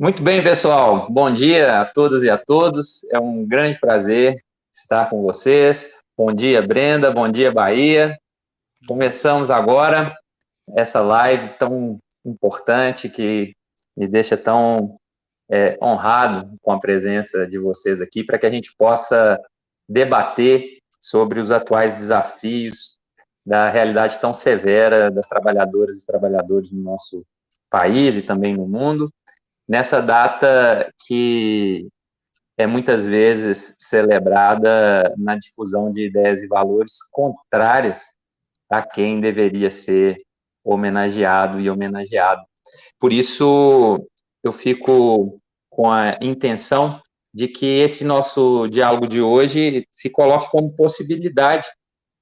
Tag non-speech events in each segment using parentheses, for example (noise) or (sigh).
Muito bem, pessoal. Bom dia a todas e a todos. É um grande prazer estar com vocês. Bom dia, Brenda. Bom dia, Bahia. Começamos agora essa live tão importante que me deixa tão é, honrado com a presença de vocês aqui para que a gente possa debater sobre os atuais desafios da realidade tão severa das trabalhadoras e trabalhadores no nosso país e também no mundo nessa data que é muitas vezes celebrada na difusão de ideias e valores contrárias a quem deveria ser homenageado e homenageado. Por isso, eu fico com a intenção de que esse nosso diálogo de hoje se coloque como possibilidade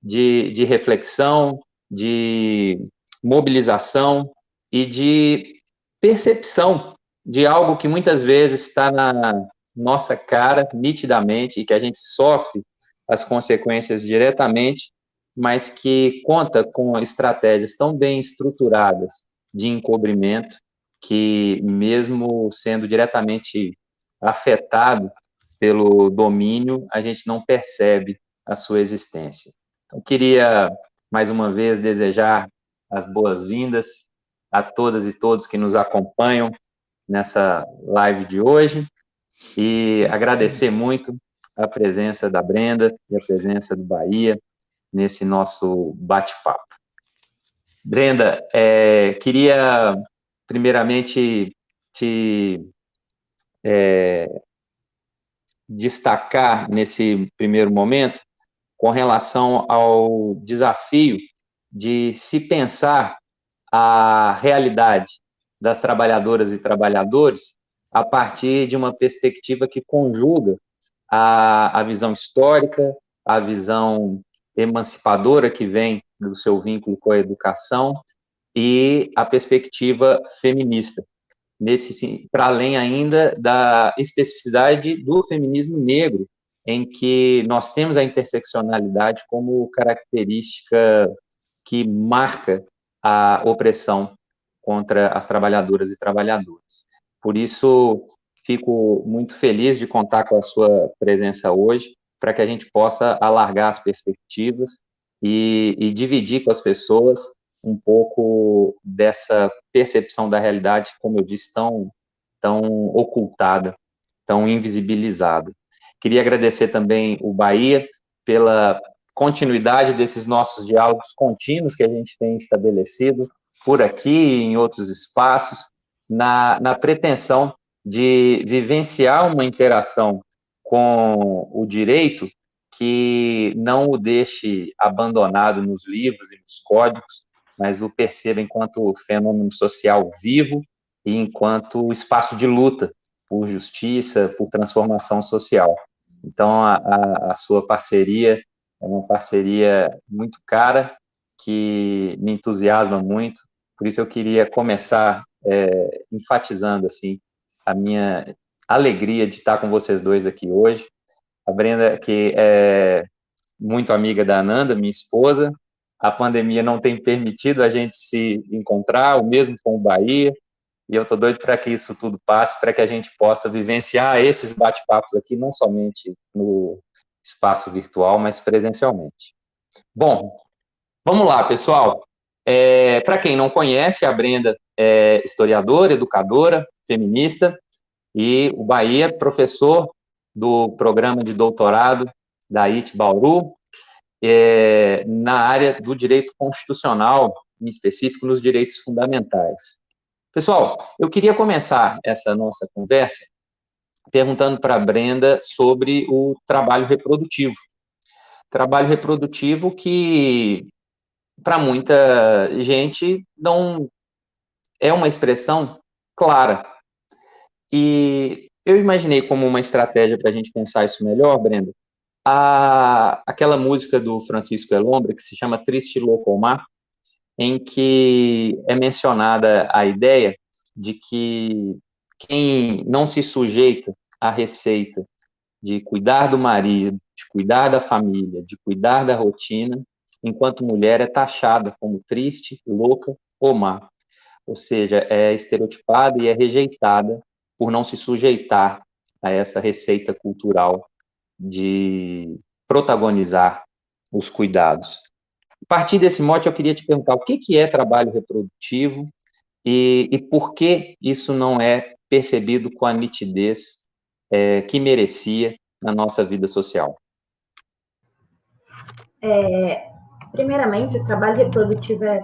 de, de reflexão, de mobilização e de percepção de algo que muitas vezes está na nossa cara, nitidamente, e que a gente sofre as consequências diretamente, mas que conta com estratégias tão bem estruturadas de encobrimento que, mesmo sendo diretamente afetado pelo domínio, a gente não percebe a sua existência. Então, queria, mais uma vez, desejar as boas-vindas a todas e todos que nos acompanham nessa live de hoje e agradecer muito a presença da Brenda e a presença do Bahia nesse nosso bate-papo. Brenda, é, queria primeiramente te é, destacar nesse primeiro momento com relação ao desafio de se pensar a realidade das trabalhadoras e trabalhadores a partir de uma perspectiva que conjuga a, a visão histórica, a visão emancipadora que vem do seu vínculo com a educação e a perspectiva feminista, nesse para além ainda da especificidade do feminismo negro, em que nós temos a interseccionalidade como característica que marca a opressão contra as trabalhadoras e trabalhadores. Por isso, fico muito feliz de contar com a sua presença hoje, para que a gente possa alargar as perspectivas e, e dividir com as pessoas um pouco dessa percepção da realidade, como eu disse, tão, tão ocultada, tão invisibilizada. Queria agradecer também o Bahia pela continuidade desses nossos diálogos contínuos que a gente tem estabelecido por aqui e em outros espaços, na, na pretensão de vivenciar uma interação com o direito que não o deixe abandonado nos livros e nos códigos, mas o perceba enquanto fenômeno social vivo e enquanto espaço de luta por justiça, por transformação social. Então, a, a, a sua parceria é uma parceria muito cara, que me entusiasma muito, por isso eu queria começar é, enfatizando assim a minha alegria de estar com vocês dois aqui hoje. A Brenda, que é muito amiga da Ananda, minha esposa, a pandemia não tem permitido a gente se encontrar, o mesmo com o Bahia, e eu estou doido para que isso tudo passe, para que a gente possa vivenciar esses bate-papos aqui, não somente no espaço virtual, mas presencialmente. Bom, vamos lá, pessoal. É, Para quem não conhece, a Brenda é historiadora, educadora, feminista, e o Bahia, professor do programa de doutorado da IT Bauru, é, na área do direito constitucional, em específico nos direitos fundamentais. Pessoal, eu queria começar essa nossa conversa perguntando para a Brenda sobre o trabalho reprodutivo. Trabalho reprodutivo que para muita gente não é uma expressão clara. E eu imaginei como uma estratégia para a gente pensar isso melhor, Brenda, a, aquela música do Francisco Elombra que se chama Triste Locomar, em que é mencionada a ideia de que quem não se sujeita à receita de cuidar do marido, de cuidar da família, de cuidar da rotina, enquanto mulher é taxada como triste, louca ou má. Ou seja, é estereotipada e é rejeitada por não se sujeitar a essa receita cultural de protagonizar os cuidados. A partir desse mote, eu queria te perguntar o que, é trabalho reprodutivo e, e por que isso não é percebido com a nitidez é, que merecia na nossa vida social. É, primeiramente, o trabalho reprodutivo é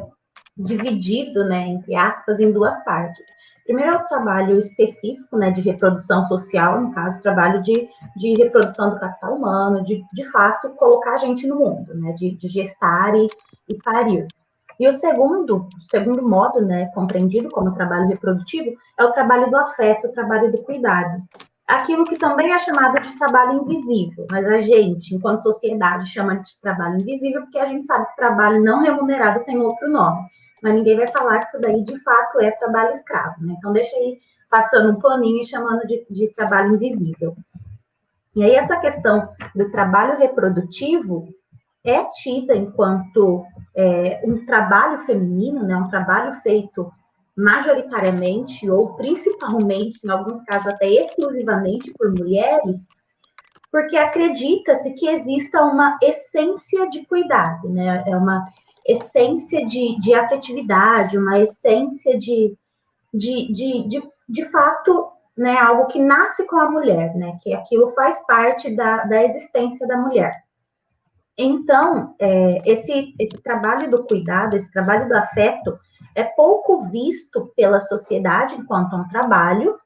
dividido, né, entre aspas, em duas partes. Primeiro é o trabalho específico, né, de reprodução social, no caso, trabalho de, de reprodução do capital humano, de, de fato, colocar a gente no mundo, né, de, de gestar e, e parir. E o segundo, o segundo modo, né, compreendido como trabalho reprodutivo, é o trabalho do afeto, o trabalho do cuidado. Aquilo que também é chamado de trabalho invisível, mas a gente, enquanto sociedade, chama de trabalho invisível porque a gente sabe que trabalho não remunerado tem outro nome mas ninguém vai falar que isso daí de fato é trabalho escravo, né? Então deixa aí passando um paninho e chamando de, de trabalho invisível. E aí essa questão do trabalho reprodutivo é tida enquanto é, um trabalho feminino, né? Um trabalho feito majoritariamente ou principalmente, em alguns casos até exclusivamente por mulheres, porque acredita-se que exista uma essência de cuidado, né? É uma essência de, de afetividade, uma essência de, de, de, de, de fato, né, algo que nasce com a mulher, né, que aquilo faz parte da, da existência da mulher. Então, é, esse, esse trabalho do cuidado, esse trabalho do afeto, é pouco visto pela sociedade enquanto um trabalho,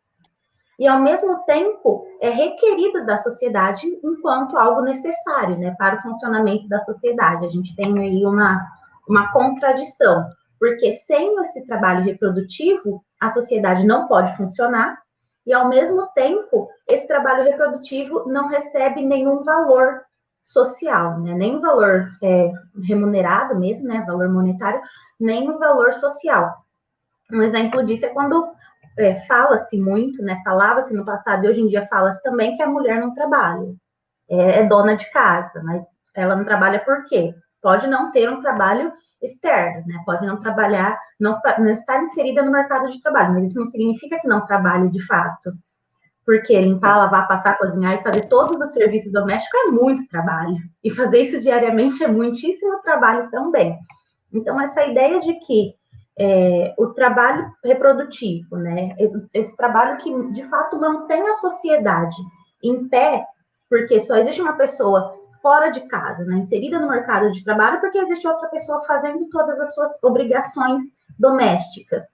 e ao mesmo tempo é requerido da sociedade enquanto algo necessário, né, para o funcionamento da sociedade. A gente tem aí uma, uma contradição, porque sem esse trabalho reprodutivo, a sociedade não pode funcionar, e ao mesmo tempo, esse trabalho reprodutivo não recebe nenhum valor social, né? nem valor é, remunerado mesmo, né? valor monetário, nem um valor social. Um exemplo disso é quando é, fala-se muito, né? falava-se no passado e hoje em dia fala-se também que a mulher não trabalha, é, é dona de casa, mas ela não trabalha por quê? pode não ter um trabalho externo, né? Pode não trabalhar, não, não estar inserida no mercado de trabalho, mas isso não significa que não trabalhe de fato. Porque limpar, lavar, passar, cozinhar e fazer todos os serviços domésticos é muito trabalho. E fazer isso diariamente é muitíssimo trabalho também. Então, essa ideia de que é, o trabalho reprodutivo, né? Esse trabalho que de fato mantém a sociedade em pé, porque só existe uma pessoa fora de casa, né, inserida no mercado de trabalho, porque existe outra pessoa fazendo todas as suas obrigações domésticas.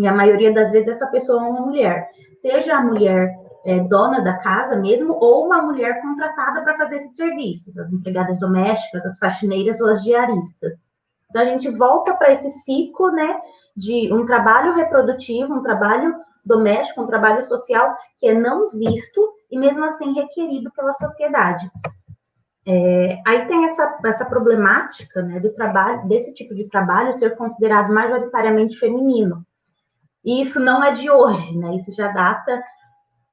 E a maioria das vezes essa pessoa é uma mulher, seja a mulher é, dona da casa mesmo, ou uma mulher contratada para fazer esses serviços, as empregadas domésticas, as faxineiras ou as diaristas. Então a gente volta para esse ciclo, né, de um trabalho reprodutivo, um trabalho doméstico, um trabalho social que é não visto e mesmo assim requerido pela sociedade. É, aí tem essa, essa problemática né, do trabalho, desse tipo de trabalho ser considerado majoritariamente feminino. E isso não é de hoje, né? Isso já data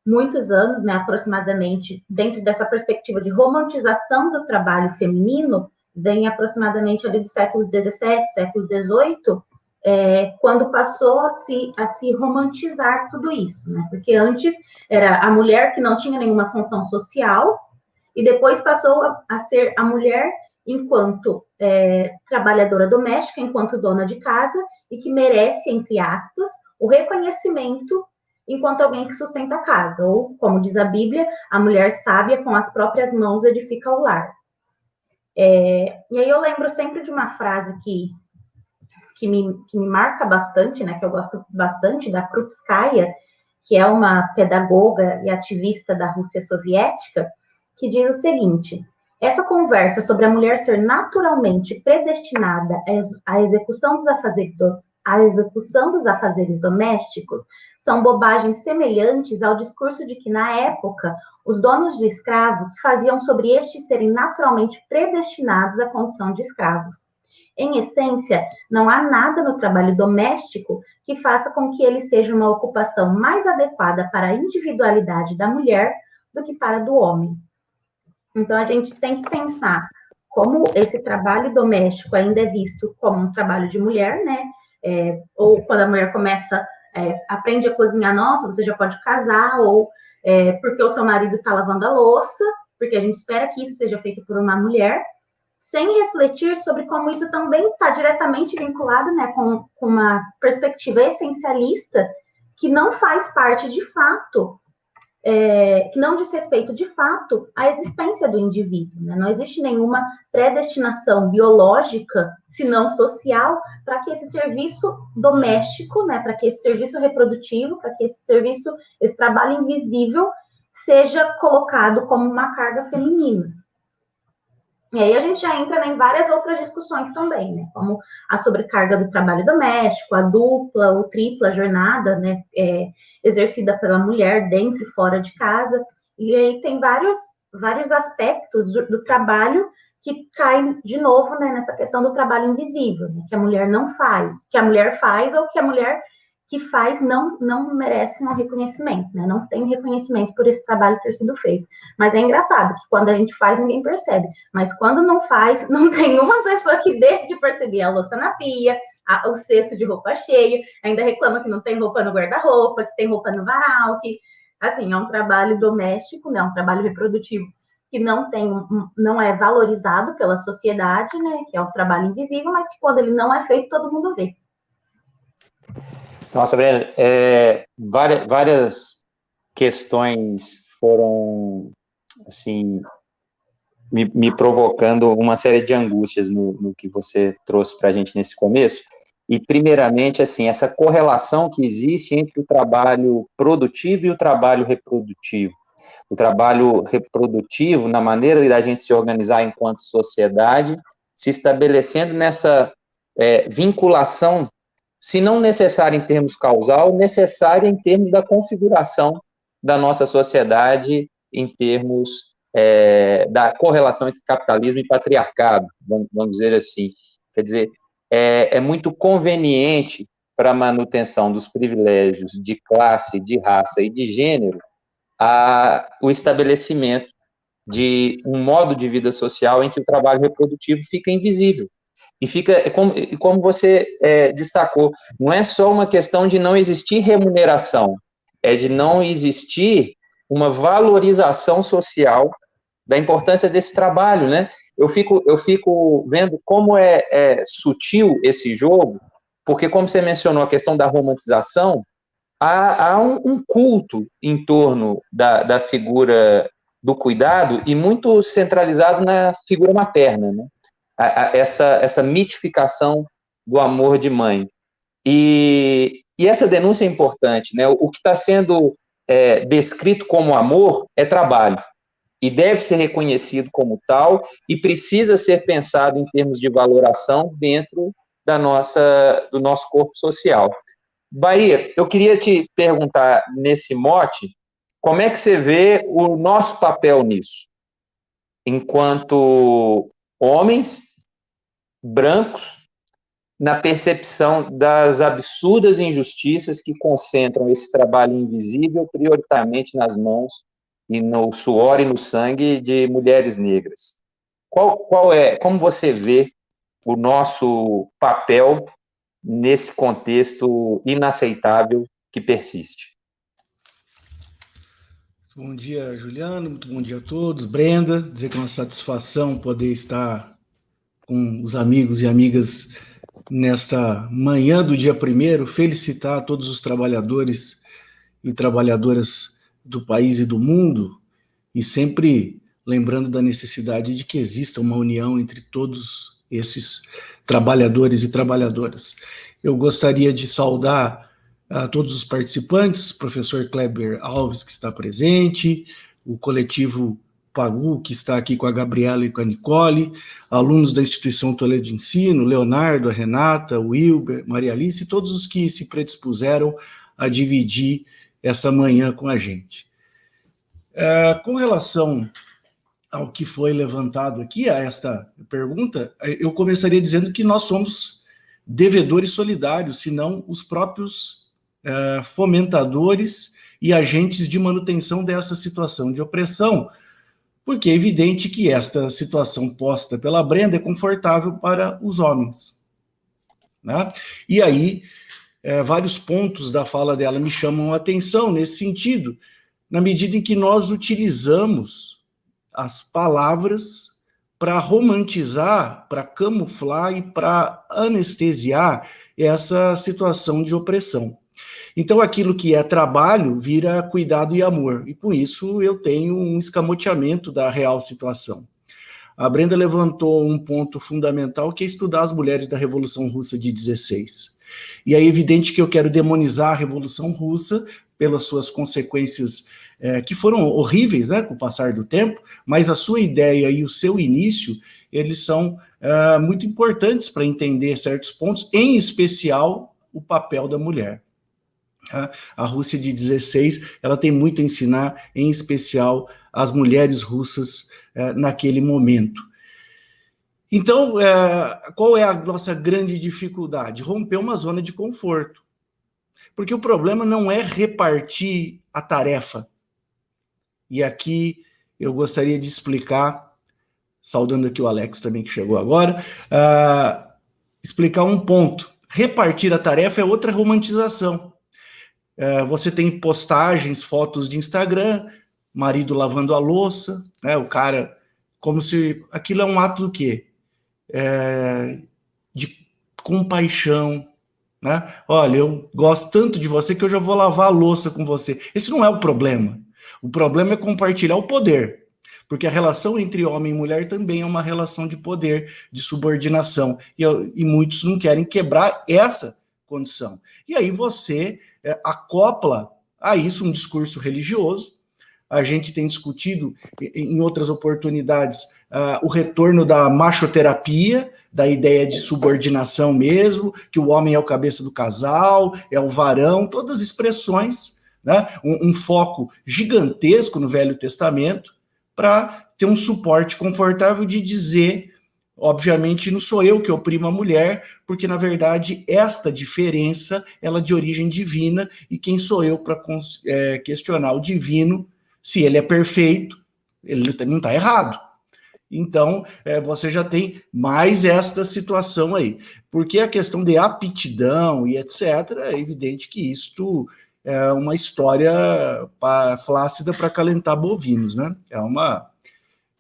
muitos anos, né, aproximadamente, dentro dessa perspectiva de romantização do trabalho feminino, vem aproximadamente ali do século XVII, século XVIII, é, quando passou a se, a se romantizar tudo isso, né? Porque antes era a mulher que não tinha nenhuma função social, e depois passou a, a ser a mulher enquanto é, trabalhadora doméstica, enquanto dona de casa, e que merece, entre aspas, o reconhecimento enquanto alguém que sustenta a casa, ou, como diz a Bíblia, a mulher sábia com as próprias mãos edifica o lar. É, e aí eu lembro sempre de uma frase que, que, me, que me marca bastante, né, que eu gosto bastante, da Krupskaya, que é uma pedagoga e ativista da Rússia soviética, que diz o seguinte: essa conversa sobre a mulher ser naturalmente predestinada à execução dos afazeres, à execução dos afazeres domésticos são bobagens semelhantes ao discurso de que, na época, os donos de escravos faziam sobre estes serem naturalmente predestinados à condição de escravos. Em essência, não há nada no trabalho doméstico que faça com que ele seja uma ocupação mais adequada para a individualidade da mulher do que para a do homem. Então, a gente tem que pensar como esse trabalho doméstico ainda é visto como um trabalho de mulher, né? É, ou quando a mulher começa É, aprende a cozinhar, nossa, você já pode casar, ou é, porque o seu marido está lavando a louça, porque a gente espera que isso seja feito por uma mulher, sem refletir sobre como isso também está diretamente vinculado né, com, com uma perspectiva essencialista que não faz parte de fato é, que não diz respeito de fato à existência do indivíduo. Né? Não existe nenhuma predestinação biológica, se não social, para que esse serviço doméstico, né, para que esse serviço reprodutivo, para que esse serviço, esse trabalho invisível, seja colocado como uma carga feminina. E aí a gente já entra né, em várias outras discussões também, né? Como a sobrecarga do trabalho doméstico, a dupla ou tripla jornada, né? É, exercida pela mulher dentro e fora de casa. E aí tem vários, vários aspectos do, do trabalho que caem de novo né, nessa questão do trabalho invisível, né, que a mulher não faz, que a mulher faz ou que a mulher que faz não, não merece um reconhecimento, né? Não tem reconhecimento por esse trabalho ter sido feito. Mas é engraçado que quando a gente faz, ninguém percebe. Mas quando não faz, (laughs) não tem uma pessoa que deixe de perceber a louça na pia, a, o cesto de roupa cheio, ainda reclama que não tem roupa no guarda-roupa, que tem roupa no varal, que, assim, é um trabalho doméstico, né? Um trabalho reprodutivo que não tem, não é valorizado pela sociedade, né? Que é o trabalho invisível, mas que quando ele não é feito, todo mundo vê. Nossa, Breno, é, várias, várias questões foram, assim, me, me, provocando uma série de angústias no, no que você trouxe para a gente nesse começo. E, primeiramente, assim, essa correlação que existe entre o trabalho produtivo e o trabalho reprodutivo. O trabalho reprodutivo, na maneira da gente se organizar enquanto sociedade, se estabelecendo nessa é, vinculação se não necessária em termos causal, necessária em termos da configuração da nossa sociedade, em termos é, da correlação entre capitalismo e patriarcado, vamos, vamos dizer assim. Quer dizer, é, é muito conveniente para a manutenção dos privilégios de classe, de raça e de gênero a, o estabelecimento de um modo de vida social em que o trabalho reprodutivo fica invisível. E fica, é como, como você é, destacou, não é só uma questão de não existir remuneração, é de não existir uma valorização social da importância desse trabalho, né? Eu fico, eu fico vendo como é, é sutil esse jogo, porque como você mencionou a questão da romantização, há, há um, um, culto em torno da, da figura do cuidado e muito centralizado na figura materna, né? A, a, essa, essa mitificação do amor de mãe. E, e essa denúncia é importante, né? O, que está sendo é, descrito como amor é trabalho e deve ser reconhecido como tal e precisa ser pensado em termos de valoração dentro da nossa do nosso corpo social. Bahia, eu queria te perguntar nesse mote, como é que você vê o nosso papel nisso? Enquanto homens brancos na percepção das absurdas injustiças que concentram esse trabalho invisível prioritariamente nas mãos e no suor e no sangue de mulheres negras. Qual, qual é, como você vê o nosso papel nesse contexto inaceitável que persiste? Bom dia, Juliano. Muito bom dia a todos. Brenda, dizer que é uma satisfação poder estar com os amigos e amigas nesta manhã do dia primeiro, felicitar todos os trabalhadores e trabalhadoras do país e do mundo, e sempre lembrando da necessidade de que exista uma união entre todos esses trabalhadores e trabalhadoras. Eu gostaria de saudar a todos os participantes, professor Kleber Alves, que está presente, o coletivo Pagu, que está aqui com a Gabriela e com a Nicole, alunos da Instituição Toledo de Ensino, Leonardo, a Renata, o Wilber, Maria Alice, todos os que se predispuseram a dividir essa manhã com a gente. É, com relação ao que foi levantado aqui, a esta pergunta, eu começaria dizendo que nós somos devedores solidários, se não os próprios é, fomentadores e agentes de manutenção dessa situação de opressão, porque é evidente que esta situação posta pela Brenda é confortável para os homens. Né? E aí, é, vários pontos da fala dela me chamam a atenção nesse sentido, na medida em que nós utilizamos as palavras para romantizar, para camuflar e para anestesiar essa situação de opressão. Então, aquilo que é trabalho vira cuidado e amor, e com isso eu tenho um escamoteamento da real situação. A Brenda levantou um ponto fundamental que é estudar as mulheres da Revolução Russa de 16. E é evidente que eu quero demonizar a Revolução Russa pelas suas consequências é, que foram horríveis, né, com o passar do tempo, mas a sua ideia e o seu início, eles são é, muito importantes para entender certos pontos, em especial o papel da mulher. A Rússia de 16, ela tem muito a ensinar, em especial as mulheres russas é, naquele momento. Então, é, qual é a nossa grande dificuldade? Romper uma zona de conforto. Porque o problema não é repartir a tarefa. E aqui eu gostaria de explicar, saudando aqui o Alex também que chegou agora, uh, explicar um ponto. Repartir a tarefa é outra romantização. Uh, você tem postagens, fotos de Instagram, marido lavando a louça, né, o cara, como se aquilo é um ato do quê? É, de compaixão, né? Olha, eu gosto tanto de você que eu já vou lavar a louça com você. Esse não é o problema. O problema é compartilhar o poder, porque a relação entre homem e mulher também é uma relação de poder, de subordinação, e, e muitos não querem quebrar essa condição. E aí você é, acopla a isso um discurso religioso. A gente tem discutido em outras oportunidades uh, o retorno da machoterapia, da ideia de subordinação mesmo, que o homem é o cabeça do casal, é o varão, todas as expressões né? um, um foco gigantesco no Velho Testamento para ter um suporte confortável de dizer Obviamente, não sou eu que oprimo a mulher, porque na verdade esta diferença ela é de origem divina e quem sou eu para é, questionar o divino se ele é perfeito? Ele não está errado. Então, é, você já tem mais esta situação aí. Porque a questão de aptidão e etc., é evidente que isto é uma história flácida para calentar bovinos, né? É uma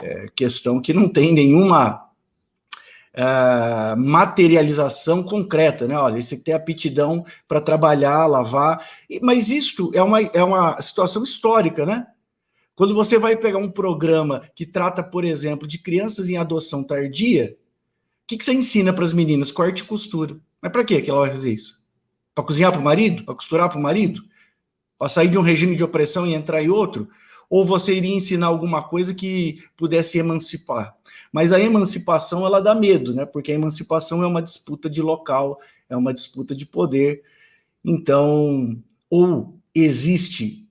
é, questão que não tem nenhuma é, materialização concreta, né? Olha, você tem aptidão para trabalhar, lavar, mas isso é uma, é uma situação histórica, né? Quando você vai pegar um programa que trata, por exemplo, de crianças em adoção tardia, o que, que você ensina para as meninas? Corte e costura. Mas para que ela vai fazer isso? Para cozinhar para o marido? Para costurar para o marido? para sair de um regime de opressão e entrar em outro? Ou você iria ensinar alguma coisa que pudesse emancipar? Mas a emancipação ela dá medo, né? Porque a emancipação é uma disputa de local, é uma disputa de poder. Então, ou existe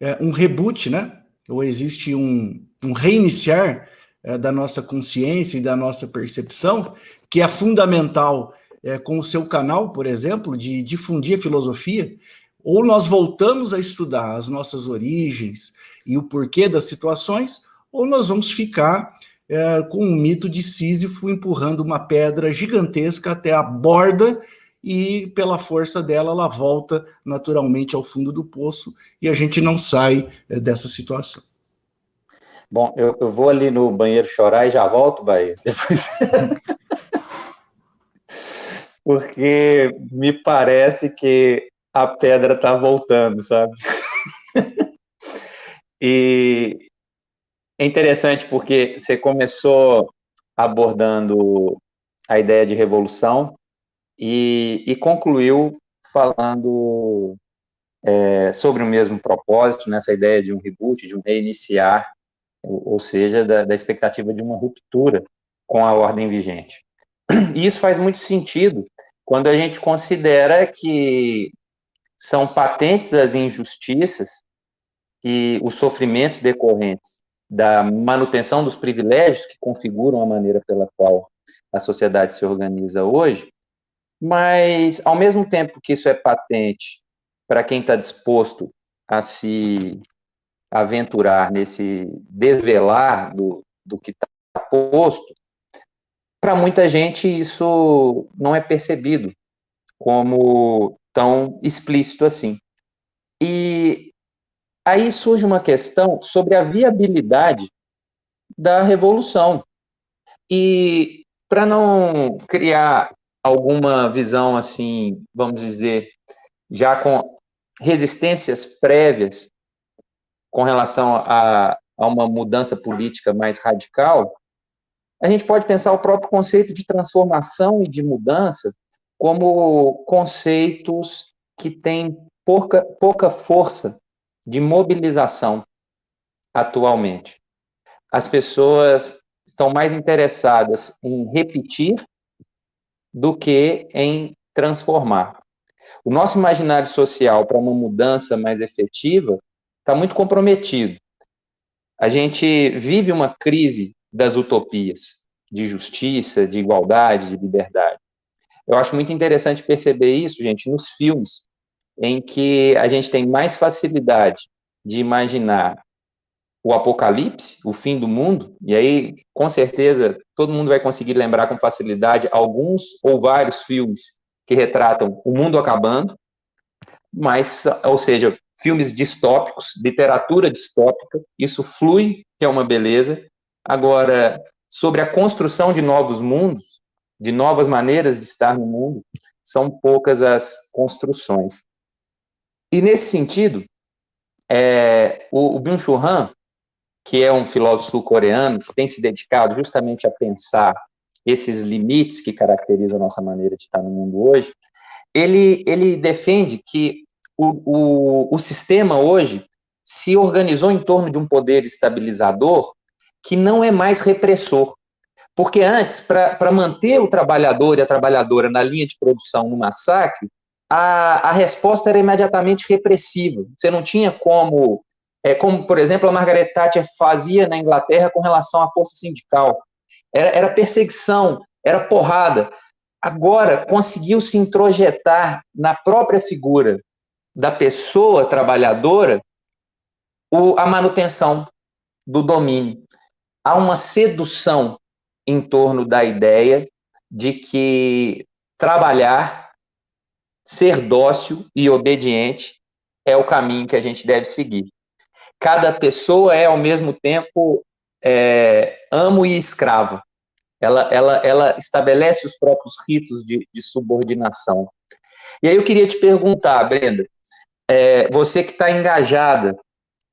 é, um reboot, né? Ou existe um, um reiniciar é, da nossa consciência e da nossa percepção, que é fundamental é, com o seu canal, por exemplo, de difundir a filosofia, ou nós voltamos a estudar as nossas origens e o porquê das situações, ou nós vamos ficar é, com um mito de Sísifo empurrando uma pedra gigantesca até a borda e pela força dela ela volta naturalmente ao fundo do poço e a gente não sai é, dessa situação. Bom, eu, eu, vou ali no banheiro chorar e já volto, Bahia. (laughs) Depois... Porque me parece que a pedra tá voltando, sabe? (laughs) e é interessante porque você começou abordando a ideia de revolução e, e concluiu falando é, sobre o mesmo propósito, nessa ideia de um reboot, de um reiniciar, ou, ou seja, da, da expectativa de uma ruptura com a ordem vigente. E isso faz muito sentido quando a gente considera que são patentes as injustiças e os sofrimentos decorrentes da manutenção dos privilégios que configuram a maneira pela qual a sociedade se organiza hoje, mas, ao mesmo tempo que isso é patente para quem está disposto a se aventurar nesse desvelar do, do que está posto, para muita gente isso não é percebido como tão explícito assim. E aí surge uma questão sobre a viabilidade da revolução. E para não criar alguma visão assim, vamos dizer, já com resistências prévias com relação a, a uma mudança política mais radical, a gente pode pensar o próprio conceito de transformação e de mudança como conceitos que têm pouca, pouca força de mobilização atualmente. As pessoas estão mais interessadas em repetir do que em transformar. O nosso imaginário social para uma mudança mais efetiva está muito comprometido. A gente vive uma crise das utopias de justiça, de igualdade, de liberdade. Eu acho muito interessante perceber isso, gente, nos filmes, em que a gente tem mais facilidade de imaginar o apocalipse, o fim do mundo, e aí, com certeza, todo mundo vai conseguir lembrar com facilidade alguns ou vários filmes que retratam o mundo acabando, mas, ou seja, filmes distópicos, literatura distópica, isso flui, que é uma beleza. Agora, sobre a construção de novos mundos, de novas maneiras de estar no mundo, são poucas as construções. E nesse sentido, é, o, o Byung-Chul Han, que é um filósofo sul-coreano que tem se dedicado justamente a pensar esses limites que caracterizam a nossa maneira de estar no mundo hoje, ele, ele defende que o, o, o sistema hoje se organizou em torno de um poder estabilizador que não é mais repressor. Porque antes, para manter o trabalhador e a trabalhadora na linha de produção no massacre, a, a resposta era imediatamente repressiva. Você não tinha como, é, como, por exemplo, a Margaret Thatcher fazia na Inglaterra com relação à força sindical. Era, era perseguição, era porrada. Agora, conseguiu se introjetar na própria figura da pessoa trabalhadora o, a manutenção do domínio. Há uma sedução em torno da ideia de que trabalhar, ser dócil e obediente é o caminho que a gente deve seguir. Cada pessoa é, ao mesmo tempo, é, amo e escrava. Ela, ela, ela estabelece os próprios ritos de, de subordinação. E aí eu queria te perguntar, Brenda, é, você que está engajada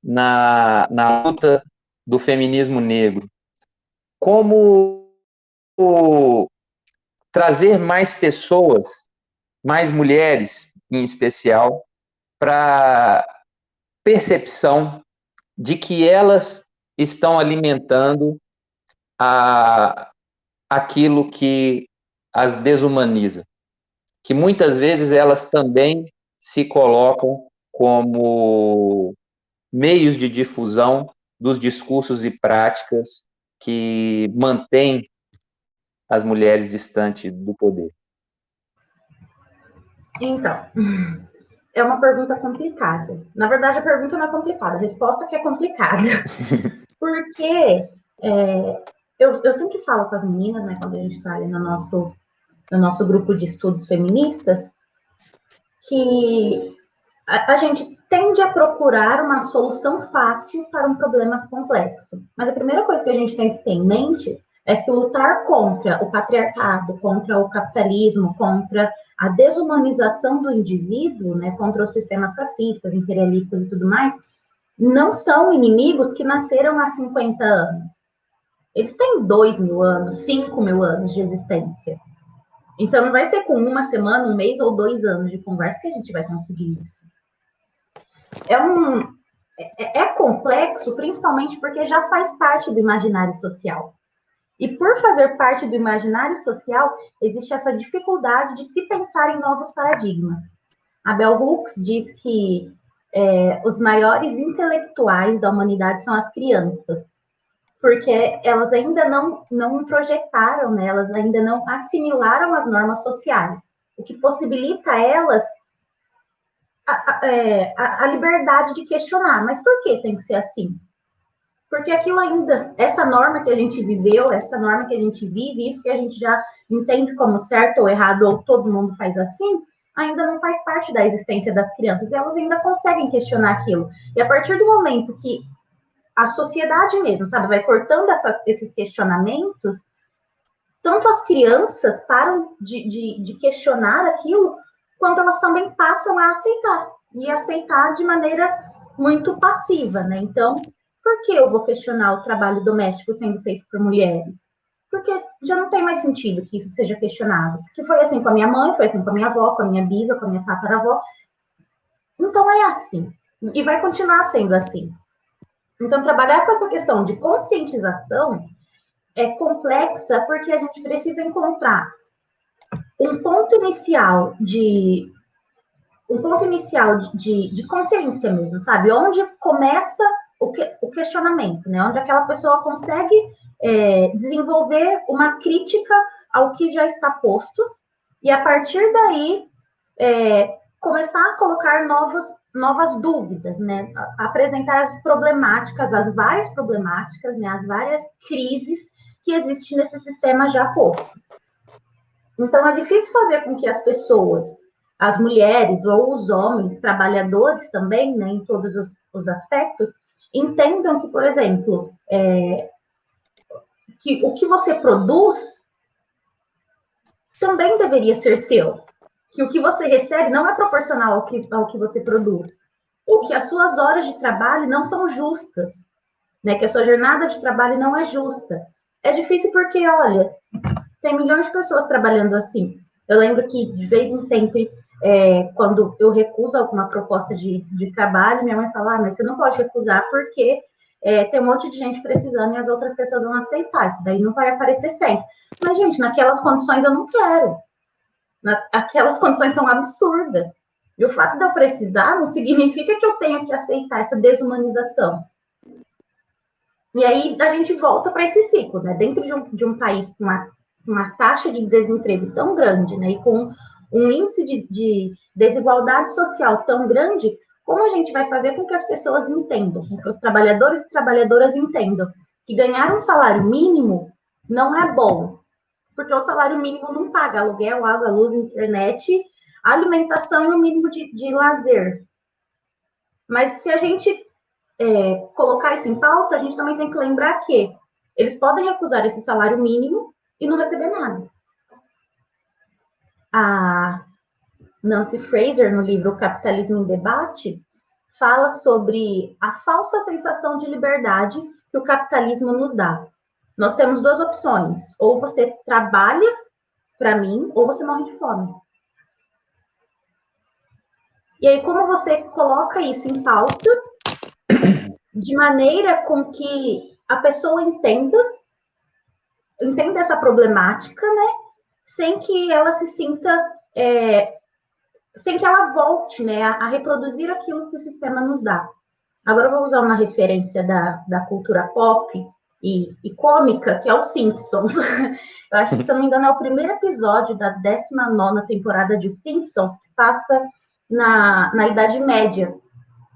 na, na luta do feminismo negro, como trazer mais pessoas, mais mulheres em especial, para percepção de que elas estão alimentando a, aquilo que as desumaniza, que muitas vezes elas também se colocam como meios de difusão dos discursos e práticas que mantêm as mulheres distantes do poder? Então, é uma pergunta complicada. Na verdade, a pergunta não é complicada, a resposta que é complicada. (laughs) Porque é, eu, eu sempre falo com as meninas, né, quando a gente está ali no nosso, no nosso grupo de estudos feministas, que a, a gente tende a procurar uma solução fácil para um problema complexo. Mas a primeira coisa que a gente tem que ter em mente é que lutar contra o patriarcado, contra o capitalismo, contra a desumanização do indivíduo, né, contra os sistemas racistas, imperialistas e tudo mais, não são inimigos que nasceram há 50 anos. Eles têm 2 mil anos, 5 mil anos de existência. Então, não vai ser com uma semana, um mês ou dois anos de conversa que a gente vai conseguir isso. É um. É, é complexo, principalmente porque já faz parte do imaginário social. E por fazer parte do imaginário social, existe essa dificuldade de se pensar em novos paradigmas. A Bell Hooks diz que é, os maiores intelectuais da humanidade são as crianças, porque elas ainda não, não projetaram, né, elas ainda não assimilaram as normas sociais, o que possibilita a elas a, a, é, a, liberdade de questionar, mas por que tem que ser assim? Porque aquilo ainda, essa norma que a gente viveu, essa norma que a gente vive, isso que a gente já entende como certo ou errado, ou todo mundo faz assim, ainda não faz parte da existência das crianças, elas ainda conseguem questionar aquilo. E a partir do momento que a sociedade mesmo, sabe, vai cortando essas, esses questionamentos, tanto as crianças param de, de, de questionar aquilo, quanto elas também passam a aceitar, e aceitar de maneira muito passiva, né? Então, por que eu vou questionar o trabalho doméstico sendo feito por mulheres? Porque já não tem mais sentido que isso seja questionado. Porque foi assim com a minha mãe, foi assim com a minha avó, com a minha bisa, com a minha tataravó. Então é assim. E vai continuar sendo assim. Então, trabalhar com essa questão de conscientização é complexa porque a gente precisa encontrar um ponto inicial de um ponto inicial de, de consciência mesmo, sabe? Onde começa o, que, o questionamento, né? Onde aquela pessoa consegue é, desenvolver uma crítica ao que já está posto e a partir daí é, começar a colocar novos, novas dúvidas, né? apresentar as problemáticas, as várias problemáticas, né? As várias crises que existem nesse sistema já posto. Então é difícil fazer com que as pessoas, as mulheres ou os homens, trabalhadores também, né, em todos os, os aspectos, entendam que, por exemplo, é, que o que você produz também deveria ser seu. Que o que você recebe não é proporcional ao que, ao que você produz. Ou que as suas horas de trabalho não são justas. Né? Que a sua jornada de trabalho não é justa. É difícil porque, olha, tem milhões de pessoas trabalhando assim. Eu lembro que, de vez em sempre, é, quando eu recuso alguma proposta de, de trabalho, minha mãe fala, ah, mas você não pode recusar porque é, tem um monte de gente precisando e as outras pessoas vão aceitar. Isso daí não vai aparecer sempre. Mas, gente, naquelas condições eu não quero. Na, aquelas condições são absurdas. E o fato de eu precisar não significa que eu tenho que aceitar essa desumanização. E aí a gente volta para esse ciclo, né? Dentro de um, de um país com uma, uma taxa de desemprego tão grande, né? E com um índice de, de desigualdade social tão grande, como a gente vai fazer com que as pessoas entendam, com que os trabalhadores e trabalhadoras entendam que ganhar um salário mínimo não é bom, porque o salário mínimo não paga aluguel, água, luz, internet, alimentação e o mínimo de, de lazer. Mas se a gente é, colocar isso em pauta, a gente também tem que lembrar que eles podem recusar esse salário mínimo e não receber nada a Nancy Fraser, no livro Capitalismo em Debate, fala sobre a falsa sensação de liberdade que o capitalismo nos dá. Nós temos duas opções: ou você trabalha para mim, ou você morre de fome. E aí, como você coloca isso em pauta, (coughs) de maneira com que a pessoa entenda, entenda essa problemática, né? Sem que ela se sinta, é, sem que ela volte né, a, reproduzir aquilo que o sistema nos dá. Agora eu vou usar uma referência da, da cultura pop e, e cômica, que é os Simpsons. (laughs) eu acho que, se não me engano, é o primeiro episódio da 19 temporada de Simpsons, que passa na, na Idade Média.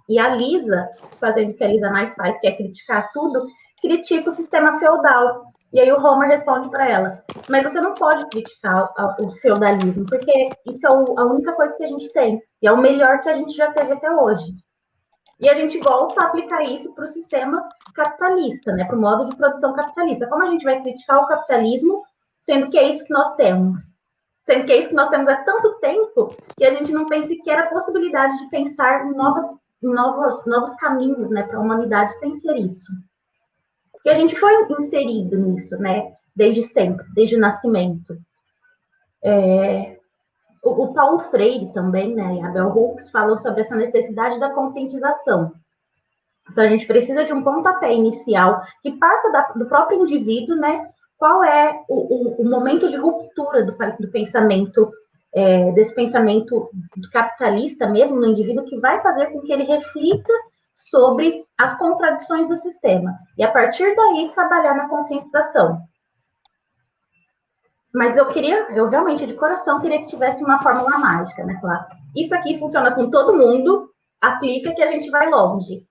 E a Lisa, fazendo o que a Lisa mais faz, que é criticar tudo, critica o sistema feudal. E aí o Homer responde para ela: Mas você não pode criticar o feudalismo, porque isso é a única coisa que a gente tem. E é o melhor que a gente já teve até hoje. E a gente volta a aplicar isso para o sistema capitalista, né? Para o modo de produção capitalista. Como a gente vai criticar o capitalismo, sendo que é isso que nós temos? Sendo que é isso que nós temos há tanto tempo que a gente não tem sequer a possibilidade de pensar em novos, novos caminhos né, para a humanidade sem ser isso. Porque a gente foi inserido nisso, né? Desde sempre, desde o nascimento. É, o, o, Paulo Freire também, né? Abel Hooks falou sobre essa necessidade da conscientização. Então, a gente precisa de um pontapé inicial que parta da, do próprio indivíduo, né? Qual é o, o, o momento de ruptura do, do pensamento, é, desse pensamento capitalista mesmo no indivíduo, que vai fazer com que ele reflita sobre as contradições do sistema e a partir daí trabalhar na conscientização. Mas eu queria, eu realmente de coração queria que tivesse uma fórmula mágica, né? Falar, isso aqui funciona com todo mundo, aplica que a gente vai longe.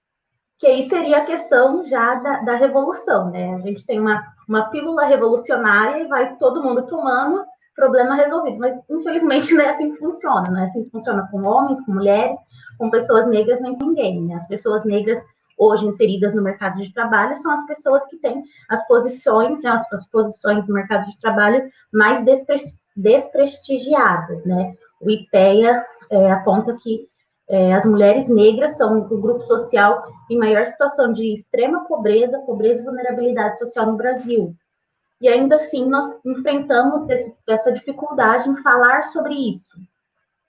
Que aí seria a questão já da, da revolução, né? A gente tem uma, uma pílula revolucionária e vai todo mundo tomando, problema resolvido. Mas, infelizmente, não é assim que funciona. Não é assim que funciona com homens, com mulheres, com pessoas negras, nem com ninguém. Né? As pessoas negras hoje inseridas no mercado de trabalho são as pessoas que têm as posições, né, as, as posições no mercado de trabalho mais despre desprestigiadas, né? O IPEA é, aponta que é, as mulheres negras são o grupo social em maior situação de extrema pobreza, pobreza e vulnerabilidade social no Brasil. E ainda assim, nós enfrentamos esse, essa dificuldade em falar sobre isso.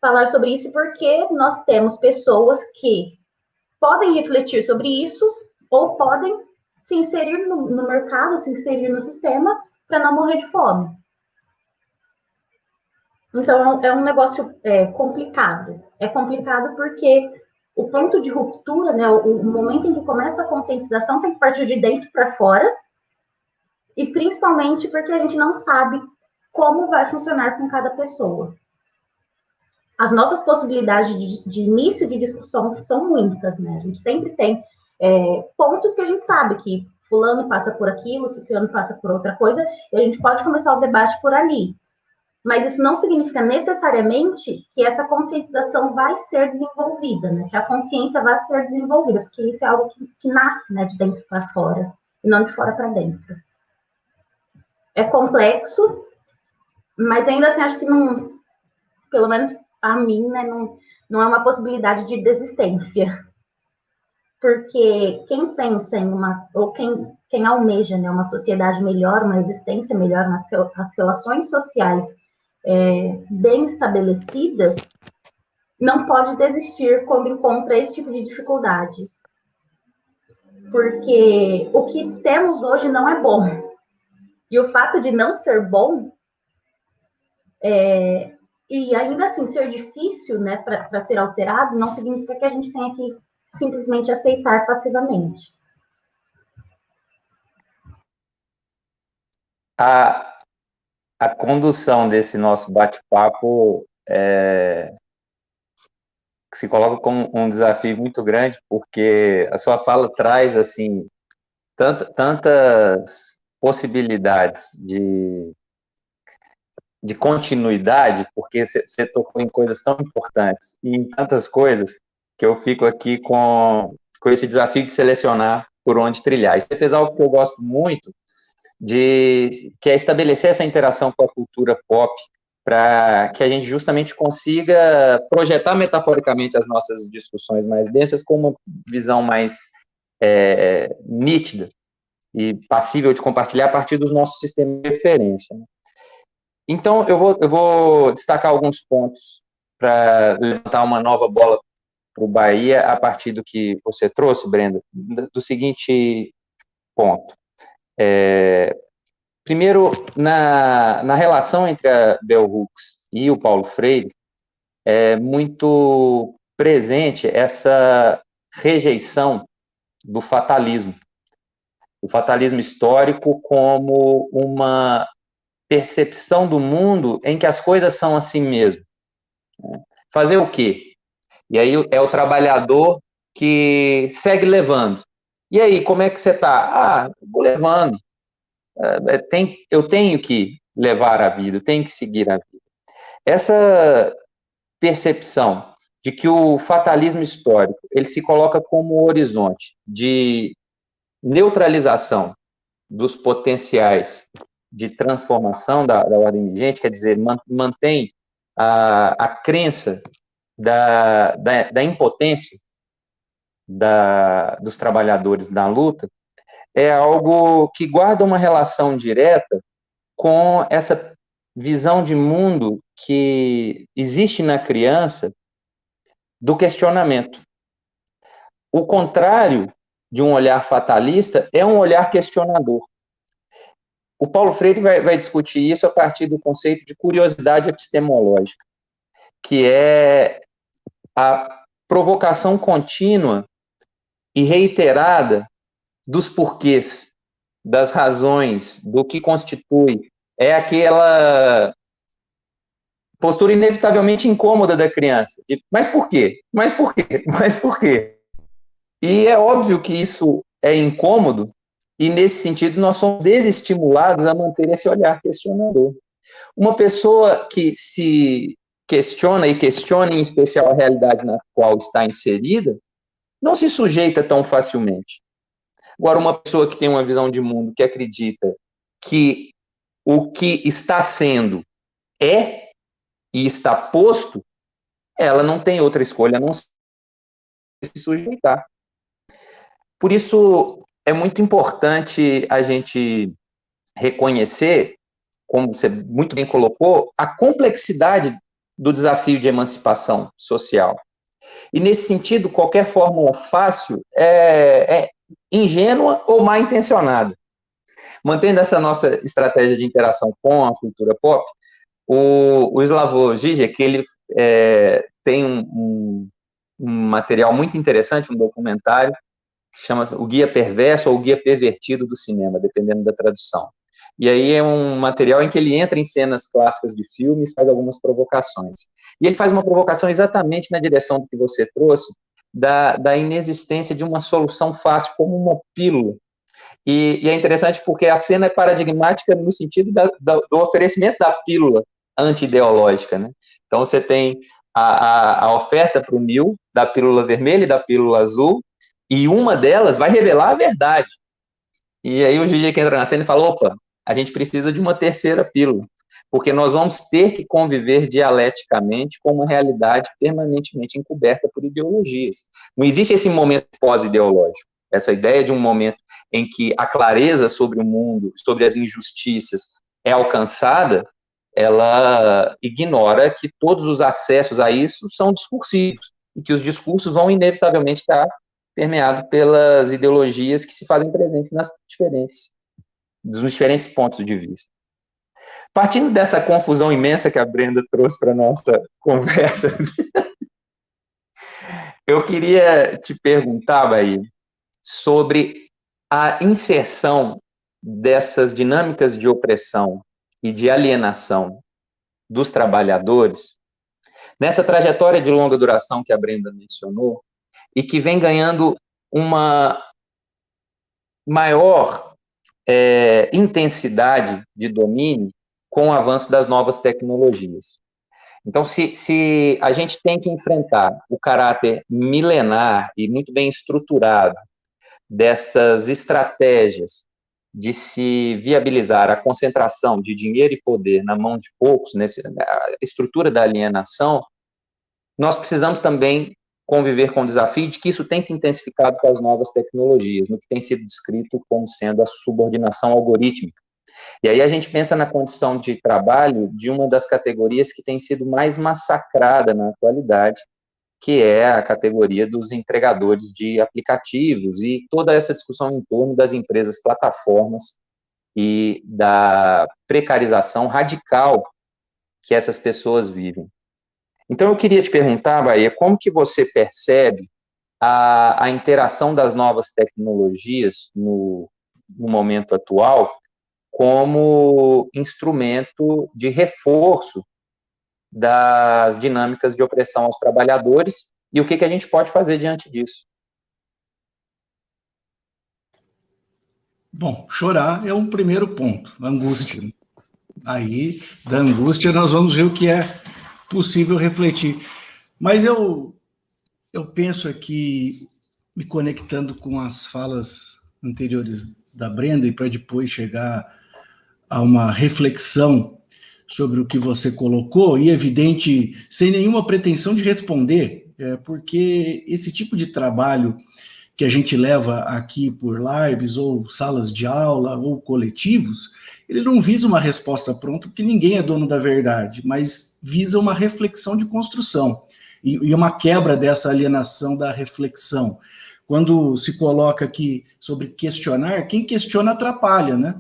Falar sobre isso porque nós temos pessoas que podem refletir sobre isso ou podem se inserir no, no mercado, se inserir no sistema para não morrer de fome. Então, é um negócio é, complicado. É complicado porque o ponto de ruptura, né, o, o momento em que começa a conscientização, tem que partir de dentro para fora, e principalmente porque a gente não sabe como vai funcionar com cada pessoa. As nossas possibilidades de, de início de discussão são muitas, né? A gente sempre tem é, pontos que a gente sabe que fulano passa por aquilo, ciclano passa por outra coisa, e a gente pode começar o debate por ali. Mas isso não significa necessariamente que essa conscientização vai ser desenvolvida, né? Que a consciência vai ser desenvolvida, porque isso é algo que, que nasce, né, de dentro para fora, e não de fora para dentro é complexo, mas ainda assim acho que não, pelo menos a mim, né, não, não é uma possibilidade de desistência. Porque quem pensa em uma, ou quem, quem almeja né, uma sociedade melhor, uma existência melhor, umas, as relações sociais é, bem estabelecidas, não pode desistir quando encontra esse tipo de dificuldade. Porque o que temos hoje não é bom. E o fato de não ser bom, é, e ainda assim ser difícil né, para ser alterado, não significa que a gente tenha que simplesmente aceitar passivamente. A, a condução desse nosso bate-papo é, se coloca como um desafio muito grande, porque a sua fala traz assim tant, tantas possibilidades de, de continuidade, porque você tocou em coisas tão importantes e em tantas coisas que eu fico aqui com, com esse desafio de selecionar por onde trilhar. E você fez algo que eu gosto muito, de que é estabelecer essa interação com a cultura pop, para que a gente justamente consiga projetar metaforicamente as nossas discussões mais densas com uma visão mais é, nítida e passível de compartilhar a partir dos nossos sistemas de referência. Né? Então, eu vou, eu vou destacar alguns pontos para levantar uma nova bola para o Bahia a partir do que você trouxe, Brenda, do seguinte ponto. É, primeiro, na, na relação entre a Bell Hooks e o Paulo Freire, é muito presente essa rejeição do fatalismo o fatalismo histórico como uma percepção do mundo em que as coisas são assim mesmo. Né? Fazer o quê? E aí é o trabalhador que segue levando. E aí, como é que você está? Ah, vou levando. É, é, eu tenho que levar a vida, tenho que seguir a vida. Essa percepção de que o fatalismo histórico ele se coloca como horizonte de neutralização dos potenciais de transformação da, da ordem vigente, quer dizer, mantém a, a crença da, da, da impotência da, dos trabalhadores na luta, é algo que guarda uma relação direta com essa visão de mundo que existe na criança do questionamento. O contrário de um olhar fatalista é um olhar questionador. O Paulo Freire vai, vai, discutir isso a partir do conceito de curiosidade epistemológica, que é a provocação contínua e reiterada dos porquês, das razões, do que constitui. É aquela postura inevitavelmente incômoda da criança. De, mas por quê? Mas por quê? Mas por quê? E é óbvio que isso é incômodo, e nesse sentido nós somos desestimulados a manter esse olhar questionador. Uma pessoa que se questiona e questiona em especial a realidade na qual está inserida, não se sujeita tão facilmente. Agora, uma pessoa que tem uma visão de mundo que acredita que o que está sendo é e está posto, ela não tem outra escolha a não se sujeitar. Por isso, é muito importante a gente reconhecer, como você muito bem colocou, a complexidade do desafio de emancipação social. E, nesse sentido, qualquer fórmula fácil é, é ingênua ou mal intencionada. Mantendo essa nossa estratégia de interação com a cultura pop, o, o Slavoj Žižek, ele é, tem um, um, um, material muito interessante, um documentário, que chama O Guia Perverso ou O Guia Pervertido do Cinema, dependendo da tradução. E aí é um material em que ele entra em cenas clássicas de filme e faz algumas provocações. E ele faz uma provocação exatamente na direção do que você trouxe, da, da inexistência de uma solução fácil, como uma pílula. E, e é interessante porque a cena é paradigmática no sentido da, da, do oferecimento da pílula anti-ideológica. Né? Então, você tem a, a, a oferta para o Nil da pílula vermelha e da pílula azul, e uma delas vai revelar a verdade. E aí o Gigi que entra na cena e fala, opa, a gente precisa de uma terceira pílula porque nós vamos ter que conviver dialeticamente com uma realidade permanentemente encoberta por ideologias. Não existe esse momento pós-ideológico, essa ideia de um momento em que a clareza sobre o mundo, sobre as injustiças é alcançada, ela ignora que todos os acessos a isso são discursivos e que os discursos vão inevitavelmente estar permeados pelas ideologias que se fazem presentes nas diferentes, nos diferentes pontos de vista. Partindo dessa confusão imensa que a Brenda trouxe para nossa conversa, (laughs) eu queria te perguntar, Bahia, sobre a inserção dessas dinâmicas de opressão e de alienação dos trabalhadores nessa trajetória de longa duração que a Brenda mencionou e que vem ganhando uma maior é, intensidade de domínio com o avanço das novas tecnologias. Então, se, se a gente tem que enfrentar o caráter milenar e muito bem estruturado dessas estratégias de se viabilizar a concentração de dinheiro e poder na mão de poucos, nessa estrutura da alienação, nós precisamos também conviver com o desafio de que isso tem se intensificado com as novas tecnologias, no que tem sido descrito como sendo a subordinação algorítmica. E aí a gente pensa na condição de trabalho de uma das categorias que tem sido mais massacrada na atualidade, que é a categoria dos entregadores de aplicativos e toda essa discussão em torno das empresas plataformas e da precarização radical que essas pessoas vivem. Então eu queria te perguntar, Bahia, como que você percebe a, a interação das novas tecnologias no, no momento atual como instrumento de reforço das dinâmicas de opressão aos trabalhadores e o que, que a gente pode fazer diante disso. Bom, chorar é um primeiro ponto, angústia. Aí, da angústia, nós vamos ver o que é possível refletir. Mas eu, eu penso aqui, me conectando com as falas anteriores da Brenda, e para depois chegar a uma reflexão sobre o que você colocou, e evidente, sem nenhuma pretensão de responder, é, porque esse tipo de trabalho que a gente leva aqui por lives, ou salas de aula, ou coletivos, ele não visa uma resposta pronta, porque ninguém é dono da verdade, mas visa uma reflexão de construção e, e uma quebra dessa alienação da reflexão. Quando se coloca aqui sobre questionar, quem questiona atrapalha, né?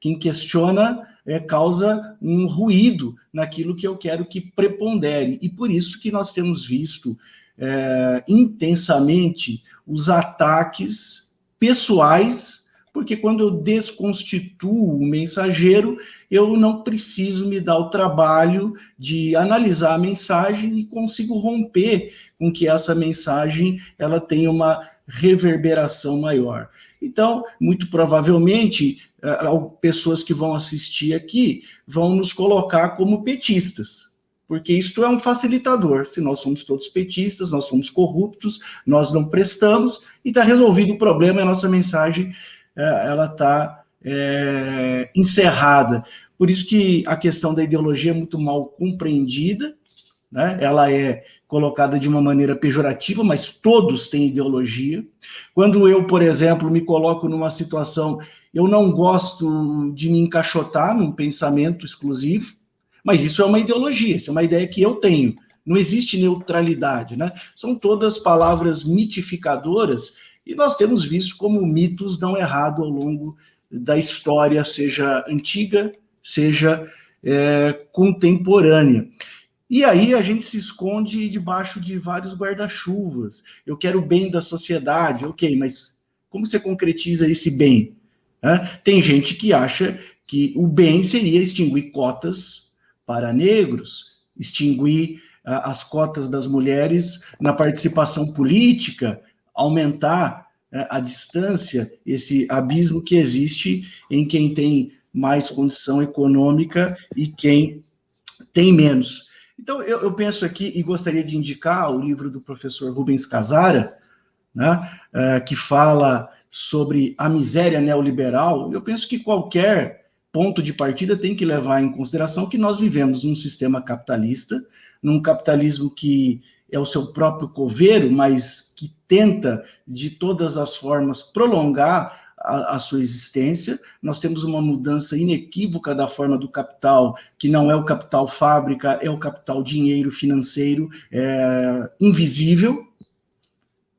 Quem questiona é, causa um ruído naquilo que eu quero que prepondere. E por isso que nós temos visto é, intensamente os ataques pessoais porque quando eu desconstituo o mensageiro, eu não preciso me dar o trabalho de analisar a mensagem e consigo romper com que essa mensagem ela tenha uma reverberação maior. Então, muito provavelmente, eh, pessoas que vão assistir aqui vão nos colocar como petistas porque isto é um facilitador. Se nós somos todos petistas, nós somos corruptos, nós não prestamos, e está resolvido o problema, a nossa mensagem é, ela está é, encerrada. Por isso que a questão da ideologia é muito mal compreendida, né? ela é colocada de uma maneira pejorativa, mas todos têm ideologia. Quando eu, por exemplo, me coloco numa situação, eu não gosto de me encaixotar num pensamento exclusivo, mas isso é uma ideologia, isso é uma ideia que eu tenho. Não existe neutralidade, né? São todas palavras mitificadoras e nós temos visto como mitos dão errado ao longo da história, seja antiga, seja é, contemporânea. E aí a gente se esconde debaixo de vários guarda-chuvas. Eu quero o bem da sociedade, ok, mas como você concretiza esse bem? É? Tem gente que acha que o bem seria extinguir cotas para negros, extinguir uh, as cotas das mulheres na participação política, aumentar uh, a distância, esse abismo que existe em quem tem mais condição econômica e quem tem menos. Então, eu, eu penso aqui e gostaria de indicar o livro do professor Rubens Casara, né, uh, que fala sobre a miséria neoliberal. Eu penso que qualquer ponto de partida tem que levar em consideração que nós vivemos num sistema capitalista, num capitalismo que é o seu próprio coveiro, mas que tenta de todas as formas prolongar a, a, sua existência. Nós temos uma mudança inequívoca da forma do capital, que não é o capital fábrica, é o capital dinheiro financeiro é, invisível.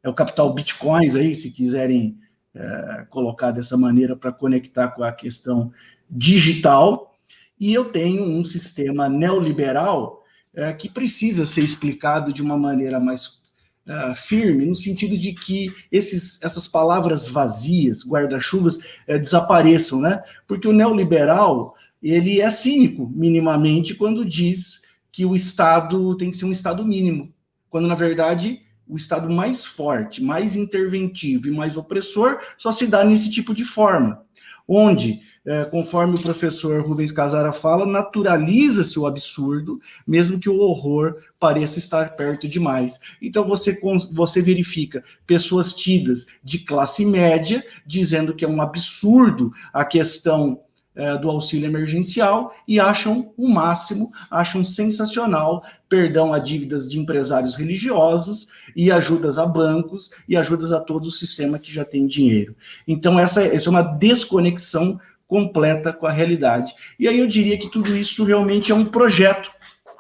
É o capital bitcoins aí, se quiserem é, colocar dessa maneira para conectar com a questão digital, e eu tenho um sistema neoliberal é, que precisa ser explicado de uma maneira mais é, firme, no sentido de que esses, essas palavras vazias, guarda-chuvas, é, desapareçam, né? Porque o neoliberal, ele é cínico, minimamente, quando diz que o Estado tem que ser um Estado mínimo, quando, na verdade, o Estado mais forte, mais interventivo e mais opressor só se dá nesse tipo de forma, onde é, conforme o professor Rubens Casara fala, naturaliza-se o absurdo, mesmo que o horror pareça estar perto demais. Então você, você verifica pessoas tidas de classe média dizendo que é um absurdo a questão é, do auxílio emergencial e acham o máximo, acham sensacional perdão a dívidas de empresários religiosos e ajudas a bancos e ajudas a todo o sistema que já tem dinheiro. Então, essa, essa é uma desconexão completa com a realidade. E aí eu diria que tudo isso realmente é um projeto.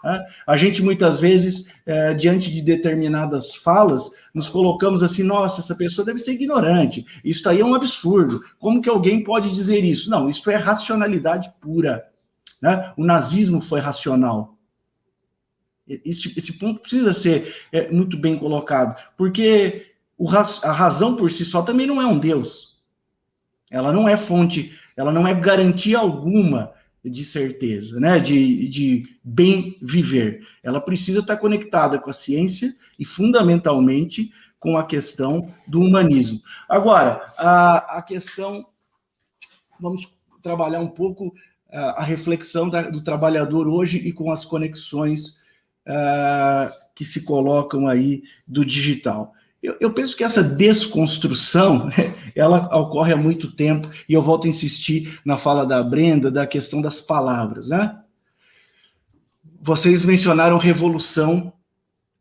Né? A gente muitas vezes, é, diante de determinadas falas, nos colocamos assim: nossa, essa pessoa deve ser ignorante, isso aí é um absurdo. Como que alguém pode dizer isso? Não, isso é racionalidade pura. Né? O nazismo foi racional. Esse, esse ponto precisa ser é, muito bem colocado, porque o, a razão por si só também não é um Deus. Ela não é fonte ela não é garantia alguma de certeza, né, de, de bem viver. Ela precisa estar conectada com a ciência e, fundamentalmente, com a questão do humanismo. Agora, a, a questão, vamos trabalhar um pouco a, a reflexão da, do trabalhador hoje e com as conexões uh, que se colocam aí do digital. Eu, eu, penso que essa desconstrução ela ocorre há muito tempo e eu volto a insistir na fala da Brenda da questão das palavras, né? Vocês mencionaram revolução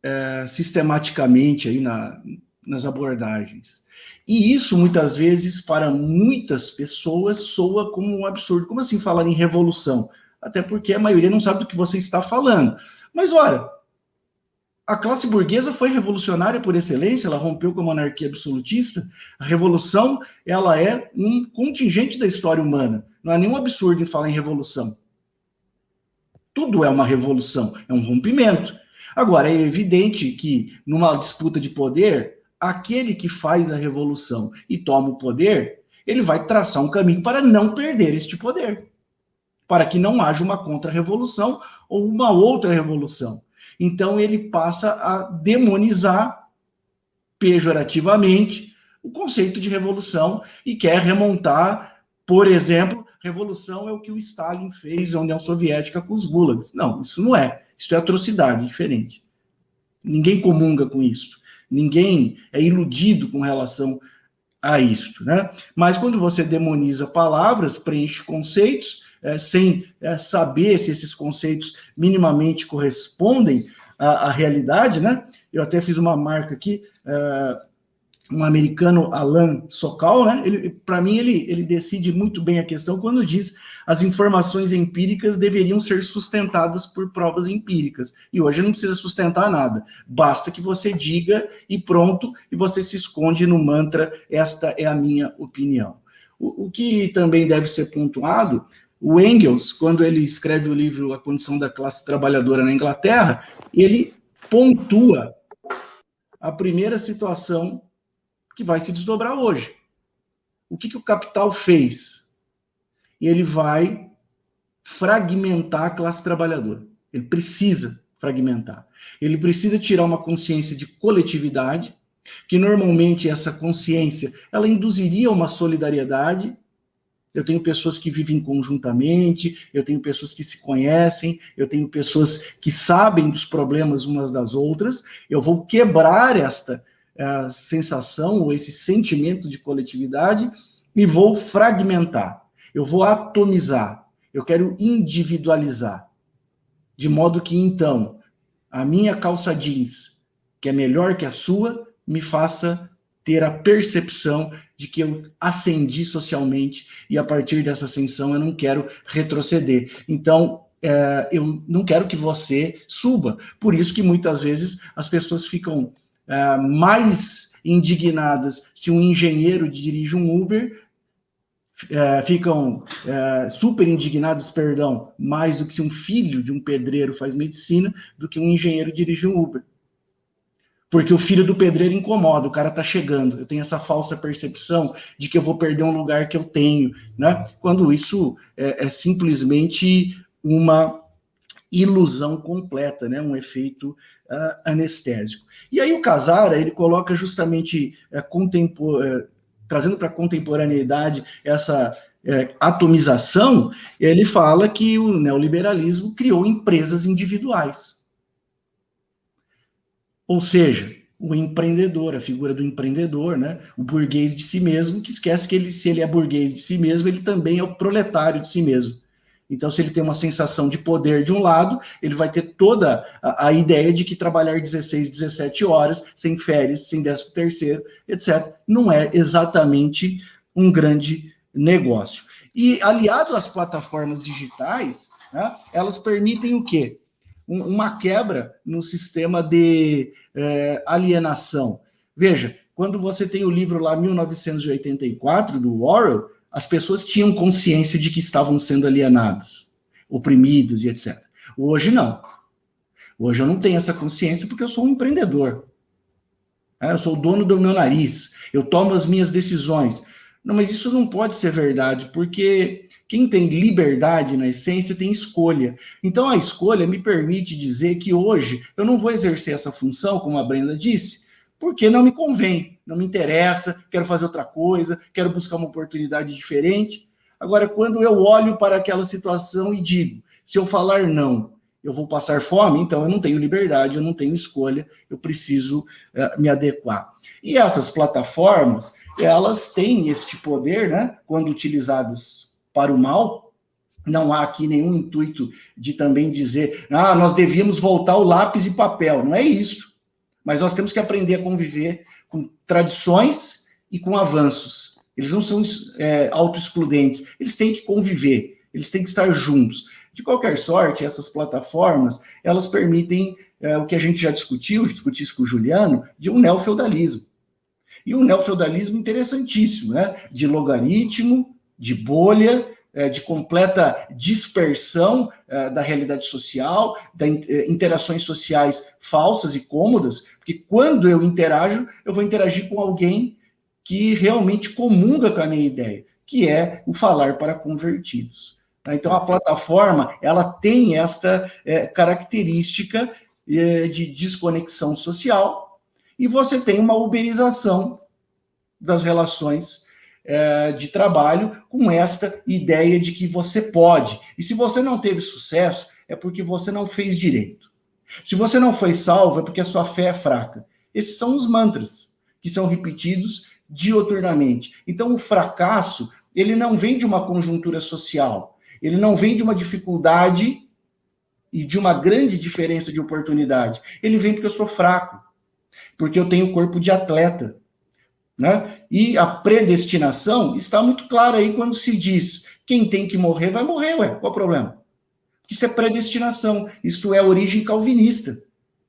é, sistematicamente aí na, nas abordagens. E isso, muitas vezes, para muitas pessoas, soa como um absurdo. Como assim falar em revolução? Até porque a maioria não sabe do que você está falando. Mas, olha, a classe burguesa foi revolucionária por excelência, ela rompeu com a monarquia absolutista. A revolução, ela é um contingente da história humana. Não há nenhum absurdo em falar em revolução. Tudo é uma revolução, é um rompimento. Agora, é evidente que numa disputa de poder, aquele que faz a revolução e toma o poder, ele vai traçar um caminho para não perder este poder, para que não haja uma contra-revolução ou uma outra revolução. Então ele passa a demonizar pejorativamente o conceito de revolução e quer remontar, por exemplo, revolução é o que o Stalin fez na União Soviética com os gulags. Não, isso não é. Isso é atrocidade, diferente. Ninguém comunga com isso. Ninguém é iludido com relação a isto, né? Mas quando você demoniza palavras, preenche conceitos, é, sem é, saber se esses conceitos minimamente correspondem à, à, realidade, né? Eu até fiz uma marca aqui, é, um americano, Alan Sokal, né? Para mim, ele, ele decide muito bem a questão quando diz as informações empíricas deveriam ser sustentadas por provas empíricas. E hoje não precisa sustentar nada. Basta que você diga e pronto, e você se esconde no mantra, esta é a minha opinião. O, o que também deve ser pontuado, o Engels, quando ele escreve o livro A Condição da Classe Trabalhadora na Inglaterra, ele pontua a primeira situação que vai se desdobrar hoje. O que, que o capital fez? Ele vai fragmentar a classe trabalhadora. Ele precisa fragmentar. Ele precisa tirar uma consciência de coletividade, que normalmente essa consciência ela induziria uma solidariedade. Eu tenho pessoas que vivem conjuntamente, eu tenho pessoas que se conhecem, eu tenho pessoas que sabem dos problemas umas das outras. Eu vou quebrar esta a sensação ou esse sentimento de coletividade e vou fragmentar. Eu vou atomizar. Eu quero individualizar. De modo que então a minha calça jeans, que é melhor que a sua, me faça ter a percepção de que eu ascendi socialmente e a partir dessa ascensão eu não quero retroceder. Então, é, eu não quero que você suba. Por isso que muitas vezes as pessoas ficam é, mais indignadas se um engenheiro dirige um Uber, é, ficam é, super indignadas, perdão, mais do que se um filho de um pedreiro faz medicina, do que um engenheiro dirige um Uber. Porque o filho do pedreiro incomoda, o cara tá chegando. Eu tenho essa falsa percepção de que eu vou perder um lugar que eu tenho, né? Quando isso é, é simplesmente uma ilusão completa, né? Um efeito uh, anestésico. E aí o Casara, ele coloca justamente, uh, contempor, uh, trazendo para a contemporaneidade essa atomização, ele fala que o neoliberalismo criou empresas individuais. Ou seja, o empreendedor, a figura do empreendedor, né? o burguês de si mesmo, que esquece que ele, se ele é burguês de si mesmo, ele também é o proletário de si mesmo. Então, se ele tem uma sensação de poder de um lado, ele vai ter toda a, a ideia de que trabalhar 16, 17 horas, sem férias, sem décimo terceiro, etc., não é exatamente um grande negócio. E aliado às plataformas digitais, né, elas permitem o quê? Um, uma quebra no sistema de é, alienação. Veja, quando você tem o livro lá 1984 do Orwell, as pessoas tinham consciência de que estavam sendo alienadas, oprimidas e etc. Hoje não. Hoje eu não tenho essa consciência porque eu sou um empreendedor. É, eu sou o dono do meu nariz, eu tomo as minhas decisões. Não, mas isso não pode ser verdade, porque quem tem liberdade na essência tem escolha. Então a escolha me permite dizer que hoje eu não vou exercer essa função, como a Brenda disse, porque não me convém, não me interessa, quero fazer outra coisa, quero buscar uma oportunidade diferente. Agora, quando eu olho para aquela situação e digo, se eu falar não, eu vou passar fome, então eu não tenho liberdade, eu não tenho escolha, eu preciso uh, me adequar. E essas plataformas, elas têm este poder, né, quando utilizadas para o mal, não há aqui nenhum intuito de também dizer, ah, nós devíamos voltar ao lápis e papel, não é isso mas nós temos que aprender a conviver com tradições e com avanços. Eles não são é, auto-excludentes, eles têm que conviver, eles têm que estar juntos. De qualquer sorte, essas plataformas, elas permitem é, o que a gente já discutiu, discutiu isso com o Juliano, de um neofeudalismo. E um neofeudalismo interessantíssimo, né? De logaritmo, de bolha, é, de completa dispersão é, da realidade social, de é, interações sociais falsas e cômodas, porque quando eu interajo, eu vou interagir com alguém que realmente comunga com a minha ideia, que é o falar para convertidos. Tá? Então, a plataforma ela tem esta característica de desconexão social e você tem uma uberização das relações é, de trabalho com esta ideia de que você pode. E se você não teve sucesso, é porque você não fez direito. Se você não foi salvo, é porque a sua fé é fraca. Esses são os mantras que são repetidos dioturnamente. Então, o fracasso, ele não vem de uma conjuntura social, ele não vem de uma dificuldade e de uma grande diferença de oportunidade. Ele vem porque eu sou fraco, porque eu tenho corpo de atleta. Né? E a predestinação está muito clara aí quando se diz quem tem que morrer vai morrer, ué, qual o problema? Isso é predestinação, isto é origem calvinista.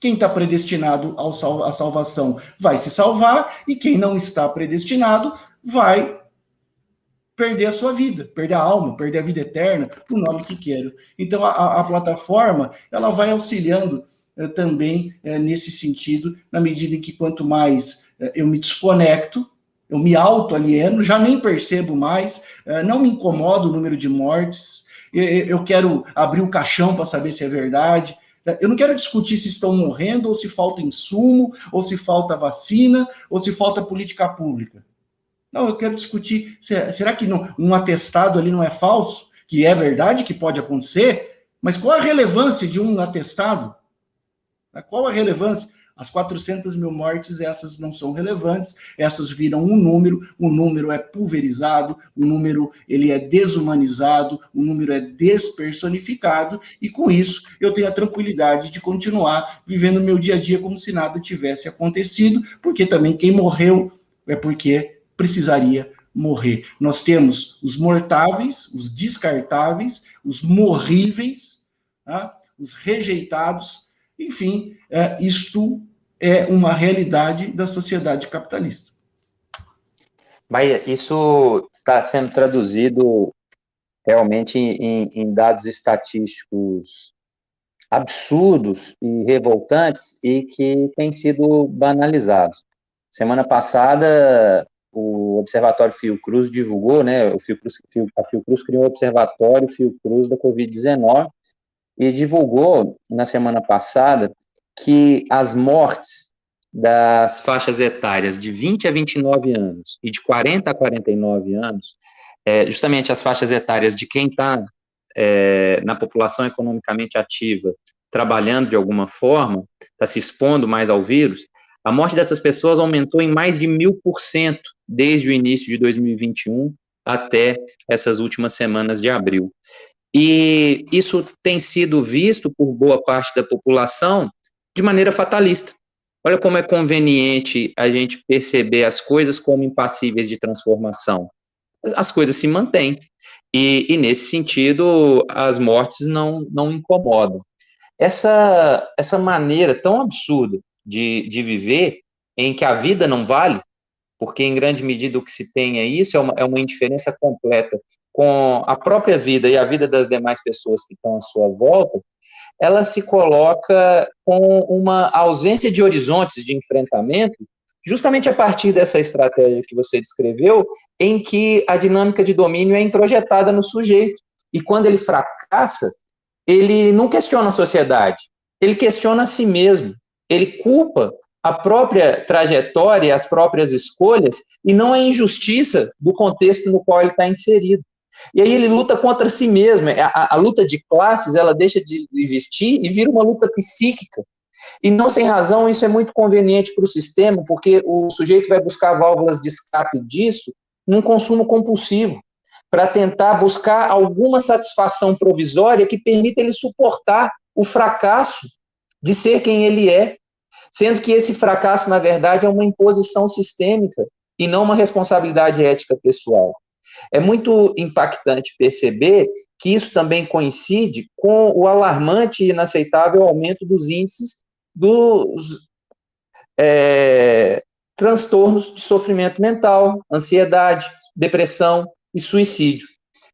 Quem está predestinado ao sal à salvação vai se salvar, e quem não está predestinado vai perder a sua vida, perder a alma, perder a vida eterna, o nome que queira. Então, a, a plataforma, ela vai auxiliando também eh, nesse sentido, na medida em que quanto mais eh, eu me desconecto, eu me auto-alieno, já nem percebo mais, não me incomodo o número de mortes, eu quero abrir o caixão para saber se é verdade, eu não quero discutir se estão morrendo, ou se falta insumo, ou se falta vacina, ou se falta política pública. Não, eu quero discutir. Será que não, um atestado ali não é falso? Que é verdade, que pode acontecer? Mas qual a relevância de um atestado? Qual a relevância? As 400 mil mortes, essas não são relevantes, essas viram um número, o número é pulverizado, o número ele é desumanizado, o número é despersonificado, e com isso eu tenho a tranquilidade de continuar vivendo o meu dia a dia como se nada tivesse acontecido, porque também quem morreu é porque precisaria morrer. Nós temos os mortáveis, os descartáveis, os morríveis, tá? os rejeitados, enfim, é, isto é uma realidade da sociedade capitalista. Bahia, isso está sendo traduzido realmente em, em, dados estatísticos absurdos e revoltantes e que têm sido banalizados. Semana passada, o Observatório Fiocruz divulgou, né, o Fiocruz, a Fiocruz criou o Observatório Fiocruz da Covid-19, e divulgou na semana passada que as mortes das faixas etárias de 20 a 29 anos e de 40 a 49 anos, é, justamente as faixas etárias de quem está é, na população economicamente ativa, trabalhando de alguma forma, está se expondo mais ao vírus, a morte dessas pessoas aumentou em mais de mil por cento desde o início de 2021 até essas últimas semanas de abril. E isso tem sido visto por boa parte da população de maneira fatalista. Olha como é conveniente a gente perceber as coisas como impassíveis de transformação. As coisas se mantêm. E, e nesse sentido, as mortes não, não incomodam. Essa, essa maneira tão absurda de, de viver, em que a vida não vale, porque em grande medida o que se tem é isso, é uma, é uma indiferença completa com a própria vida e a vida das demais pessoas que estão à sua volta, ela se coloca com uma ausência de horizontes de enfrentamento, justamente a partir dessa estratégia que você descreveu, em que a dinâmica de domínio é introjetada no sujeito. E quando ele fracassa, ele não questiona a sociedade, ele questiona a si mesmo, ele culpa a própria trajetória, as próprias escolhas, e não a injustiça do contexto no qual ele está inserido. E aí ele luta contra si mesmo. A, a, a, luta de classes, ela deixa de existir e vira uma luta psíquica. E não sem razão, isso é muito conveniente para o sistema, porque o sujeito vai buscar válvulas de escape disso num consumo compulsivo, para tentar buscar alguma satisfação provisória que permita ele suportar o fracasso de ser quem ele é, sendo que esse fracasso, na verdade, é uma imposição sistêmica e não uma responsabilidade ética pessoal. É muito impactante perceber que isso também coincide com o alarmante e inaceitável aumento dos índices dos é, transtornos de sofrimento mental, ansiedade, depressão e suicídio.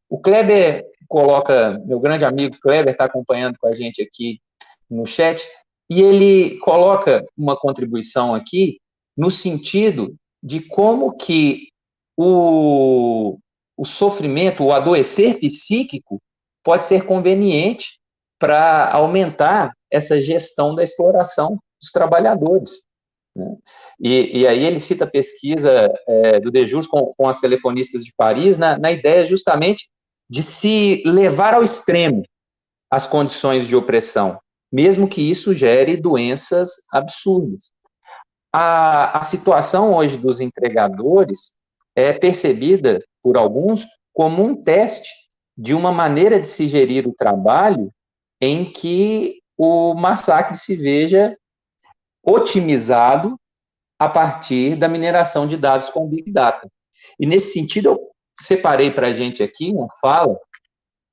O Kleber coloca, meu grande amigo Kleber está acompanhando com a gente aqui no chat, e ele coloca uma contribuição aqui no sentido de como que o, o sofrimento, o adoecer psíquico pode ser conveniente para aumentar essa gestão da exploração dos trabalhadores. Né? E, e, aí ele cita a pesquisa é, do Dejus com, com as telefonistas de Paris na, na ideia justamente de se levar ao extremo as condições de opressão, mesmo que isso gere doenças absurdas. A, a situação hoje dos entregadores é percebida por alguns como um teste de uma maneira de se gerir o trabalho em que o massacre se veja otimizado a partir da mineração de dados com Big Data. E nesse sentido, eu separei para a gente aqui uma fala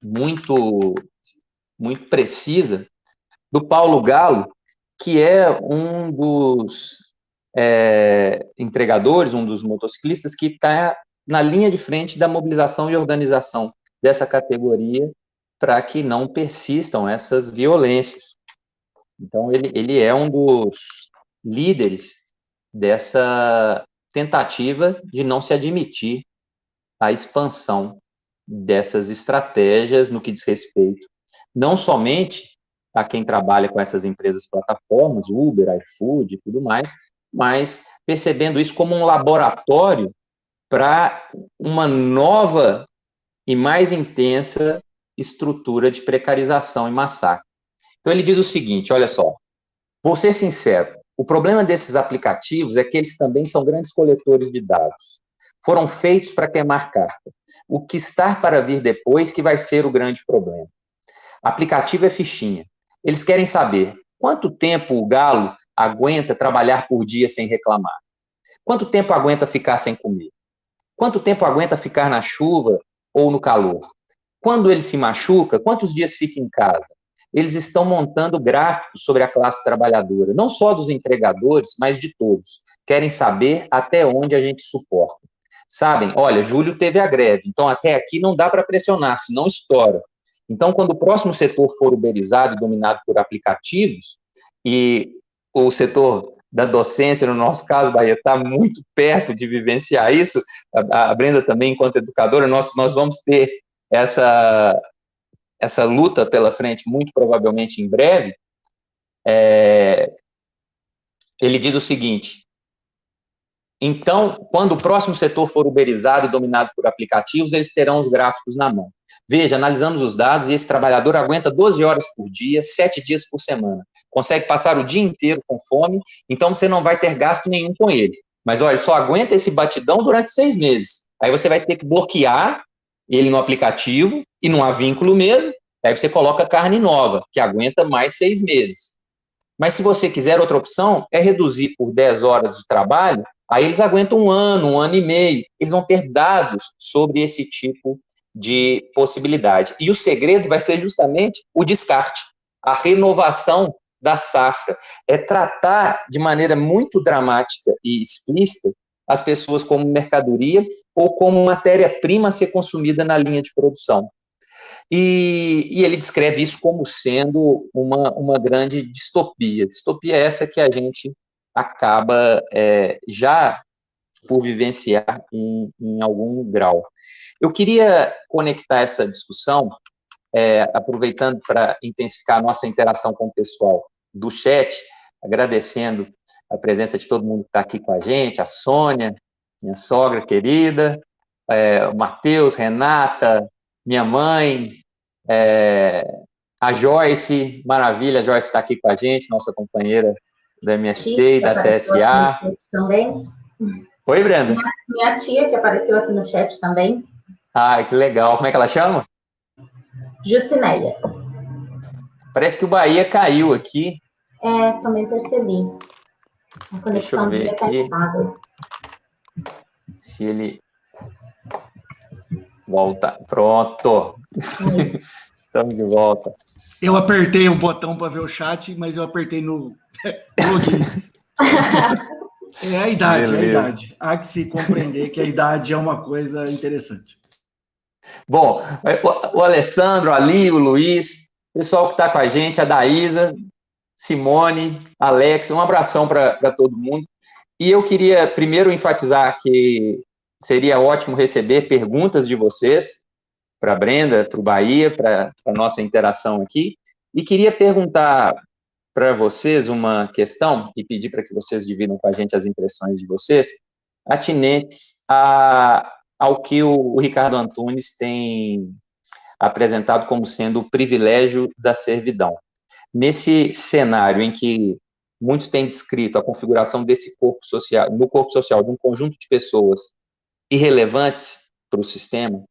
muito, muito precisa do Paulo Galo, que é um dos é, entregadores, um dos motociclistas que está na linha de frente da mobilização e organização dessa categoria para que não persistam essas violências. Então, ele, ele é um dos líderes dessa tentativa de não se admitir a expansão dessas estratégias no que diz respeito não somente a quem trabalha com essas empresas plataformas, Uber, iFood e tudo mais, mas percebendo isso como um laboratório para uma nova e mais intensa estrutura de precarização e massacre. Então ele diz o seguinte, olha só, vou ser sincero, o problema desses aplicativos é que eles também são grandes coletores de dados. Foram feitos para queimar carta. O que está para vir depois que vai ser o grande problema. Aplicativo é fichinha. Eles querem saber quanto tempo o galo aguenta trabalhar por dia sem reclamar. Quanto tempo aguenta ficar sem comer? Quanto tempo aguenta ficar na chuva ou no calor? Quando ele se machuca, quantos dias fica em casa? eles estão montando gráficos sobre a classe trabalhadora, não só dos entregadores, mas de todos. Querem saber até onde a gente suporta. Sabem, olha, julho teve a greve, então até aqui não dá para pressionar, senão estoura. Então, quando o próximo setor for uberizado e dominado por aplicativos, e o setor da docência, no nosso caso, Bahia, está muito perto de vivenciar isso, a, Brenda também, enquanto educadora, nós, nós vamos ter essa, essa luta pela frente, muito provavelmente em breve, é, ele diz o seguinte: então, quando o próximo setor for uberizado e dominado por aplicativos, eles terão os gráficos na mão. Veja, analisamos os dados e esse trabalhador aguenta 12 horas por dia, 7 dias por semana. Consegue passar o dia inteiro com fome, então você não vai ter gasto nenhum com ele. Mas olha, só aguenta esse batidão durante seis meses. Aí você vai ter que bloquear ele no aplicativo e não há vínculo mesmo, aí você coloca carne nova, que aguenta mais seis meses. Mas se você quiser outra opção, é reduzir por 10 horas de trabalho, aí eles aguentam um ano, um ano e meio, eles vão ter dados sobre esse tipo de possibilidade. E o segredo vai ser justamente o descarte, a renovação da safra, é tratar de maneira muito dramática e explícita as pessoas como mercadoria ou como matéria-prima a ser consumida na linha de produção. E, e, ele descreve isso como sendo uma, uma grande distopia. Distopia essa que a gente acaba é, já por vivenciar em, em, algum grau. Eu queria conectar essa discussão, é, aproveitando para intensificar a nossa interação com o pessoal do chat, agradecendo a presença de todo mundo que está aqui com a gente, a Sônia, minha sogra querida, é, o Matheus, Renata, minha mãe, é, a Joyce, maravilha, a Joyce está aqui com a gente, nossa companheira da MST e da CSA. Também. Oi, Brenda. Minha, tia, que apareceu aqui no chat também. Ah, que legal. Como é que ela chama? Jucinéia. Parece que o Bahia caiu aqui. É, também percebi. A conexão Deixa eu ver aqui. Se ele volta. Pronto. (laughs) Estamos de volta. Eu apertei o botão para ver o chat, mas eu apertei no (laughs) (laughs) é a idade, Beleza. é a idade. Há que se compreender que a idade é uma coisa interessante. Bom, o Alessandro, ali, o Luiz, pessoal que está com a gente, a Daísa, Simone, Alex, um abração para todo mundo. E eu queria primeiro enfatizar que seria ótimo receber perguntas de vocês para a Brenda, para o Bahia, para a nossa interação aqui. E queria perguntar para vocês uma questão e pedir para que vocês dividam com a gente as impressões de vocês, atinentes a, ao que o, o Ricardo Antunes tem apresentado como sendo o privilégio da servidão. Nesse cenário em que muitos têm descrito a configuração desse corpo social, no corpo social de um conjunto de pessoas irrelevantes para o sistema,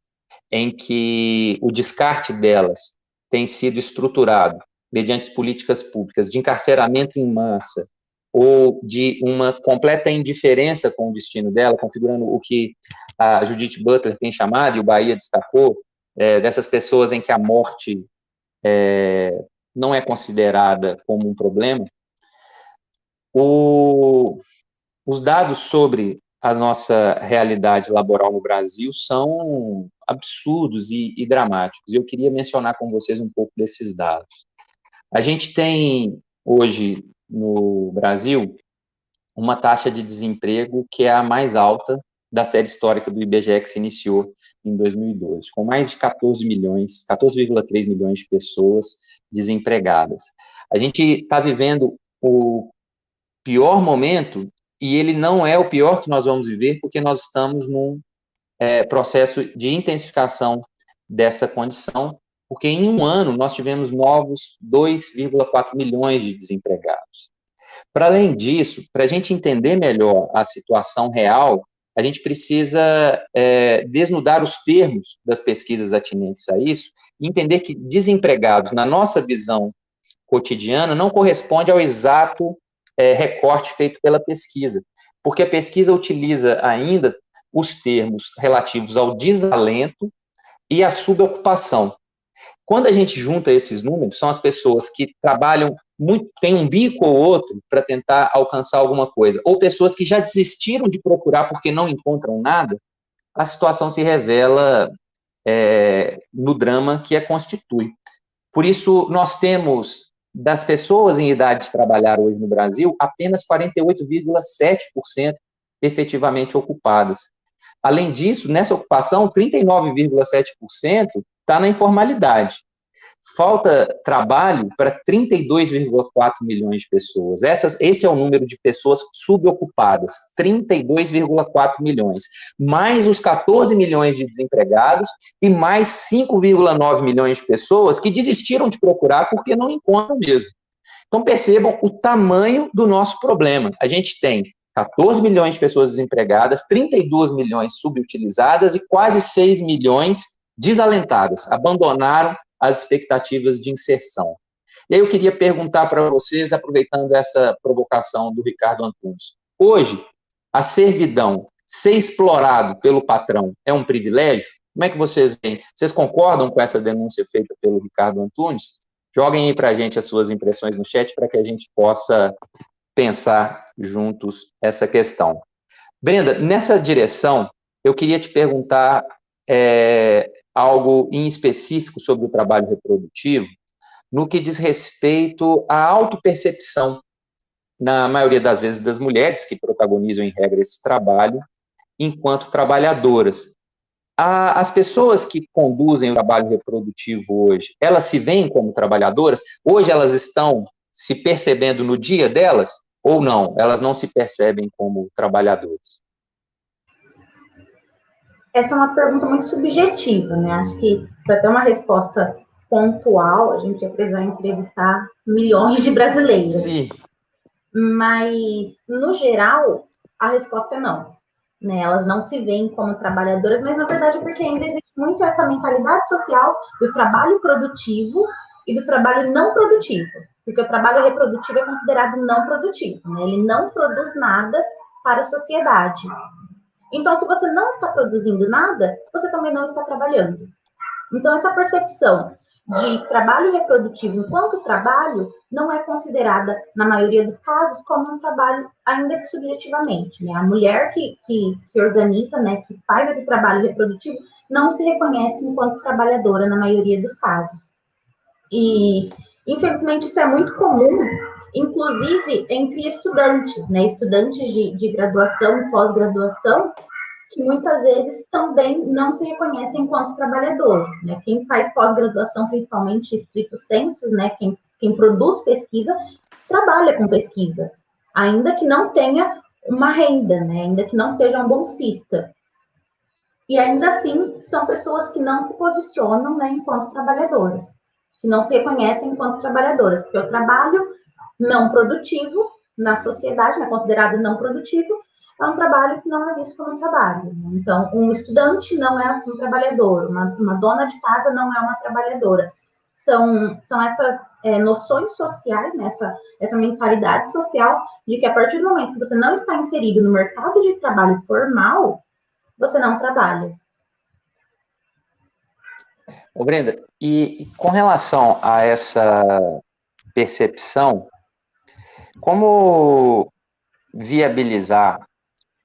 em que o descarte delas tem sido estruturado mediante políticas públicas de encarceramento em massa ou de uma completa indiferença com o destino dela, configurando o que a Judith Butler tem chamado, e o Bahia destacou, é, dessas pessoas em que a morte é, não é considerada como um problema, o, os dados sobre a nossa realidade laboral no Brasil são absurdos e, e dramáticos. Eu queria mencionar com vocês um pouco desses dados. A gente tem hoje no Brasil uma taxa de desemprego que é a mais alta da série histórica do IBGE que se iniciou em 2012, com mais de 14 milhões, 14,3 milhões de pessoas desempregadas. A gente está vivendo o pior momento e ele não é o pior que nós vamos viver porque nós estamos num é, processo de intensificação dessa condição porque em um ano nós tivemos novos 2,4 milhões de desempregados. Para além disso, para a gente entender melhor a situação real, a gente precisa é, desnudar os termos das pesquisas atinentes a isso e entender que desempregados, na nossa visão cotidiana, não corresponde ao exato é, recorte feito pela pesquisa, porque a pesquisa utiliza ainda os termos relativos ao desalento e à subocupação. Quando a gente junta esses números, são as pessoas que trabalham muito, têm um bico ou outro para tentar alcançar alguma coisa, ou pessoas que já desistiram de procurar porque não encontram nada, a situação se revela é, no drama que a constitui. Por isso, nós temos, das pessoas em idade de trabalhar hoje no Brasil, apenas 48,7% efetivamente ocupadas. Além disso, nessa ocupação, 39,7% está na informalidade. Falta trabalho para 32,4 milhões de pessoas. Essas, esse é o número de pessoas subocupadas, 32,4 milhões. Mais os 14 milhões de desempregados e mais 5,9 milhões de pessoas que desistiram de procurar porque não encontram mesmo. Então percebam o tamanho do nosso problema. A gente tem 14 milhões de pessoas desempregadas, 32 milhões subutilizadas e quase 6 milhões desalentadas, abandonaram as expectativas de inserção. E aí eu queria perguntar para vocês, aproveitando essa provocação do Ricardo Antunes, hoje, a servidão, ser explorado pelo patrão é um privilégio? Como é que vocês veem? Vocês concordam com essa denúncia feita pelo Ricardo Antunes? Joguem aí para a gente as suas impressões no chat para que a gente possa pensar juntos essa questão. Brenda, nessa direção, eu queria te perguntar é, algo em específico sobre o trabalho reprodutivo, no que diz respeito à autopercepção, na maioria das vezes das mulheres que protagonizam em regra esse trabalho, enquanto trabalhadoras. as pessoas que conduzem o trabalho reprodutivo hoje, elas se veem como trabalhadoras? Hoje elas estão se percebendo no dia delas ou não? Elas não se percebem como trabalhadoras? Essa é uma pergunta muito subjetiva, né? Acho que para ter uma resposta pontual, a gente ia precisar entrevistar milhões de brasileiros. Sim. Mas, no geral, a resposta é não. Né? Elas não se veem como trabalhadoras, mas na verdade é porque ainda existe muito essa mentalidade social do trabalho produtivo e do trabalho não produtivo. Porque o trabalho reprodutivo é considerado não produtivo, né? Ele não produz nada para a sociedade. Então, se você não está produzindo nada, você também não está trabalhando. Então, essa percepção de trabalho reprodutivo enquanto trabalho não é considerada, na maioria dos casos, como um trabalho, ainda que subjetivamente. Né? A mulher que, que, que organiza, né, que faz esse trabalho reprodutivo, não se reconhece enquanto trabalhadora, na maioria dos casos. E, infelizmente, isso é muito comum inclusive entre estudantes, né? Estudantes de, de graduação e pós-graduação, que muitas vezes também não se reconhecem enquanto trabalhadores, né? Quem faz pós-graduação, principalmente estrito sensos, né? Quem, quem produz pesquisa, trabalha com pesquisa, ainda que não tenha uma renda, né? Ainda que não seja um bolsista. E ainda assim, são pessoas que não se posicionam né, enquanto trabalhadoras, que não se reconhecem enquanto trabalhadoras, porque o trabalho não produtivo na sociedade, né, considerado não produtivo, é um trabalho que não é visto como um trabalho. Então, um estudante não é um trabalhador, uma, uma dona de casa não é uma trabalhadora. São, são essas é, noções sociais, né, essa, essa mentalidade social de que a partir do momento que você não está inserido no mercado de trabalho formal, você não trabalha. Ô Brenda, e com relação a essa percepção, como viabilizar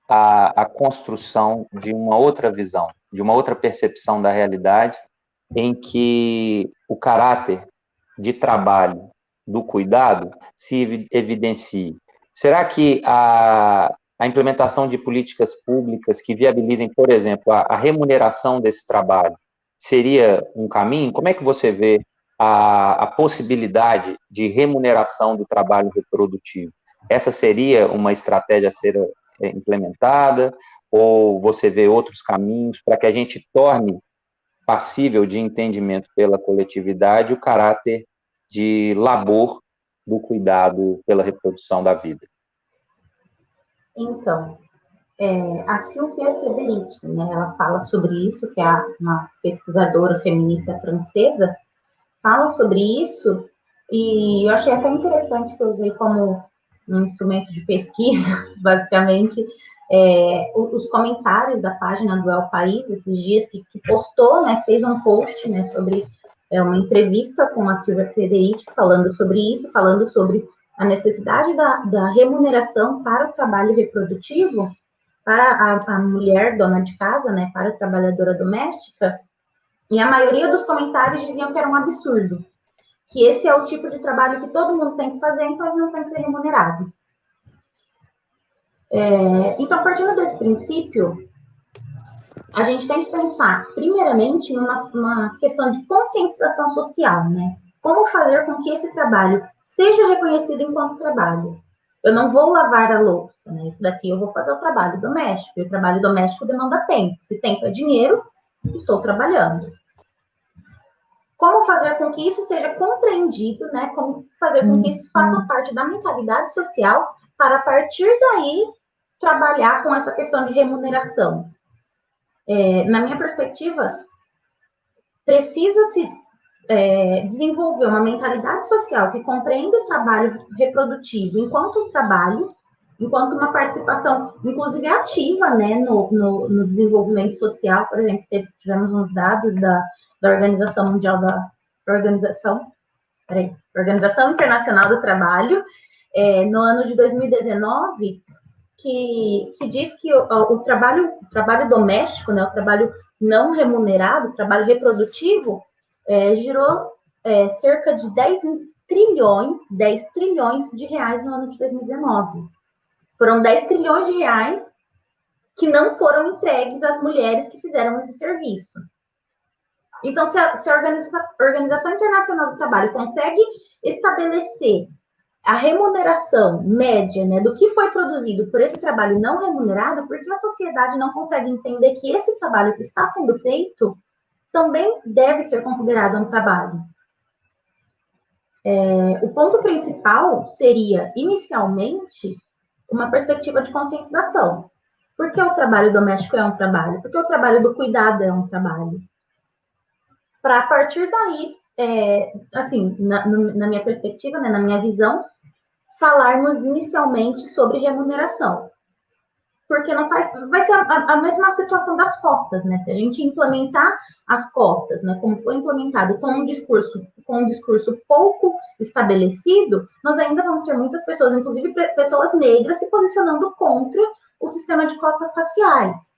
a, a construção de uma outra visão, de uma outra percepção da realidade, em que o caráter de trabalho do cuidado se evidencie? Será que a, a implementação de políticas públicas que viabilizem, por exemplo, a, a, remuneração desse trabalho seria um caminho? Como é que você vê a, a possibilidade de remuneração do trabalho reprodutivo? Essa seria uma estratégia a ser é, implementada? Ou você vê outros caminhos para que a gente torne passível de entendimento pela coletividade o caráter de labor do cuidado pela reprodução da vida? Então, é, a Silvia Federici, né, ela fala sobre isso, que é uma pesquisadora feminista francesa, fala sobre isso, e eu achei até interessante que eu usei como um instrumento de pesquisa, (laughs) basicamente, é, os comentários da página do El País, esses dias, que, que postou, né, fez um post, né, sobre é, uma entrevista com a Silvia Federici, falando sobre isso, falando sobre a necessidade da, da remuneração para o trabalho reprodutivo, para a, a, mulher dona de casa, né, para a trabalhadora doméstica, e a maioria dos comentários diziam que era um absurdo, que esse é o tipo de trabalho que todo mundo tem que fazer, então ele não tem que ser remunerado. É, então, partindo desse princípio, a gente tem que pensar, primeiramente, numa, questão de conscientização social, né? Como fazer com que esse trabalho seja reconhecido enquanto trabalho. Eu não vou lavar a louça, né? Isso daqui eu vou fazer o trabalho doméstico. E o trabalho doméstico demanda tempo. Se tempo é dinheiro, estou trabalhando. Como fazer com que isso seja compreendido, né? Como fazer com que isso faça uhum. parte da mentalidade social para a partir daí trabalhar com essa questão de remuneração. É, na minha perspectiva, precisa-se é, desenvolver uma mentalidade social que compreenda o trabalho reprodutivo enquanto trabalho, enquanto uma participação, inclusive ativa, né, no, no, no desenvolvimento social. Por exemplo, tivemos uns dados da, da Organização Mundial da Organização, peraí, Organização Internacional do Trabalho, é, no ano de 2019, que, que diz que o, o, trabalho, o trabalho doméstico, né, o trabalho não remunerado, o trabalho reprodutivo, é, girou é, cerca de 10 trilhões, 10 trilhões de reais no ano de 2019. Foram 10 trilhões de reais que não foram entregues às mulheres que fizeram esse serviço. Então, se a, se a Organização, Internacional do Trabalho consegue estabelecer a remuneração média né, do que foi produzido por esse trabalho não remunerado, porque a sociedade não consegue entender que esse trabalho que está sendo feito também deve ser considerado um trabalho. É, o ponto principal seria, inicialmente, uma perspectiva de conscientização. Por que o trabalho doméstico é um trabalho? Porque o trabalho do cuidado é um trabalho. Para, a partir daí, é, assim, na, na, minha perspectiva, né, na minha visão, falarmos inicialmente sobre remuneração porque não faz, vai ser a, a, mesma situação das cotas, né? Se a gente implementar as cotas, né, como foi implementado com um discurso, com um discurso pouco estabelecido, nós ainda vamos ter muitas pessoas, inclusive pessoas negras, se posicionando contra o sistema de cotas raciais.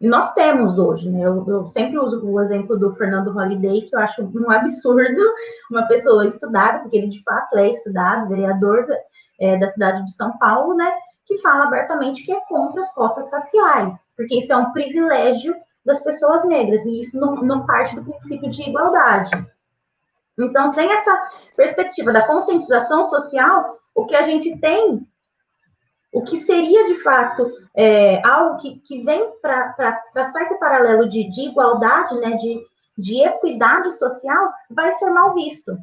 E nós temos hoje, né? Eu, eu, sempre uso o exemplo do Fernando Holliday, que eu acho um absurdo (laughs) uma pessoa estudada, porque ele de fato é estudado, vereador da, é, da cidade de São Paulo, né? Que fala abertamente que é contra as cotas raciais, porque isso é um privilégio das pessoas negras, e isso não, não parte do princípio de igualdade. Então, sem essa perspectiva da conscientização social, o que a gente tem o que seria de fato é, algo que, que vem para traçar esse paralelo de, de igualdade, né, de, de equidade social, vai ser mal visto.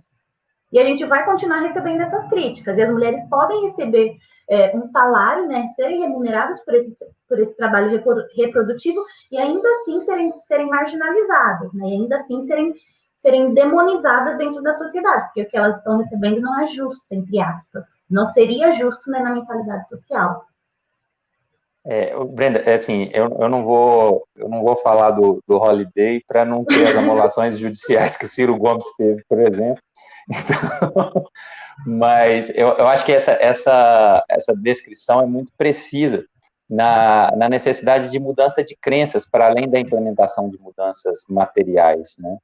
E a gente vai continuar recebendo essas críticas. E as mulheres podem receber é, um salário, né, serem remuneradas por esse, por esse trabalho reprodutivo e ainda assim serem, serem marginalizadas, né, e ainda assim serem serem demonizadas dentro da sociedade, porque o que elas estão recebendo não é justo, entre aspas. Não seria justo né, na mentalidade social. É, Brenda, é assim, eu, eu, não vou eu não vou falar do, do Holiday para não ter as amolações (laughs) judiciais que o Ciro Gomes teve, por exemplo. Então, (laughs) mas eu, eu acho que essa, essa, essa descrição é muito precisa na, na necessidade de mudança de crenças, para além da implementação de mudanças materiais, né?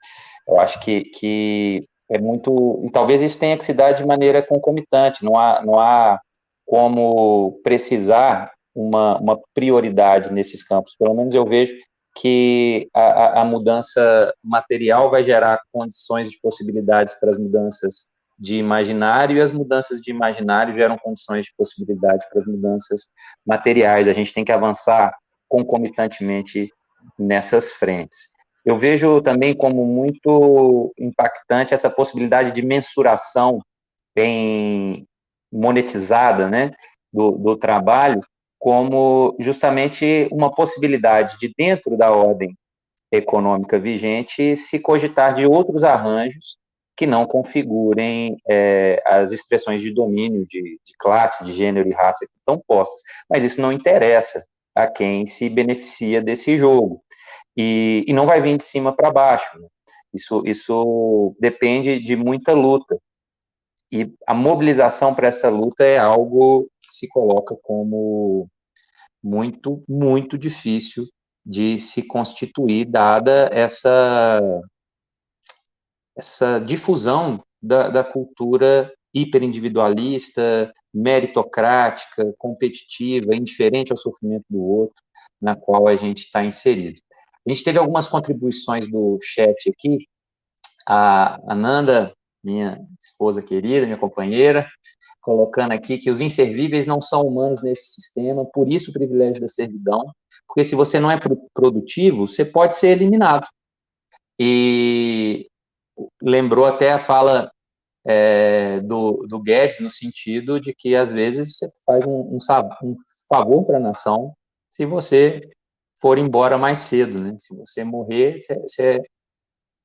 Eu acho que, que é muito, e talvez isso tenha que se dar de maneira concomitante, não há, não há como precisar uma, uma prioridade nesses campos, pelo menos eu vejo que a, a mudança material vai gerar condições de possibilidades para as mudanças de imaginário e as mudanças de imaginário geram condições de possibilidade para as mudanças materiais. A gente tem que avançar concomitantemente nessas frentes. Eu vejo também como muito impactante essa possibilidade de mensuração bem monetizada, né, do, do trabalho, como justamente uma possibilidade de dentro da ordem econômica vigente se cogitar de outros arranjos que não configurem é, as expressões de domínio de, de, classe, de gênero e raça que estão postas. Mas isso não interessa a quem se beneficia desse jogo. E, e não vai vir de cima para baixo. Né? Isso, isso depende de muita luta. E a mobilização para essa luta é algo se coloca como muito, muito difícil de se constituir, dada essa essa difusão da, da cultura hiperindividualista, meritocrática, competitiva, indiferente ao sofrimento do outro, na qual a gente está inserido. A gente teve algumas contribuições do chat aqui. A Ananda, minha esposa querida, minha companheira, colocando aqui que os inservíveis não são humanos nesse sistema, por isso o privilégio da servidão, porque se você não é produtivo, você pode ser eliminado. E lembrou até a fala é, do, do Guedes, no sentido de que, às vezes, você faz um, um, um favor para a nação se você for embora mais cedo, né? Se você morrer, você, você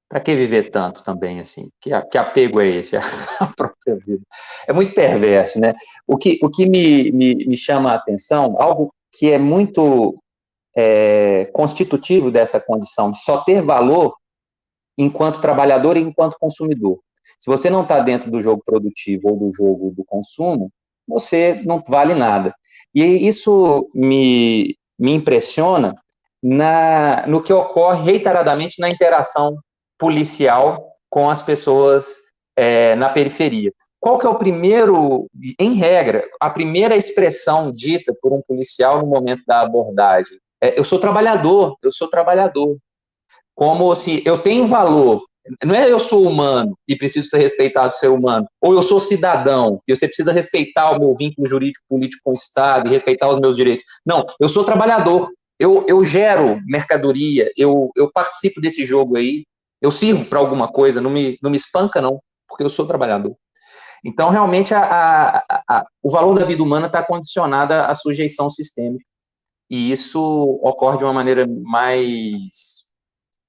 para que viver tanto também, assim? Que, que apego é esse (laughs) à própria vida? É muito perverso, né? O que, o que me, me, me chama a atenção, algo que é muito é, constitutivo dessa condição de só ter valor enquanto trabalhador e enquanto consumidor. Se você não está dentro do jogo produtivo ou do jogo do consumo, você não vale nada. E isso me, me impressiona na, no que ocorre reiteradamente na interação policial com as pessoas é, na periferia. Qual que é o primeiro, em regra, a primeira expressão dita por um policial no momento da abordagem? É, eu sou trabalhador, eu sou trabalhador como se eu tenho valor. Não é eu sou humano e preciso ser respeitado ser humano, ou eu sou cidadão e você precisa respeitar o meu vínculo jurídico político com o Estado e respeitar os meus direitos. Não, eu sou trabalhador, eu, eu gero mercadoria, eu, eu participo desse jogo aí, eu sirvo para alguma coisa, não me, não me espanca não, porque eu sou trabalhador. Então, realmente, a, a, a, o valor da vida humana está condicionado à sujeição sistêmica, e isso ocorre de uma maneira mais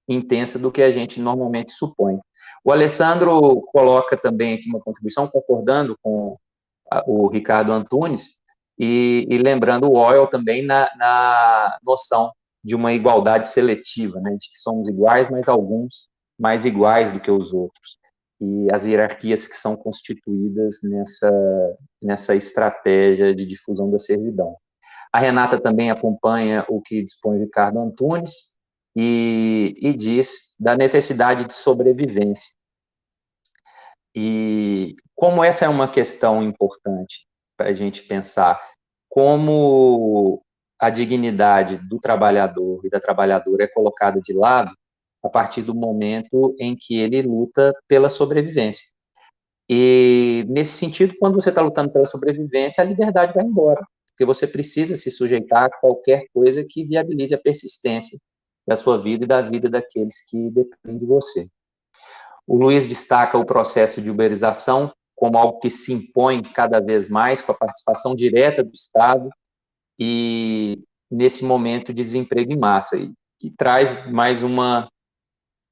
intensa do que a gente normalmente supõe. O Alessandro coloca também aqui uma contribuição, concordando com o Ricardo Antunes, e, e lembrando o Oil também na, na, noção de uma igualdade seletiva, né, de que somos iguais, mas alguns mais iguais do que os outros, e as hierarquias que são constituídas nessa, nessa estratégia de difusão da servidão. A Renata também acompanha o que dispõe Ricardo Antunes e, e diz da necessidade de sobrevivência. E como essa é uma questão importante para a gente pensar, como a dignidade do trabalhador e da trabalhadora é colocada de lado a partir do momento em que ele luta pela sobrevivência. E, nesse sentido, quando você está lutando pela sobrevivência, a liberdade vai embora, porque você precisa se sujeitar a qualquer coisa que viabilize a persistência da sua vida e da vida daqueles que dependem de você. O Luiz destaca o processo de uberização como algo que se impõe cada vez mais com a participação direta do Estado e nesse momento de desemprego em massa e, e traz mais uma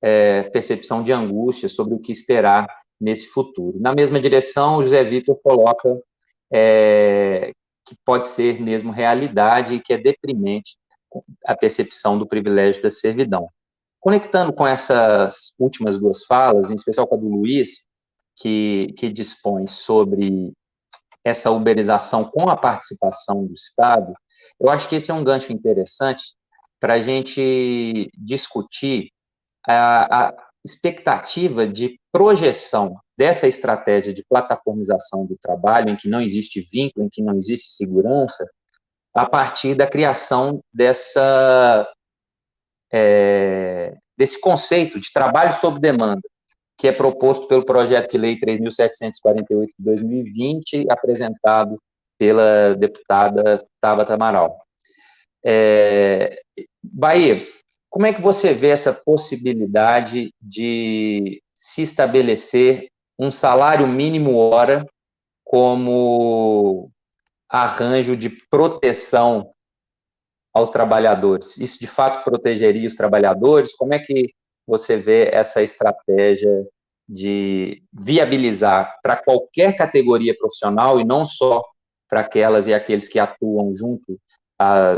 é, percepção de angústia sobre o que esperar nesse futuro. Na mesma direção, o José Vitor coloca é, que pode ser mesmo realidade e que é deprimente a percepção do privilégio da servidão. Conectando com essas últimas duas falas, em especial com a do Luiz, que, que dispõe sobre essa uberização com a participação do Estado, eu acho que esse é um gancho interessante para a gente discutir a, a expectativa de projeção dessa estratégia de plataformização do trabalho, em que não existe vínculo, em que não existe segurança, a partir da criação dessa, é, desse conceito de trabalho sob demanda, que é proposto pelo projeto de lei 3.748 de 2020, apresentado pela deputada Tabata Amaral. É, Bahia, como é que você vê essa possibilidade de se estabelecer um salário mínimo hora como arranjo de proteção aos trabalhadores? Isso de fato protegeria os trabalhadores? Como é que você vê essa estratégia de viabilizar para qualquer categoria profissional e não só para aquelas e aqueles que atuam junto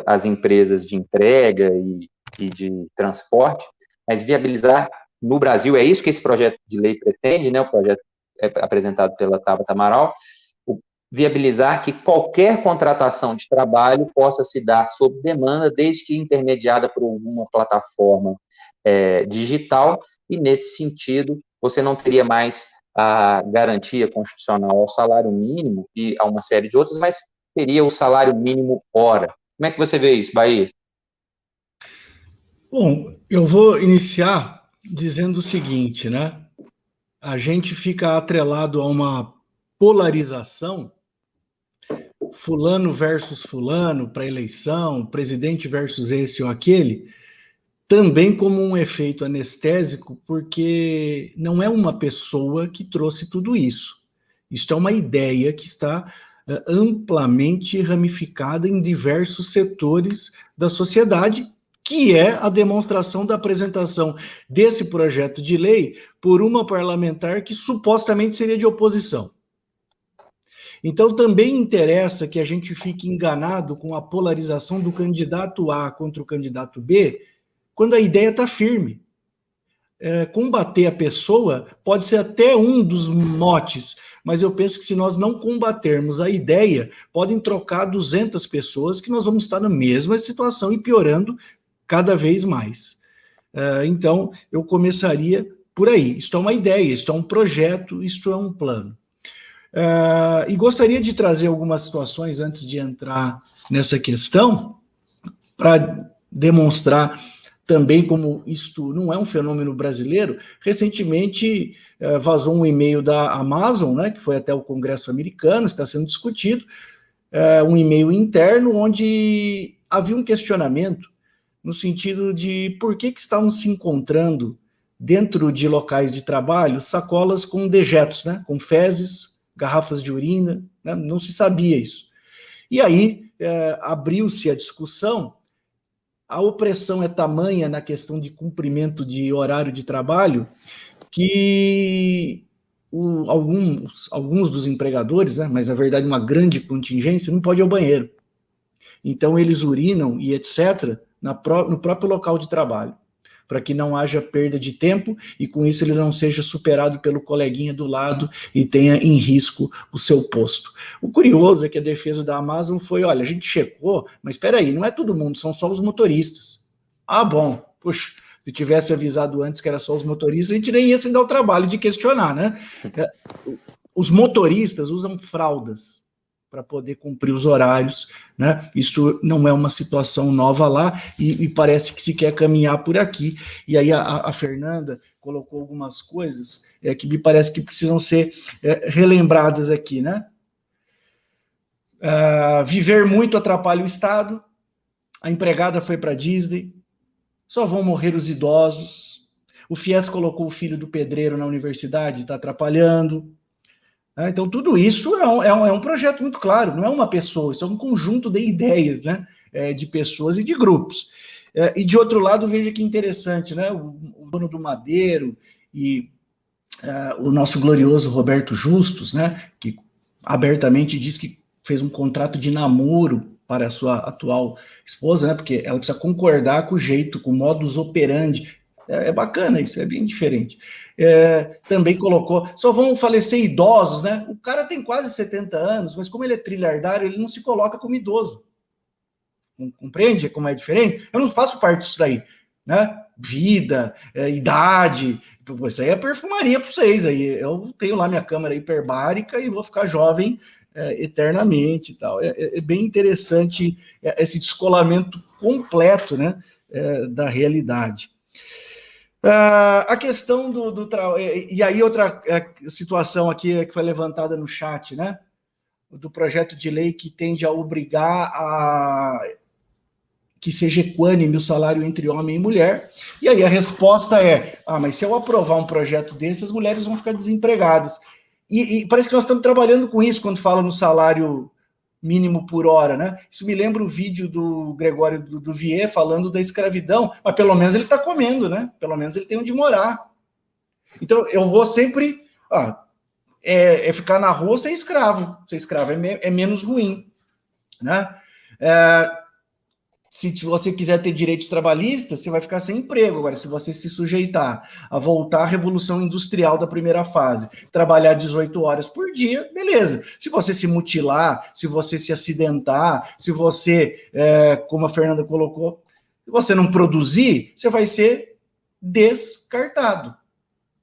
às empresas de entrega e de transporte, mas viabilizar no Brasil, é isso que esse projeto de lei pretende, né, o projeto é apresentado pela Tabata Amaral, viabilizar que qualquer contratação de trabalho possa se dar sob demanda, desde que intermediada por alguma plataforma é, digital, e nesse sentido, você não teria mais a garantia constitucional ao salário mínimo e a uma série de outras, mas teria o salário mínimo hora. Como é que você vê isso, Bahia? Bom, eu vou iniciar dizendo o seguinte, né? A gente fica atrelado a uma polarização, fulano versus fulano para eleição, presidente versus esse ou aquele, também como um efeito anestésico, porque não é uma pessoa que trouxe tudo isso. Isto é uma ideia que está uh, amplamente ramificada em diversos setores da sociedade que é a demonstração da apresentação desse projeto de lei por uma parlamentar que supostamente seria de oposição. Então também interessa que a gente fique enganado com a polarização do candidato A contra o candidato B, quando a ideia está firme. É, combater a pessoa pode ser até um dos motes, mas eu penso que se nós não combatermos a ideia, podem trocar 200 pessoas que nós vamos estar na mesma situação e piorando cada vez mais. Uh, então, eu começaria por aí. Isto é uma ideia, isto é um projeto, isto é um plano. Uh, e gostaria de trazer algumas situações antes de entrar nessa questão, para demonstrar também como isto não é um fenômeno brasileiro. Recentemente uh, vazou um e-mail da Amazon, né, que foi até o Congresso americano, está sendo discutido, um e-mail interno onde havia um questionamento no sentido de por que, que estavam se encontrando dentro de locais de trabalho sacolas com dejetos, né, com fezes, garrafas de urina, né, não se sabia isso. E aí é, abriu-se a discussão, a opressão é tamanha na questão de cumprimento de horário de trabalho que o, alguns, alguns dos empregadores, né, mas na verdade uma grande contingência, não pode ir ao banheiro. Então eles urinam e etc., no próprio local de trabalho. para que não haja perda de tempo e com isso ele não seja superado pelo coleguinha do lado e tenha em risco o seu posto. O curioso é que a defesa da Amazon foi: olha, a gente checou, mas espera aí, não é todo mundo, são só os motoristas. Ah, bom, puxa. Se tivesse avisado antes que era só os motoristas, a gente nem ia se dar o trabalho de questionar, né? (laughs) Os motoristas usam fraldas para poder cumprir os horários, né? Isso não é uma situação nova lá e, e parece que se quer caminhar por aqui. E aí a, a Fernanda colocou algumas coisas é, que me parece que precisam ser é, relembradas aqui, né? Uh, viver muito atrapalha o Estado. A empregada foi para Disney. Só vão morrer os idosos. O Fies colocou o filho do pedreiro na universidade, está atrapalhando. Né? Então, tudo isso é um, é, um, é um, projeto muito claro, não é uma pessoa, isso é um conjunto de ideias, né? É, de pessoas e de grupos. É, e de outro lado, veja que interessante, né? O, dono do Madeiro e é, o nosso glorioso Roberto Justus, né? Que abertamente diz que fez um contrato de namoro para a sua atual esposa, né? Porque ela precisa concordar com o jeito, com o modus operandi. É, é bacana isso, é bem diferente é, também colocou, só vão falecer idosos, né? O cara tem quase 70 anos, mas como ele é trilhardário, ele não se coloca como idoso. Compreende como é diferente? Eu não faço parte disso daí, né? Vida, é, idade, isso aí é perfumaria para vocês aí. Eu tenho lá minha câmera hiperbárica e vou ficar jovem é, eternamente e tal. É, é, é bem interessante é, esse descolamento completo, né, é, da realidade. Uh, a questão do, do tra... e aí outra é, situação aqui que foi levantada no chat, né? Do projeto de lei que tende a obrigar a que seja equânime o salário entre homem e mulher. E aí a resposta é: ah, mas se eu aprovar um projeto desse, as mulheres vão ficar desempregadas. E, e parece que nós estamos trabalhando com isso quando fala no salário mínimo por hora, né? Isso me lembra o vídeo do Gregório do, do Vier falando da escravidão, mas pelo menos ele está comendo, né? Pelo menos ele tem onde morar. Então eu vou sempre. Ah, é, é, ficar na rua ser escravo. Ser escravo é, me, é menos ruim, né? É, se você quiser ter direitos trabalhistas, você vai ficar sem emprego. Agora, se você se sujeitar a voltar à revolução industrial da primeira fase, trabalhar 18 horas por dia, beleza. Se você se mutilar, se você se acidentar, se você, é, como a Fernanda colocou, se você não produzir, você vai ser descartado,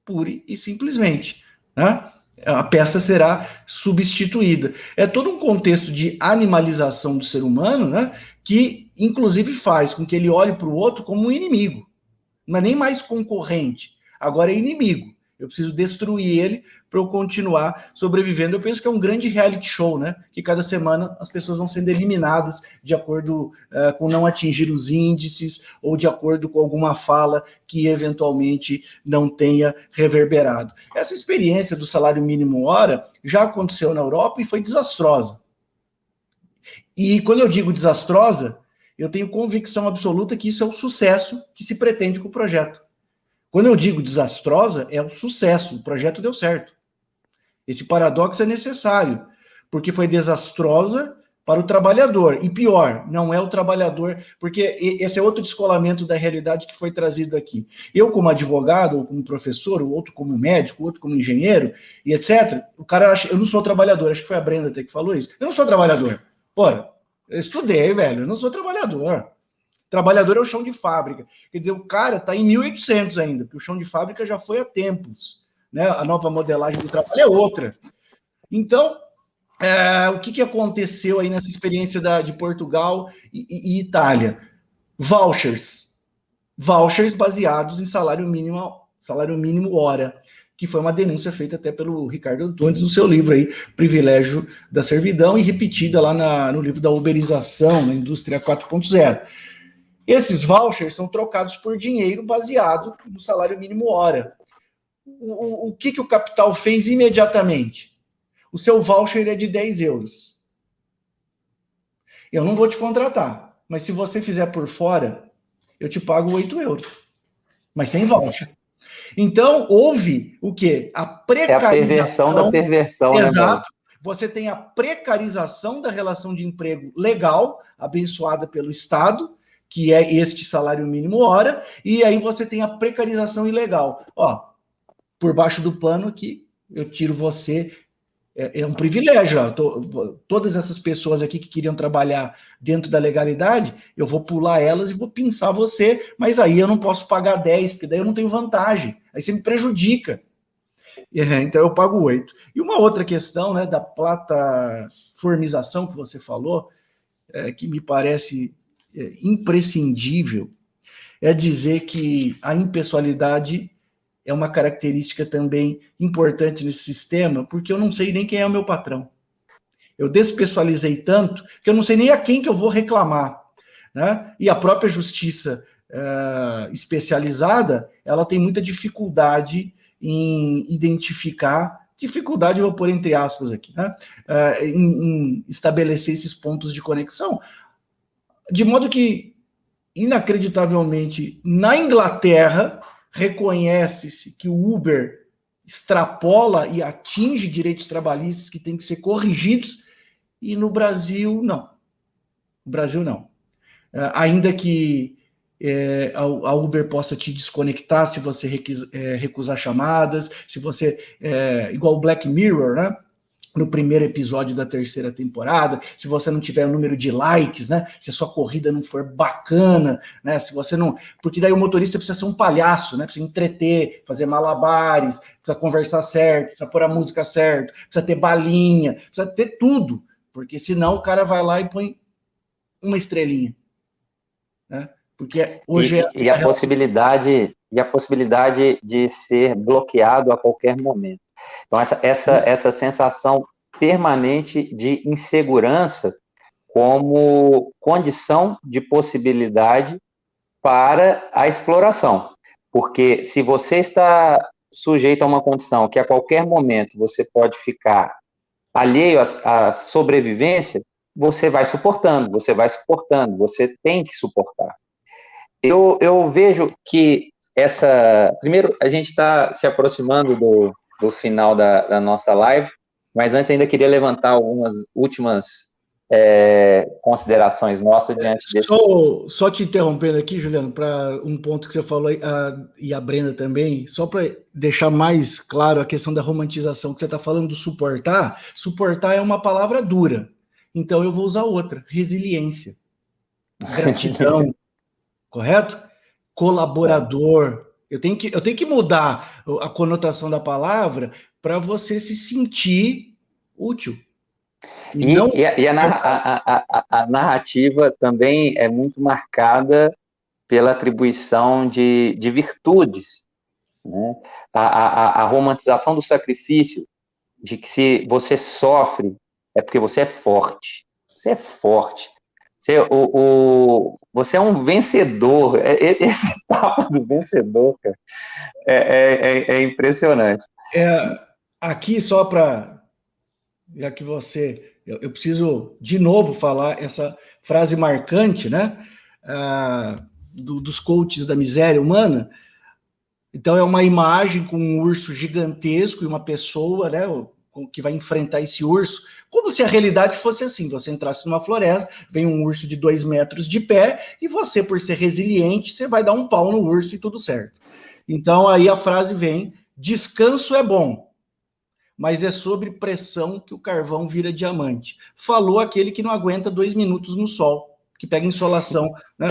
pura e simplesmente. Né? A peça será substituída. É todo um contexto de animalização do ser humano, né? Que inclusive faz com que ele olhe para o outro como um inimigo. Não é nem mais concorrente, agora é inimigo. Eu preciso destruir ele para eu continuar sobrevivendo. Eu penso que é um grande reality show, né? Que cada semana as pessoas vão sendo eliminadas de acordo uh, com não atingir os índices ou de acordo com alguma fala que eventualmente não tenha reverberado. Essa experiência do salário mínimo hora já aconteceu na Europa e foi desastrosa. E quando eu digo desastrosa, eu tenho convicção absoluta que isso é o sucesso que se pretende com o projeto. Quando eu digo desastrosa, é o sucesso, o projeto deu certo. Esse paradoxo é necessário, porque foi desastrosa para o trabalhador. E pior, não é o trabalhador, porque esse é outro descolamento da realidade que foi trazido aqui. Eu, como advogado, ou como professor, o outro como médico, outro como engenheiro, e etc., o cara acha, eu não sou trabalhador, acho que foi a Brenda até que falou isso. Eu não sou trabalhador. Ora, eu estudei, velho. Eu não sou trabalhador. Trabalhador é o chão de fábrica. Quer dizer, o cara está em 1800 ainda, porque o chão de fábrica já foi há tempos. Né? A nova modelagem do trabalho é outra. Então, é, o que, que aconteceu aí nessa experiência da, de Portugal e, e, Itália? Vouchers. Vouchers baseados em salário mínimo, salário mínimo hora que foi uma denúncia feita até pelo Ricardo Antunes no seu livro aí, Privilégio da Servidão, e repetida lá na, no livro da Uberização, na Indústria 4.0. Esses vouchers são trocados por dinheiro baseado no salário mínimo hora. O, o, o que, que o capital fez imediatamente? O seu voucher é de 10 euros. Eu não vou te contratar, mas se você fizer por fora, eu te pago 8 euros. Mas sem voucher. Então, houve o quê? A precarização. É a perversão da perversão, né, Exato. Né, você tem a precarização da relação de emprego legal, abençoada pelo Estado, que é este salário mínimo hora, e aí você tem a precarização ilegal. Ó, por baixo do pano aqui, eu tiro você. É, é um privilégio. Tô, todas essas pessoas aqui que queriam trabalhar dentro da legalidade, eu vou pular elas e vou pinçar você, mas aí eu não posso pagar 10, porque daí eu não tenho vantagem. Aí você me prejudica. É, então eu pago 8. E uma outra questão né, da plataformização que você falou, é, que me parece é, imprescindível, é dizer que a impessoalidade é uma característica também importante nesse sistema, porque eu não sei nem quem é o meu patrão. Eu despessoalizei tanto que eu não sei nem a quem que eu vou reclamar. Né? E a própria justiça uh, especializada, ela tem muita dificuldade em identificar, dificuldade, vou pôr entre aspas aqui, né? Uh, em, em estabelecer esses pontos de conexão. De modo que, inacreditavelmente, na Inglaterra, reconhece-se que o Uber extrapola e atinge direitos trabalhistas que têm que ser corrigidos, e no Brasil, não. No Brasil, não. É, ainda que é, a, Uber possa te desconectar se você é, recusar chamadas, se você. É, igual o Black Mirror, né? No primeiro episódio da terceira temporada, se você não tiver o número de likes, né? Se a sua corrida não for bacana, né? Se você não. Porque daí o motorista precisa ser um palhaço, né? Precisa entreter, fazer malabares, precisa conversar certo, precisa pôr a música certo, precisa ter balinha, precisa ter tudo. Porque senão o cara vai lá e põe uma estrelinha. Né? Porque hoje e, é e a possibilidade e a possibilidade de ser bloqueado a qualquer momento. Então, essa, essa, essa sensação permanente de insegurança como condição de possibilidade para a exploração. Porque se você está sujeito a uma condição que a qualquer momento você pode ficar alheio à, à sobrevivência, você vai suportando, você vai suportando, você tem que suportar. Eu, eu vejo que essa. Primeiro, a gente está se aproximando do, do final da, da, nossa live, mas antes ainda queria levantar algumas últimas é, considerações nossas diante desse. Só, só te interrompendo aqui, Juliano, para um ponto que você falou a, e a Brenda também, só para deixar mais claro a questão da romantização que você está falando do suportar. Suportar é uma palavra dura, então eu vou usar outra: resiliência, (laughs) gratidão, correto? Colaborador, eu tenho que, eu tenho que mudar a conotação da palavra para você se sentir útil. E, e, não... e, a, e a, a, a, narrativa também é muito marcada pela atribuição de, de virtudes. Né? A, a romantização do sacrifício, de que se você sofre, é porque você é forte. Você é forte. Você, o, o, você é um vencedor. É, é, (laughs) esse papo do vencedor, cara, é, é, é, é impressionante. É, aqui, só para. Já que você. Eu, eu, preciso de novo falar essa frase marcante, né? Ah, do, dos coaches da miséria humana. Então, é uma imagem com um urso gigantesco e uma pessoa, né? Que vai enfrentar esse urso como se a realidade fosse assim: você entrasse numa floresta, vem um urso de dois metros de pé, e você, por ser resiliente, você vai dar um pau no urso e tudo certo. Então aí a frase vem: descanso é bom, mas é sobre pressão que o carvão vira diamante. Falou aquele que não aguenta dois minutos no sol, que pega insolação, né?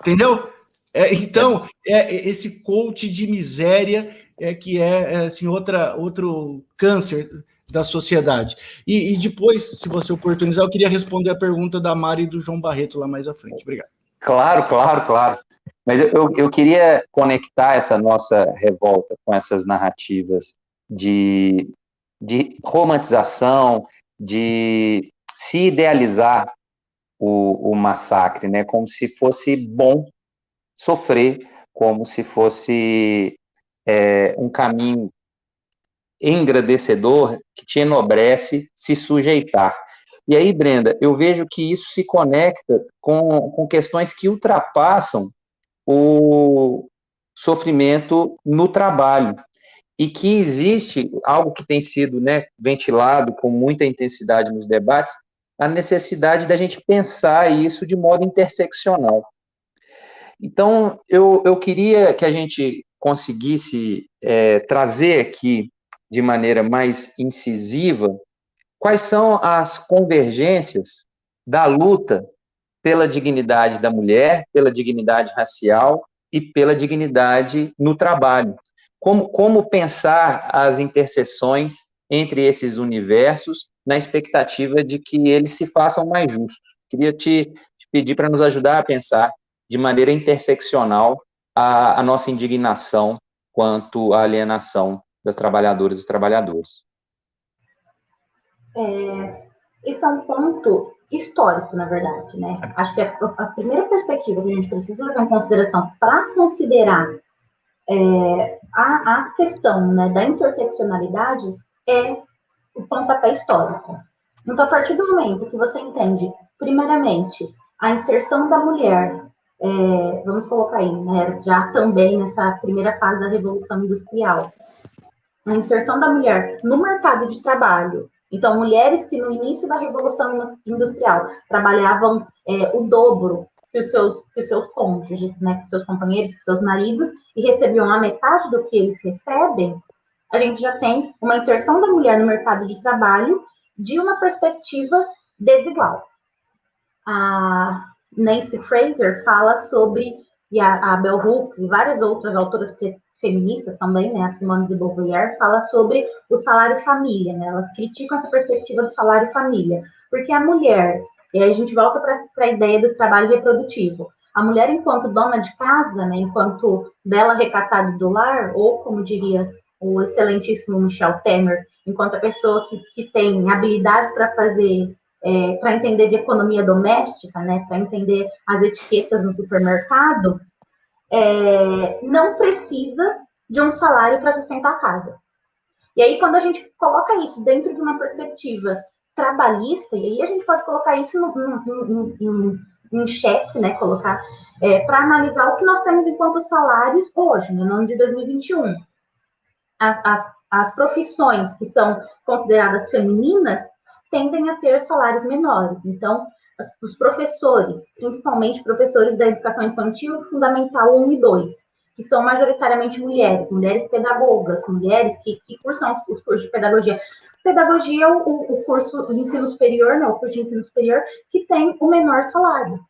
Entendeu? É, então, é, é esse coach de miséria é que é, é assim outra outro câncer da sociedade. E, e, depois, se você oportunizar, eu queria responder a pergunta da Mari e do João Barreto lá mais à frente. Obrigado. Claro, claro, claro. Mas eu, eu queria conectar essa nossa revolta com essas narrativas de, de romantização, de se idealizar o, o massacre, né? Como se fosse bom sofrer, como se fosse é, um caminho engrandecedor que te enobrece se sujeitar. E aí, Brenda, eu vejo que isso se conecta com, com questões que ultrapassam o sofrimento no trabalho. E que existe algo que tem sido né, ventilado com muita intensidade nos debates, a necessidade da gente pensar isso de modo interseccional. Então, eu, eu queria que a gente conseguisse é, trazer aqui, de maneira mais incisiva, quais são as convergências da luta pela dignidade da mulher, pela dignidade racial e pela dignidade no trabalho. Como, como pensar as interseções entre esses universos na expectativa de que eles se façam mais justos. Queria te, te pedir para nos ajudar a pensar de maneira interseccional a, a nossa indignação quanto à alienação das trabalhadoras e trabalhadores. É, é um ponto histórico, na verdade, né? Acho que a, a primeira perspectiva que a gente precisa levar em consideração para considerar é, a, a, questão né, da interseccionalidade é o pontapé histórico. Então, a partir do momento que você entende, primeiramente, a inserção da mulher, é, vamos colocar aí, né, já também nessa primeira fase da Revolução Industrial, a inserção da mulher no mercado de trabalho então, mulheres que no início da Revolução Industrial trabalhavam é, o dobro que os seus, que os seus cônjuges, né, que seus companheiros, que seus maridos, e recebiam a metade do que eles recebem, a gente já tem uma inserção da mulher no mercado de trabalho de uma perspectiva desigual. A Nancy Fraser fala sobre, e a, a Bell Hooks e várias outras autoras feministas também, né, a Simone de Beauvoir, fala sobre o salário família, né, elas criticam essa perspectiva do salário família, porque a mulher, e aí a gente volta para a ideia do trabalho reprodutivo, a mulher enquanto dona de casa, né, enquanto bela recatada do lar, ou como diria o excelentíssimo Michel Temer, enquanto a pessoa que, que tem habilidades para fazer, é, para entender de economia doméstica, né, para entender as etiquetas no supermercado, é, não precisa de um salário para sustentar a casa. E aí, quando a gente coloca isso dentro de uma perspectiva trabalhista, e aí a gente pode colocar isso em xeque, né? Colocar é, para analisar o que nós temos enquanto salários hoje, no ano de 2021. As, as, as profissões que são consideradas femininas tendem a ter salários menores. Então, os professores, principalmente professores da educação infantil, fundamental 1 e 2, que são majoritariamente mulheres, mulheres pedagogas, mulheres que, que cursam os, cursos de pedagogia. Pedagogia é o, o, curso de ensino superior, não, o curso de ensino superior, que tem o menor salário.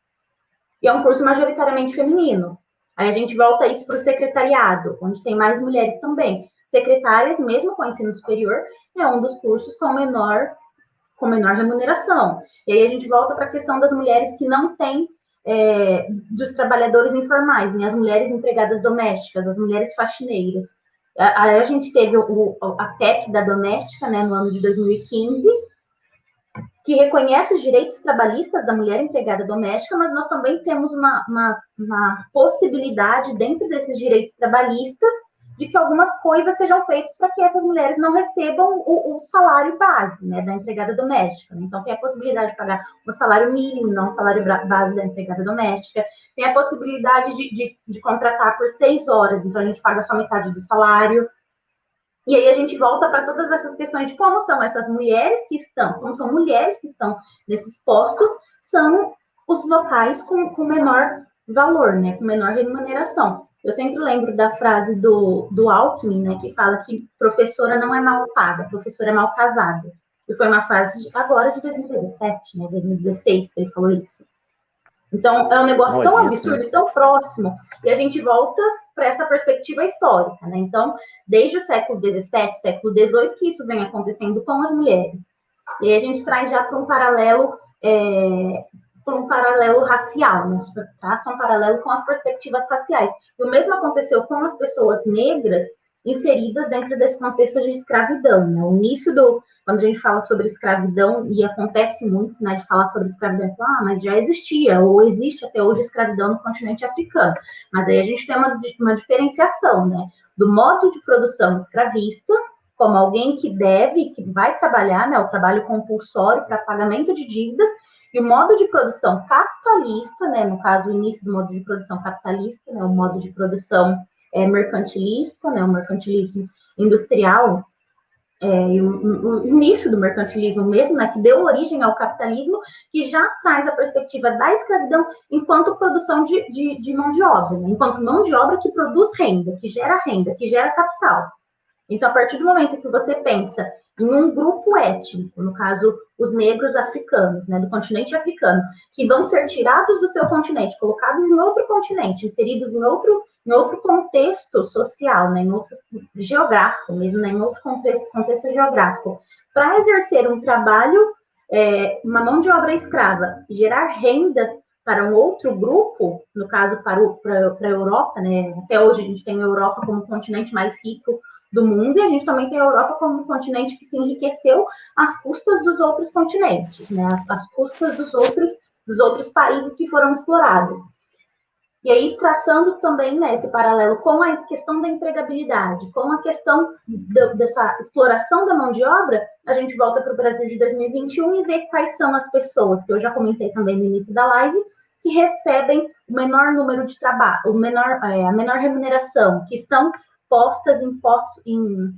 E é um curso majoritariamente feminino. Aí a gente volta isso para o secretariado, onde tem mais mulheres também. Secretárias, mesmo com ensino superior, é um dos cursos com menor com menor remuneração. E aí a gente volta para a questão das mulheres que não têm, é, dos trabalhadores informais, né? as mulheres empregadas domésticas, as mulheres faxineiras. Aí a gente teve o, a PEC da doméstica, né, no ano de 2015, que reconhece os direitos trabalhistas da mulher empregada doméstica, mas nós também temos uma, uma, uma possibilidade dentro desses direitos trabalhistas de que algumas coisas sejam feitas para que essas mulheres não recebam o, o, salário base, né, da empregada doméstica. Então, tem a possibilidade de pagar o salário mínimo, não o salário base da empregada doméstica. Tem a possibilidade de, de, de contratar por seis horas, então a gente paga só metade do salário. E aí a gente volta para todas essas questões de como são essas mulheres que estão, como são mulheres que estão nesses postos, são os locais com, com menor valor, né, com menor remuneração. Eu sempre lembro da frase do, do Alckmin, né, que fala que professora não é mal paga, professora é mal casada. E foi uma frase de, agora de 2017, né, 2016, que ele falou isso. Então, é um negócio tão absurdo, tão próximo, e a gente volta para essa perspectiva histórica, né? Então, desde o século XVII, século XVIII, que isso vem acontecendo com as mulheres. E aí a gente traz já para um paralelo é, um paralelo racial, né? traça um paralelo com as perspectivas raciais. E o mesmo aconteceu com as pessoas negras inseridas dentro desse contexto de escravidão. Né? O início do, quando a gente fala sobre escravidão, e acontece muito, né, de falar sobre escravidão, ah, mas já existia, ou existe até hoje escravidão no continente africano. Mas aí a gente tem uma, uma diferenciação, né, do modo de produção escravista, como alguém que deve, que vai trabalhar, né, o trabalho compulsório para pagamento de dívidas, e o modo de produção capitalista, né, no caso, o início do modo de produção capitalista, né, o modo de produção é, mercantilista, né, o mercantilismo industrial, é, o, o, início do mercantilismo mesmo, né, que deu origem ao capitalismo, que já traz a perspectiva da escravidão enquanto produção de, de, de mão de obra, né, enquanto mão de obra que produz renda, que gera renda, que gera capital. Então, a partir do momento que você pensa em um grupo étnico, no caso, os negros africanos, né, do continente africano, que vão ser tirados do seu continente, colocados em outro continente, inseridos em outro em outro contexto social, né, em outro geográfico mesmo, né, em outro contexto, contexto geográfico, para exercer um trabalho, é, uma mão de obra escrava, gerar renda para um outro grupo, no caso para, para, para a Europa, né, até hoje a gente tem a Europa como o continente mais rico do mundo e a gente também tem a Europa como um continente que se enriqueceu às custas dos outros continentes, né, às custas dos outros dos outros países que foram explorados. E aí, traçando também né, esse paralelo com a questão da empregabilidade, com a questão do, dessa exploração da mão de obra, a gente volta para o Brasil de 2021 e vê quais são as pessoas, que eu já comentei também no início da live, que recebem o menor número de trabalho, o menor, é, a menor remuneração, que estão postas em, posto, em,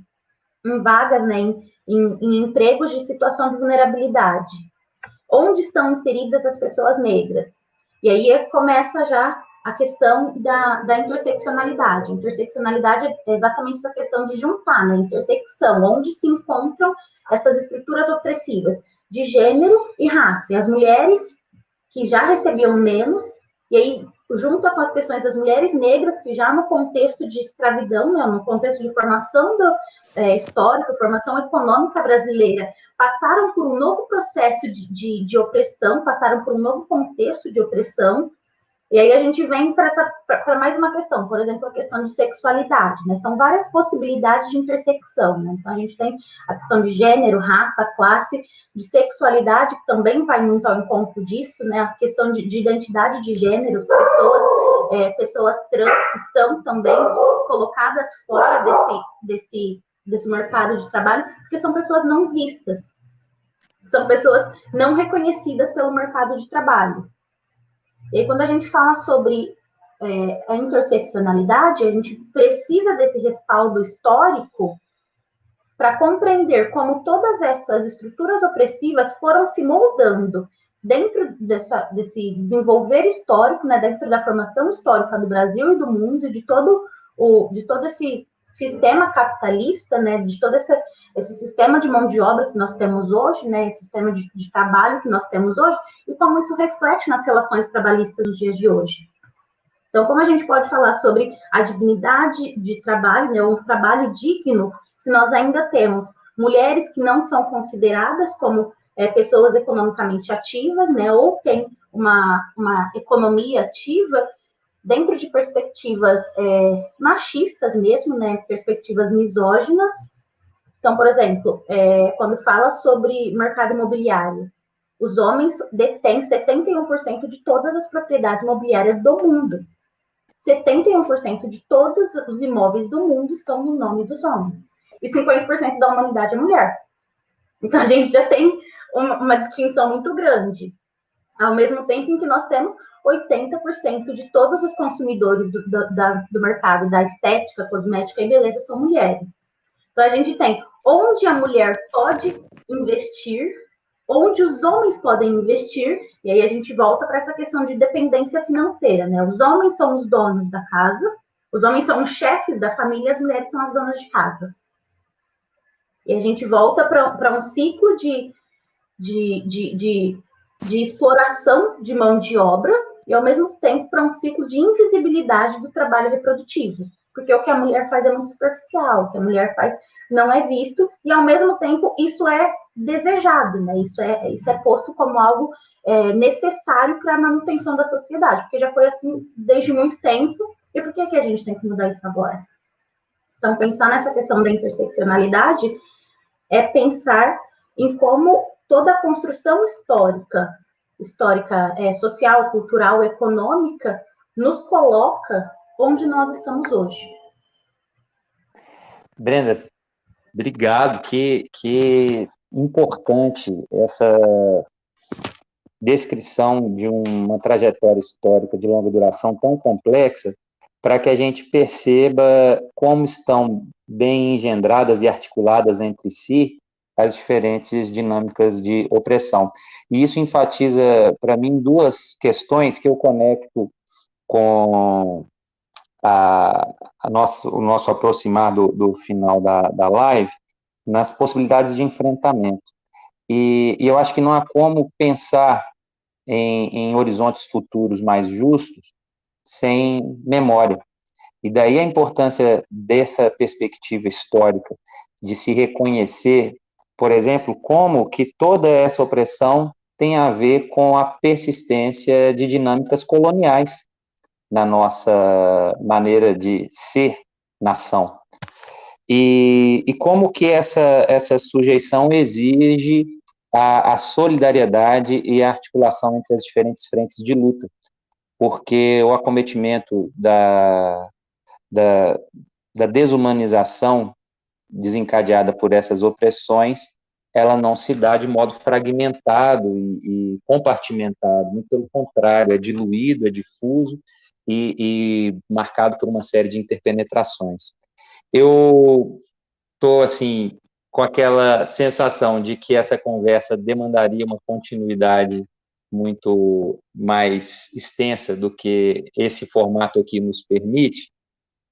em vagas, né, em, em, em empregos de situação de vulnerabilidade. Onde estão inseridas as pessoas negras? E aí começa já a questão da, da interseccionalidade. Interseccionalidade é exatamente essa questão de juntar, na né? intersecção, onde se encontram essas estruturas opressivas de gênero e raça. E as mulheres que já recebiam menos, e aí, junto com as questões das mulheres negras, que já no contexto de escravidão, né, no contexto de formação do, é, histórica, formação econômica brasileira, passaram por um novo processo de, de, de opressão, passaram por um novo contexto de opressão, e aí a gente vem para mais uma questão, por exemplo, a questão de sexualidade, né? São várias possibilidades de intersecção, né? Então a gente tem a questão de gênero, raça, classe, de sexualidade, que também vai muito ao encontro disso, né? A questão de, de identidade de gênero, pessoas, é, pessoas trans que são também colocadas fora desse, desse, desse mercado de trabalho, porque são pessoas não vistas, são pessoas não reconhecidas pelo mercado de trabalho. E aí, quando a gente fala sobre é, a interseccionalidade, a gente precisa desse respaldo histórico para compreender como todas essas estruturas opressivas foram se moldando dentro dessa, desse desenvolver histórico, né, dentro da formação histórica do Brasil e do mundo, de todo o, de todo esse sistema capitalista, né, de todo esse, esse sistema de mão de obra que nós temos hoje, né, esse sistema de, de trabalho que nós temos hoje, e como isso reflete nas relações trabalhistas nos dias de hoje. Então, como a gente pode falar sobre a dignidade de trabalho, né, um trabalho digno, se nós ainda temos mulheres que não são consideradas como é, pessoas economicamente ativas, né, ou têm uma, uma economia ativa, dentro de perspectivas é, machistas mesmo, né, perspectivas misóginas. Então, por exemplo, é, quando fala sobre mercado imobiliário, os homens detêm 71% de todas as propriedades imobiliárias do mundo. 71% de todos os imóveis do mundo estão no nome dos homens. E 50% da humanidade é mulher. Então, a gente já tem uma, uma distinção muito grande. Ao mesmo tempo em que nós temos 80% de todos os consumidores do, do, da, do mercado da estética, cosmética e beleza são mulheres. Então, a gente tem onde a mulher pode investir, onde os homens podem investir, e aí a gente volta para essa questão de dependência financeira, né? Os homens são os donos da casa, os homens são os chefes da família, as mulheres são as donas de casa. E a gente volta para um ciclo de, de, de, de, de exploração de mão de obra, e ao mesmo tempo para um ciclo de invisibilidade do trabalho reprodutivo, porque o que a mulher faz é muito superficial, o que a mulher faz não é visto e ao mesmo tempo isso é desejado, né? Isso é isso é posto como algo é, necessário para a manutenção da sociedade, porque já foi assim desde muito tempo e por que que a gente tem que mudar isso agora? Então pensar nessa questão da interseccionalidade é pensar em como toda a construção histórica histórica, é, social, cultural, econômica, nos coloca onde nós estamos hoje. Brenda, obrigado. Que, que importante essa descrição de uma trajetória histórica de longa duração tão complexa para que a gente perceba como estão bem engendradas e articuladas entre si as diferentes dinâmicas de opressão. E isso enfatiza para mim duas questões que eu conecto com a, a nosso, o nosso aproximar do, do final da, da live, nas possibilidades de enfrentamento. E, e, eu acho que não há como pensar em, em horizontes futuros mais justos sem memória. E daí a importância dessa perspectiva histórica, de se reconhecer, por exemplo, como que toda essa opressão tem a ver com a persistência de dinâmicas coloniais na nossa maneira de ser nação. E, e como que essa, essa sujeição exige a, a solidariedade e a articulação entre as diferentes frentes de luta, porque o acometimento da, da, da desumanização desencadeada por essas opressões, ela não se dá de modo fragmentado e, e compartimentado, muito pelo contrário, é diluído, é difuso e, e marcado por uma série de interpenetrações. Eu estou, assim, com aquela sensação de que essa conversa demandaria uma continuidade muito mais extensa do que esse formato aqui nos permite,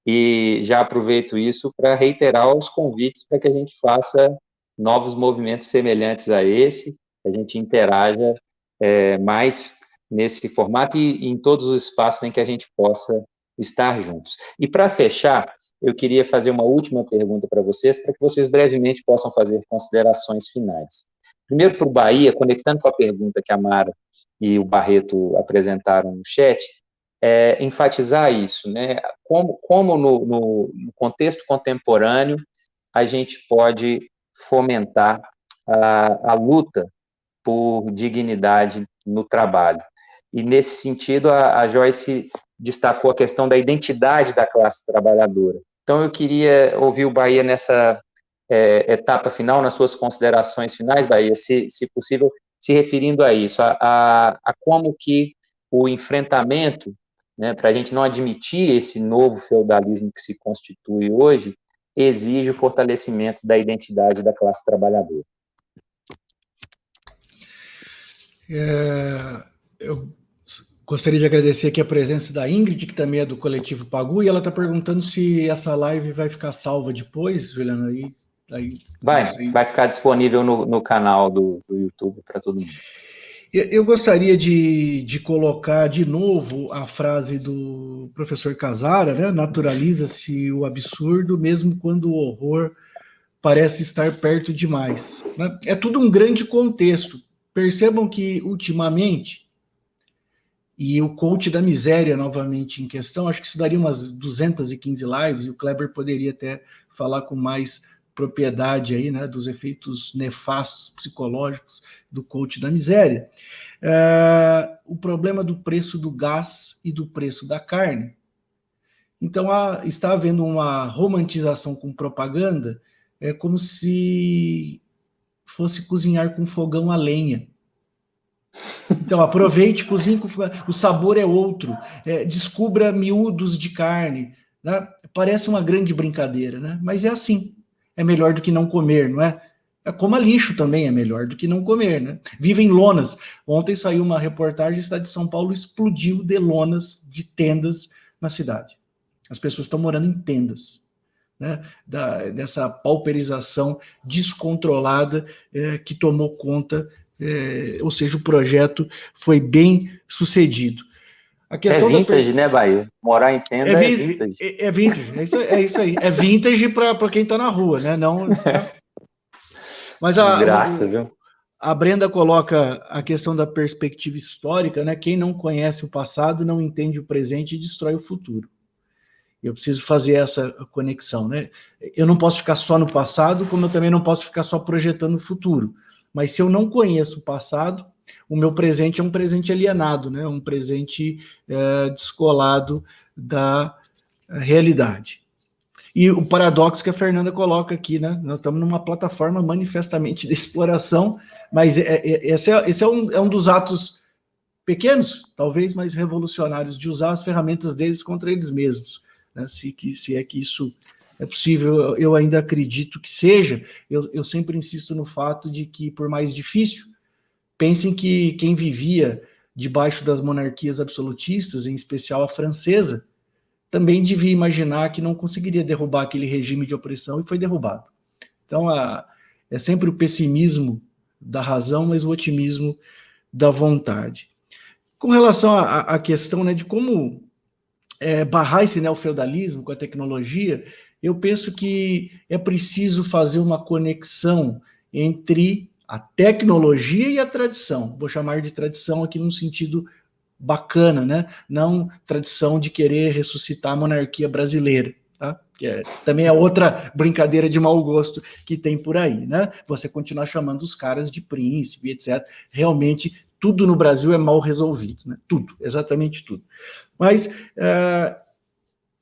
e já aproveito isso para reiterar os convites para que a gente faça novos movimentos semelhantes a esse, a gente interaja é, mais nesse formato e, em todos os espaços em que a gente possa estar juntos. E para fechar, eu queria fazer uma última pergunta para vocês, para que vocês brevemente possam fazer considerações finais. Primeiro para o Bahia, conectando com a pergunta que a Mara e o Barreto apresentaram no chat, é, enfatizar isso, né? Como, como no, no, no, contexto contemporâneo a gente pode fomentar a, a luta por dignidade no trabalho. E nesse sentido, a, a Joyce destacou a questão da identidade da classe trabalhadora. Então, eu queria ouvir o Bahia nessa é, etapa final, nas suas considerações finais, Bahia, se, se possível, se referindo a isso, a, a, a como que o enfrentamento, né, para a gente não admitir esse novo feudalismo que se constitui hoje, exige o fortalecimento da identidade da classe trabalhadora. É, eu Gostaria de agradecer aqui a presença da Ingrid, que também é do coletivo Pagu, e ela está perguntando se essa live vai ficar salva depois, Juliana. Aí, aí, vai, vai ficar disponível no, no canal do, do YouTube para todo mundo. Eu gostaria de, de colocar de novo a frase do professor Casara, né? Naturaliza-se o absurdo, mesmo quando o horror parece estar perto demais. Né? É tudo um grande contexto. Percebam que, ultimamente, e o coach da miséria novamente em questão, acho que isso daria umas 215 lives, e o Kleber poderia até falar com mais propriedade aí, né, dos efeitos nefastos psicológicos do coach da miséria. É, o problema do preço do gás e do preço da carne. Então, há, está havendo uma romantização com propaganda, é como se fosse cozinhar com fogão a lenha. Então, aproveite, cozinhe, o sabor é outro. É, descubra miúdos de carne. Né? Parece uma grande brincadeira, né? mas é assim. É melhor do que não comer, não é? É como a lixo também é melhor do que não comer, né? Vive em lonas. Ontem saiu uma reportagem, a cidade de São Paulo explodiu de lonas, de tendas na cidade. As pessoas estão morando em tendas. Né? Da, dessa pauperização descontrolada é, que tomou conta é, ou seja, o projeto foi bem sucedido. A questão é vintage, da... né, Bahia? Morar em tenda é, vi... é vintage. É, é, vintage, é isso, é isso aí. É vintage para quem está na rua, né? Não. (laughs) Mas a, Desgraça, viu? A Brenda coloca a questão da perspectiva histórica, né? Quem não conhece o passado não entende o presente e destrói o futuro. Eu preciso fazer essa conexão, né? Eu não posso ficar só no passado, como eu também não posso ficar só projetando o futuro. Mas se eu não conheço o passado, o meu presente é um presente alienado, né? um presente é, descolado da realidade. E o paradoxo que a Fernanda coloca aqui, né? Nós estamos numa plataforma manifestamente de exploração, mas é, é, esse, é, esse é, um, é um dos atos pequenos, talvez, mas revolucionários, de usar as ferramentas deles contra eles mesmos. Né? Se, que, se é que isso é possível, eu ainda acredito que seja. Eu, eu sempre insisto no fato de que, por mais difícil, pensem que quem vivia debaixo das monarquias absolutistas, em especial a francesa, também devia imaginar que não conseguiria derrubar aquele regime de opressão e foi derrubado. Então, a, é sempre o pessimismo da razão, mas o otimismo da vontade. Com relação à, questão né, de como é, barrar esse neofeudalismo com a tecnologia, eu penso que é preciso fazer uma conexão entre a tecnologia e a tradição. Vou chamar de tradição aqui num sentido bacana, né? Não tradição de querer ressuscitar a monarquia brasileira, tá? Que é, também é outra brincadeira de mau gosto que tem por aí, né? Você continuar chamando os caras de príncipe, etc. Realmente tudo no Brasil é mal resolvido, né? Tudo, exatamente tudo. Mas uh,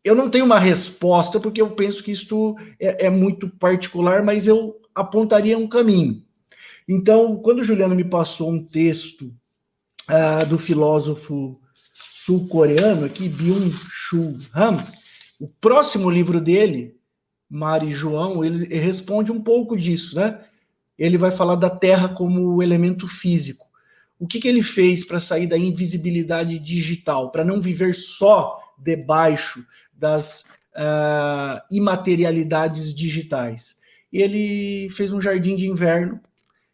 eu não tenho uma resposta, porque eu penso que isto é, é, muito particular, mas eu apontaria um caminho. Então, quando o Juliano me passou um texto uh, do filósofo sul-coreano aqui, Byung-Chul Han, o próximo livro dele, Mari João, ele responde um pouco disso, né? Ele vai falar da Terra como elemento físico o que, que ele fez para sair da invisibilidade digital, para não viver só debaixo das uh, imaterialidades digitais. Ele fez um jardim de inverno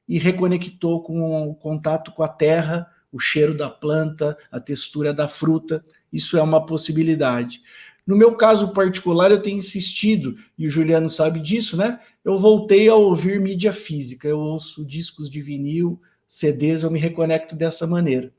e reconectou com o contato com a terra, o cheiro da planta, a textura da fruta. Isso é uma possibilidade. No meu caso particular, eu tenho insistido, e o Juliano sabe disso, né? Eu voltei a ouvir mídia física. Eu ouço discos de vinil, CDs, eu me reconecto dessa maneira.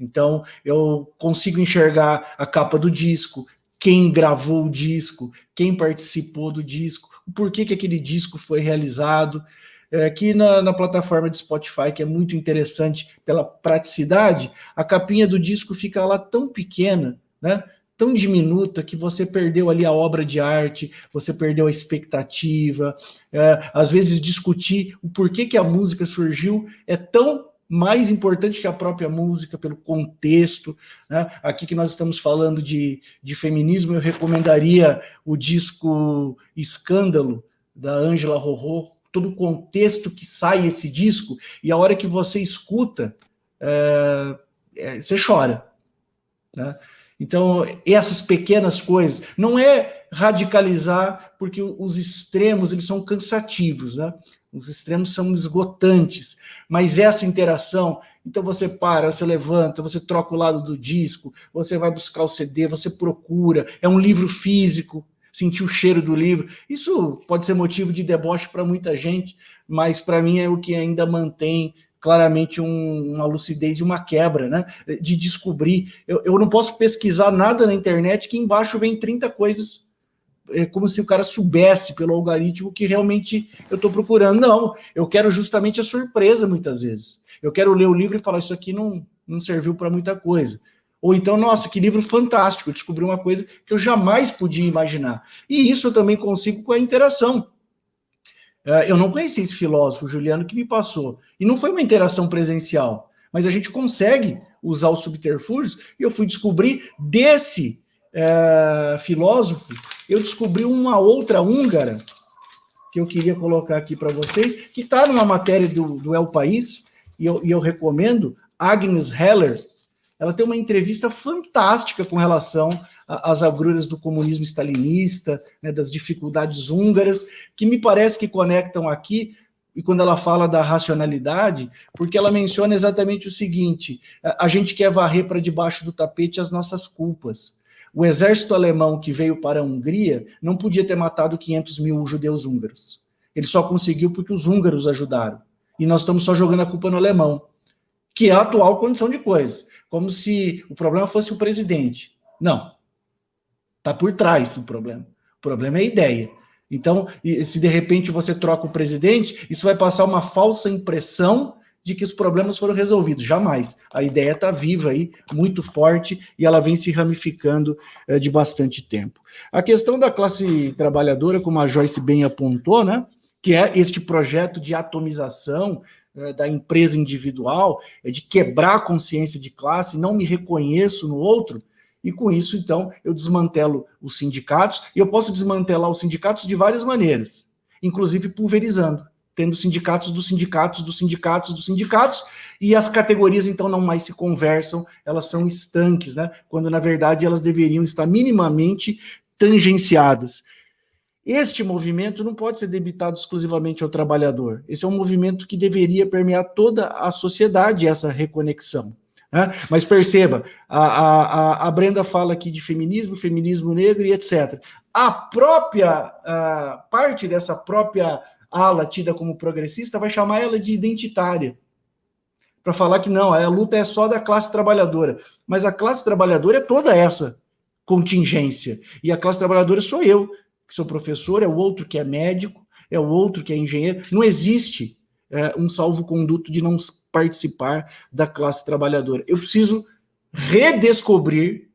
Então, eu consigo enxergar a capa do disco, quem gravou o disco, quem participou do disco, o porquê que aquele disco foi realizado. É, aqui na, na, plataforma de Spotify, que é muito interessante pela praticidade, a capinha do disco fica lá tão pequena, né? tão diminuta que você perdeu ali a obra de arte, você perdeu a expectativa. É, às vezes discutir o porquê que a música surgiu é tão mais importante que a própria música, pelo contexto. Né? Aqui que nós estamos falando de, de feminismo, eu recomendaria o disco Escândalo, da Ângela Rorô, todo o contexto que sai esse disco, e a hora que você escuta, é, é, você chora. Né? Então, essas pequenas coisas, não é radicalizar, porque os extremos, eles são cansativos, né? Os extremos são esgotantes, mas essa interação, então você para, você levanta, você troca o lado do disco, você vai buscar o CD, você procura, é um livro físico, sentir o cheiro do livro. Isso pode ser motivo de deboche para muita gente, mas para mim é o que ainda mantém claramente um, uma lucidez e uma quebra, né? De descobrir. Eu, eu não posso pesquisar nada na internet que embaixo vem 30 coisas é como se o cara soubesse pelo algoritmo que realmente eu estou procurando. Não, eu quero justamente a surpresa muitas vezes. Eu quero ler o livro e falar: Isso aqui não, não serviu para muita coisa. Ou então, nossa, que livro fantástico, descobri uma coisa que eu jamais podia imaginar. E isso eu também consigo com a interação. É, eu não conheci esse filósofo, Juliano, que me passou. E não foi uma interação presencial, mas a gente consegue usar os subterfúgios. E eu fui descobrir desse é, filósofo, eu descobri uma outra húngara, que eu queria colocar aqui para vocês, que está numa matéria do, do El País, e eu, e eu recomendo, Agnes Heller. Ela tem uma entrevista fantástica com relação as agruras do comunismo stalinista, né, das dificuldades húngaras, que me parece que conectam aqui, e quando ela fala da racionalidade, porque ela menciona exatamente o seguinte: a gente quer varrer para debaixo do tapete as nossas culpas. O exército alemão que veio para a Hungria não podia ter matado 500 mil judeus húngaros. Ele só conseguiu porque os húngaros ajudaram. E nós estamos só jogando a culpa no alemão, que é a atual condição de coisas. Como se o problema fosse o presidente. Não. Está por trás o problema. O problema é a ideia. Então, se de repente você troca o presidente, isso vai passar uma falsa impressão de que os problemas foram resolvidos. Jamais. A ideia está viva aí, muito forte, e ela vem se ramificando é, de bastante tempo. A questão da classe trabalhadora, como a Joyce bem apontou, né? Que é este projeto de atomização, da empresa individual, é de quebrar a consciência de classe, não me reconheço no outro, e com isso, então, eu desmantelo os sindicatos, e eu posso desmantelar os sindicatos de várias maneiras, inclusive pulverizando, tendo sindicatos dos sindicatos, dos sindicatos, dos sindicatos, e as categorias, então, não mais se conversam, elas são estanques, né? Quando, na verdade, elas deveriam estar minimamente tangenciadas. Este movimento não pode ser debitado exclusivamente ao trabalhador. Esse é um movimento que deveria permear toda a sociedade, essa reconexão. Né? Mas perceba, a, a, a Brenda fala aqui de feminismo, feminismo negro e etc. A própria a parte dessa própria ala tida como progressista vai chamar ela de identitária. Para falar que não, a luta é só da classe trabalhadora. Mas a classe trabalhadora é toda essa contingência. E a classe trabalhadora sou eu, que sou professor, é o outro que é médico, é o outro que é engenheiro. Não existe é, um salvo-conduto de não participar da classe trabalhadora. Eu preciso redescobrir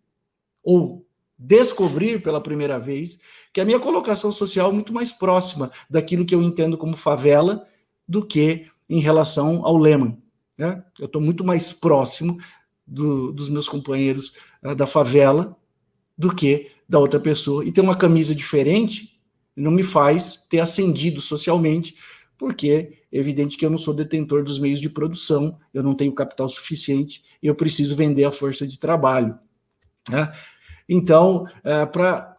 ou descobrir pela primeira vez que a minha colocação social é muito mais próxima daquilo que eu entendo como favela do que em relação ao Lehman. Né? Eu estou muito mais próximo do, dos meus companheiros uh, da favela do que da outra pessoa. E ter uma camisa diferente não me faz ter ascendido socialmente, porque é evidente que eu não sou detentor dos meios de produção, eu não tenho capital suficiente, eu preciso vender a força de trabalho. Né? Então, é, para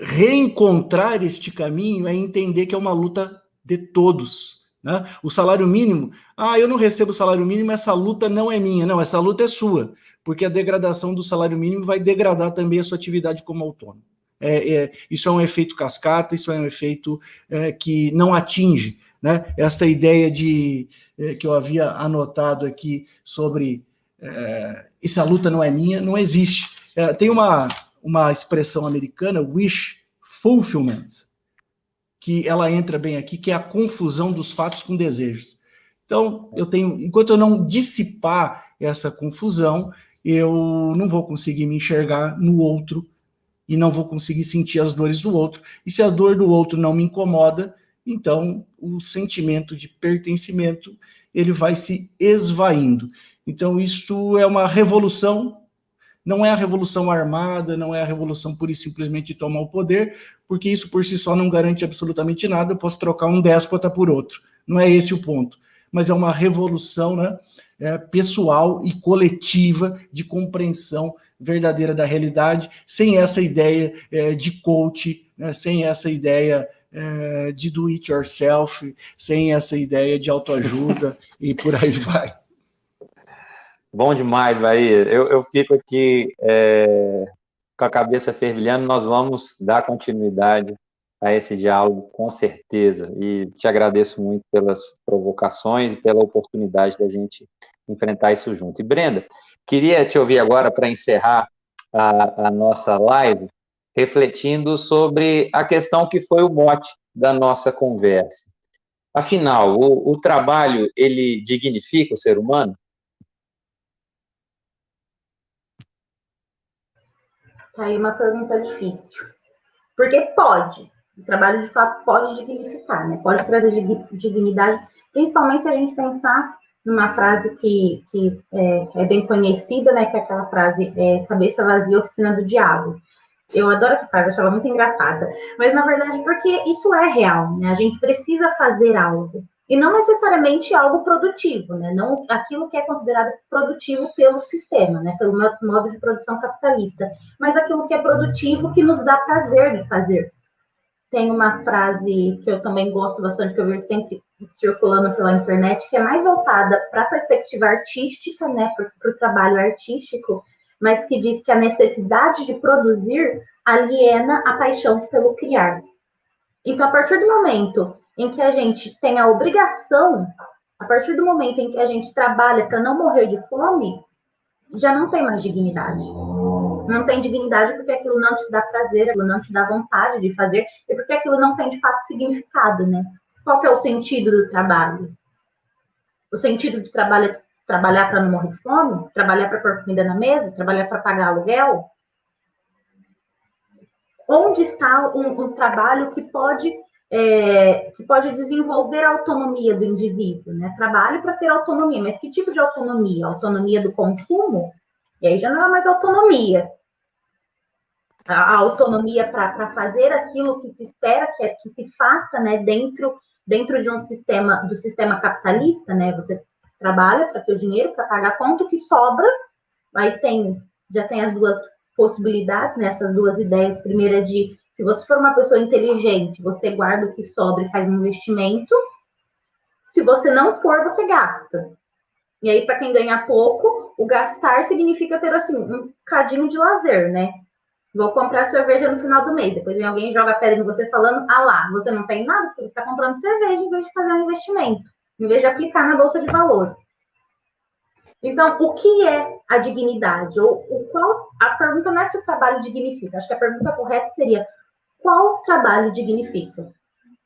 reencontrar este caminho é entender que é uma luta de todos. Né? O salário mínimo, ah, eu não recebo salário mínimo, essa luta não é minha. Não, essa luta é sua, porque a degradação do salário mínimo vai degradar também a sua atividade como autônomo. É, é, isso é um efeito cascata, isso é um efeito é, que não atinge né? Esta ideia de eh, que eu havia anotado aqui sobre eh, essa luta não é minha, não existe. Eh, tem uma, uma expressão americana, wish fulfillment, que ela entra bem aqui, que é a confusão dos fatos com desejos. Então, eu tenho, enquanto eu não dissipar essa confusão, eu não vou conseguir me enxergar no outro e não vou conseguir sentir as dores do outro. E se a dor do outro não me incomoda, então o sentimento de pertencimento ele vai se esvaindo. Então isto é uma revolução, não é a revolução armada, não é a revolução pura e simplesmente de tomar o poder, porque isso por si só não garante absolutamente nada, eu posso trocar um déspota por outro. Não é esse o ponto, mas é uma revolução, né? É, pessoal e coletiva de compreensão verdadeira da realidade, sem essa ideia é, de coach, né, sem essa ideia é, de do it yourself, sem essa ideia de autoajuda (laughs) e por aí vai. Bom demais, Bahia. Eu, eu fico aqui é, com a cabeça fervilhando. Nós vamos dar continuidade a esse diálogo, com certeza. E te agradeço muito pelas provocações e pela oportunidade da gente enfrentar isso junto. E Brenda, queria te ouvir agora para encerrar a, a nossa live refletindo sobre a questão que foi o mote da nossa conversa. Afinal, o, o trabalho, ele dignifica o ser humano? Tá aí uma pergunta difícil. Porque pode. O trabalho, de fato, pode dignificar, né? Pode trazer dignidade, principalmente se a gente pensar numa frase que, que é, é bem conhecida, né? Que é aquela frase, é, cabeça vazia, oficina do diabo. Eu adoro essa frase, acho ela muito engraçada. Mas, na verdade, porque isso é real, né? A gente precisa fazer algo. E não necessariamente algo produtivo, né? Não aquilo que é considerado produtivo pelo sistema, né? Pelo modo de produção capitalista. Mas aquilo que é produtivo que nos dá prazer de fazer. Tem uma frase que eu também gosto bastante, que eu vejo sempre circulando pela internet, que é mais voltada para a perspectiva artística, né? Para o trabalho artístico, mas que diz que a necessidade de produzir aliena a paixão pelo criar. Então, a partir do momento em que a gente tem a obrigação, a partir do momento em que a gente trabalha para não morrer de fome, já não tem mais dignidade. Não tem dignidade porque aquilo não te dá prazer, aquilo não te dá vontade de fazer, e porque aquilo não tem de fato significado, né? Qual é o sentido do trabalho? O sentido do trabalho é Trabalhar para não morrer de fome? Trabalhar para pôr comida na mesa? Trabalhar para pagar aluguel? Onde está um, um trabalho que pode é, que pode desenvolver a autonomia do indivíduo, né? Trabalho para ter autonomia, mas que tipo de autonomia? Autonomia do consumo? Aí já não é mais autonomia. A, a autonomia para fazer aquilo que se espera que, que se faça, né, dentro, dentro de um sistema, do sistema capitalista, né? Você trabalha para ter o dinheiro, para pagar quanto que sobra, aí tem, já tem as duas possibilidades, né, essas duas ideias. Primeira de se você for uma pessoa inteligente, você guarda o que sobra e faz um investimento. Se você não for, você gasta. E aí, para quem ganha pouco, o gastar significa ter assim um cadinho de lazer, né? Vou comprar cerveja no final do mês. Depois vem alguém joga pedra em você falando: ah lá, você não tem nada porque você está comprando cerveja em vez de fazer um investimento, em vez de aplicar na bolsa de valores. Então, o que é a dignidade? Ou o qual a pergunta não é se o trabalho dignifica. Acho que a pergunta correta seria qual trabalho dignifica?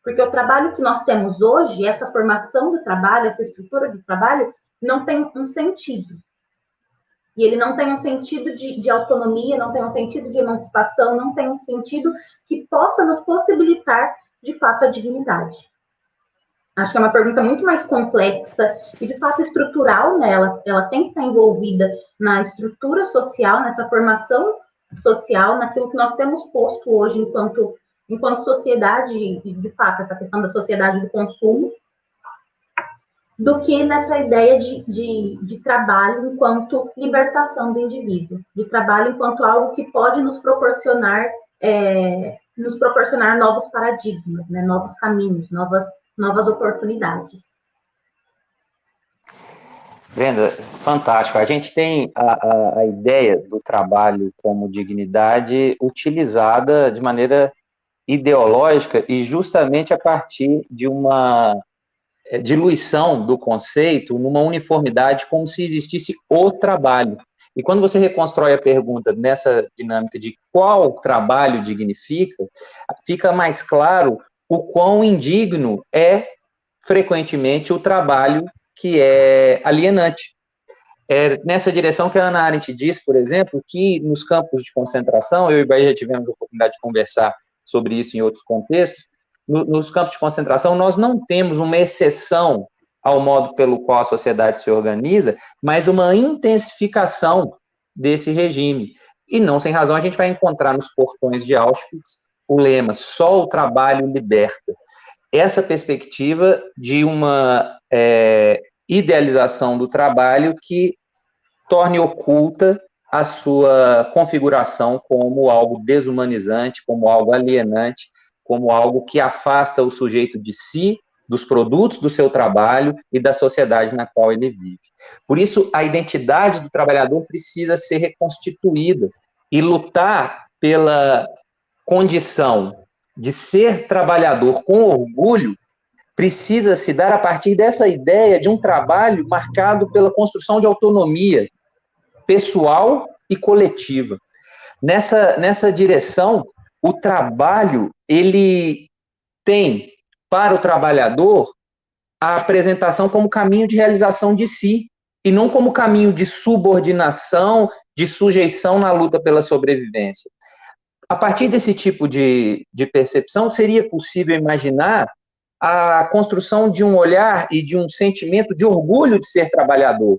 Porque o trabalho que nós temos hoje, essa formação do trabalho, essa estrutura do trabalho, não tem um sentido. E ele não tem um sentido de, de, autonomia, não tem um sentido de emancipação, não tem um sentido que possa nos possibilitar, de fato, a dignidade. Acho que é uma pergunta muito mais complexa e, de fato, estrutural, né? Ela, ela tem que estar envolvida na estrutura social, nessa formação social, naquilo que nós temos posto hoje enquanto, enquanto sociedade, e de fato, essa questão da sociedade do consumo, do que nessa ideia de, de, de, trabalho enquanto libertação do indivíduo, de trabalho enquanto algo que pode nos proporcionar é, nos proporcionar novos paradigmas, né, novos caminhos, novas, novas oportunidades. Brenda, fantástico. A gente tem a, a, a, ideia do trabalho como dignidade utilizada de maneira ideológica e justamente a partir de uma diluição do conceito numa uniformidade como se existisse o trabalho. E quando você reconstrói a pergunta nessa dinâmica de qual trabalho dignifica, fica mais claro o quão indigno é frequentemente o trabalho que é alienante. É nessa direção que a Ana Arendt diz, por exemplo, que nos campos de concentração, eu e o Bahia já tivemos a oportunidade de conversar sobre isso em outros contextos, no, nos campos de concentração nós não temos uma exceção ao modo pelo qual a sociedade se organiza, mas uma intensificação desse regime. E não sem razão a gente vai encontrar nos portões de Auschwitz o lema só o trabalho liberta. Essa perspectiva de uma é, idealização do trabalho que torne oculta a sua configuração como algo desumanizante, como algo alienante, como algo que afasta o sujeito de si, dos produtos do seu trabalho e da sociedade na qual ele vive. Por isso, a identidade do trabalhador precisa ser reconstituída e lutar pela condição de ser trabalhador com orgulho precisa se dar a partir dessa ideia de um trabalho marcado pela construção de autonomia pessoal e coletiva. Nessa, nessa direção, o trabalho ele tem para o trabalhador a apresentação como caminho de realização de si e não como caminho de subordinação, de sujeição na luta pela sobrevivência. A partir desse tipo de, de percepção, seria possível imaginar a construção de um olhar e de um sentimento de orgulho de ser trabalhador.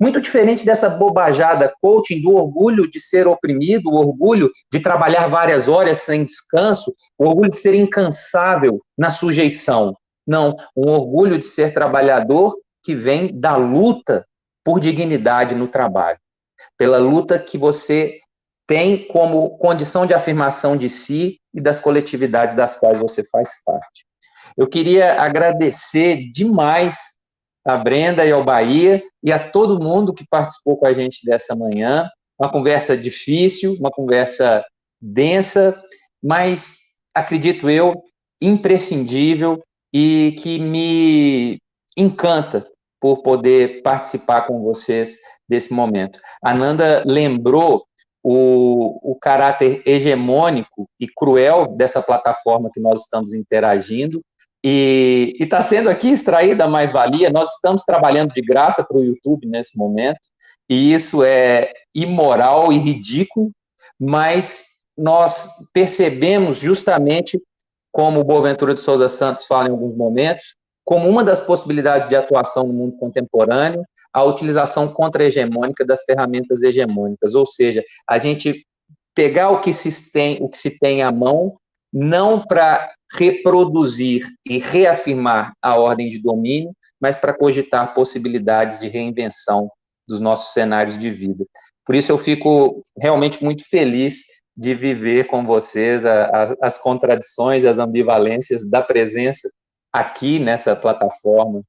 Muito diferente dessa bobajada coaching do orgulho de ser oprimido, o orgulho de trabalhar várias horas sem descanso, o orgulho de ser incansável na sujeição. Não, um orgulho de ser trabalhador que vem da luta por dignidade no trabalho, pela luta que você tem como condição de afirmação de si e das coletividades das quais você faz parte. Eu queria agradecer demais a Brenda e ao Bahia e a todo mundo que participou com a gente dessa manhã. Uma conversa difícil, uma conversa densa, mas acredito eu imprescindível e que me encanta por poder participar com vocês desse momento. A Nanda lembrou o, o caráter hegemônico e cruel dessa plataforma que nós estamos interagindo, e está sendo aqui extraída a mais-valia. Nós estamos trabalhando de graça para o YouTube nesse momento, e isso é imoral e ridículo, mas nós percebemos justamente como o Boaventura de Souza Santos fala em alguns momentos, como uma das possibilidades de atuação no mundo contemporâneo, a utilização contra-hegemônica das ferramentas hegemônicas, ou seja, a gente pegar o que se tem, o que se tem à mão, não para reproduzir e reafirmar a ordem de domínio, mas para cogitar possibilidades de reinvenção dos nossos cenários de vida. Por isso eu fico realmente muito feliz de viver com vocês a, a, as contradições, as ambivalências da presença aqui nessa plataforma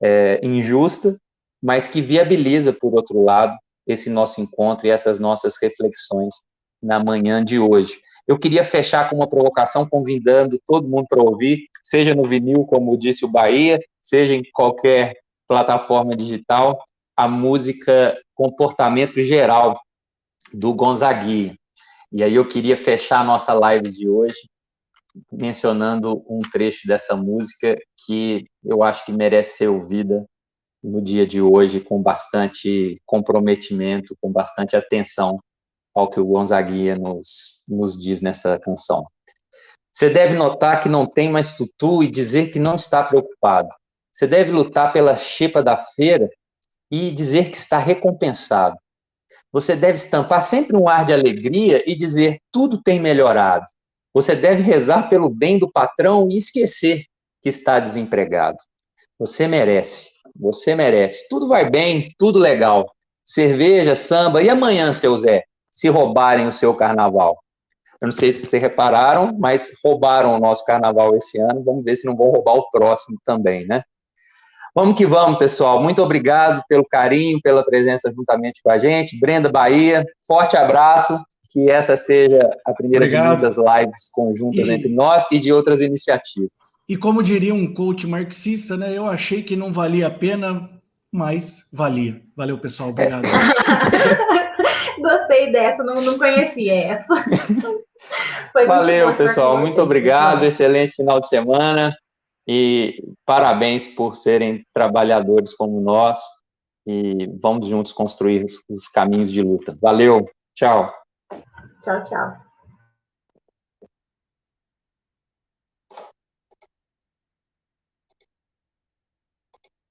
é, injusta, mas que viabiliza, por outro lado, esse nosso encontro e essas nossas reflexões na manhã de hoje. Eu queria fechar com uma provocação, convidando todo mundo para ouvir, seja no vinil, como disse o Bahia, seja em qualquer plataforma digital, a música Comportamento Geral, do Gonzaguinha. E aí eu queria fechar a nossa live de hoje mencionando um trecho dessa música que eu acho que merece ser ouvida no dia de hoje com bastante comprometimento, com bastante atenção ao que o Gonzaguinha nos, nos diz nessa canção. Você deve notar que não tem mais tutu e dizer que não está preocupado. Você deve lutar pela xepa da feira e dizer que está recompensado. Você deve estampar sempre um ar de alegria e dizer tudo tem melhorado. Você deve rezar pelo bem do patrão e esquecer que está desempregado. Você merece, você merece. Tudo vai bem, tudo legal. Cerveja, samba, e amanhã, seu Zé? Se roubarem o seu carnaval. Eu não sei se vocês repararam, mas roubaram o nosso carnaval esse ano. Vamos ver se não vão roubar o próximo também, né? Vamos que vamos, pessoal. Muito obrigado pelo carinho, pela presença juntamente com a gente. Brenda Bahia, forte abraço. Que essa seja a primeira de muitas lives conjuntas e... entre nós e de outras iniciativas. E como diria um coach marxista, né? Eu achei que não valia a pena, mas valia. Valeu, pessoal. Obrigado. É. (laughs) Gostei dessa, não, não conhecia essa. (laughs) Valeu, pessoal. Muito obrigado. Excelente final de semana. E parabéns por serem trabalhadores como nós. E vamos juntos construir os, os caminhos de luta. Valeu. Tchau. Tchau, tchau.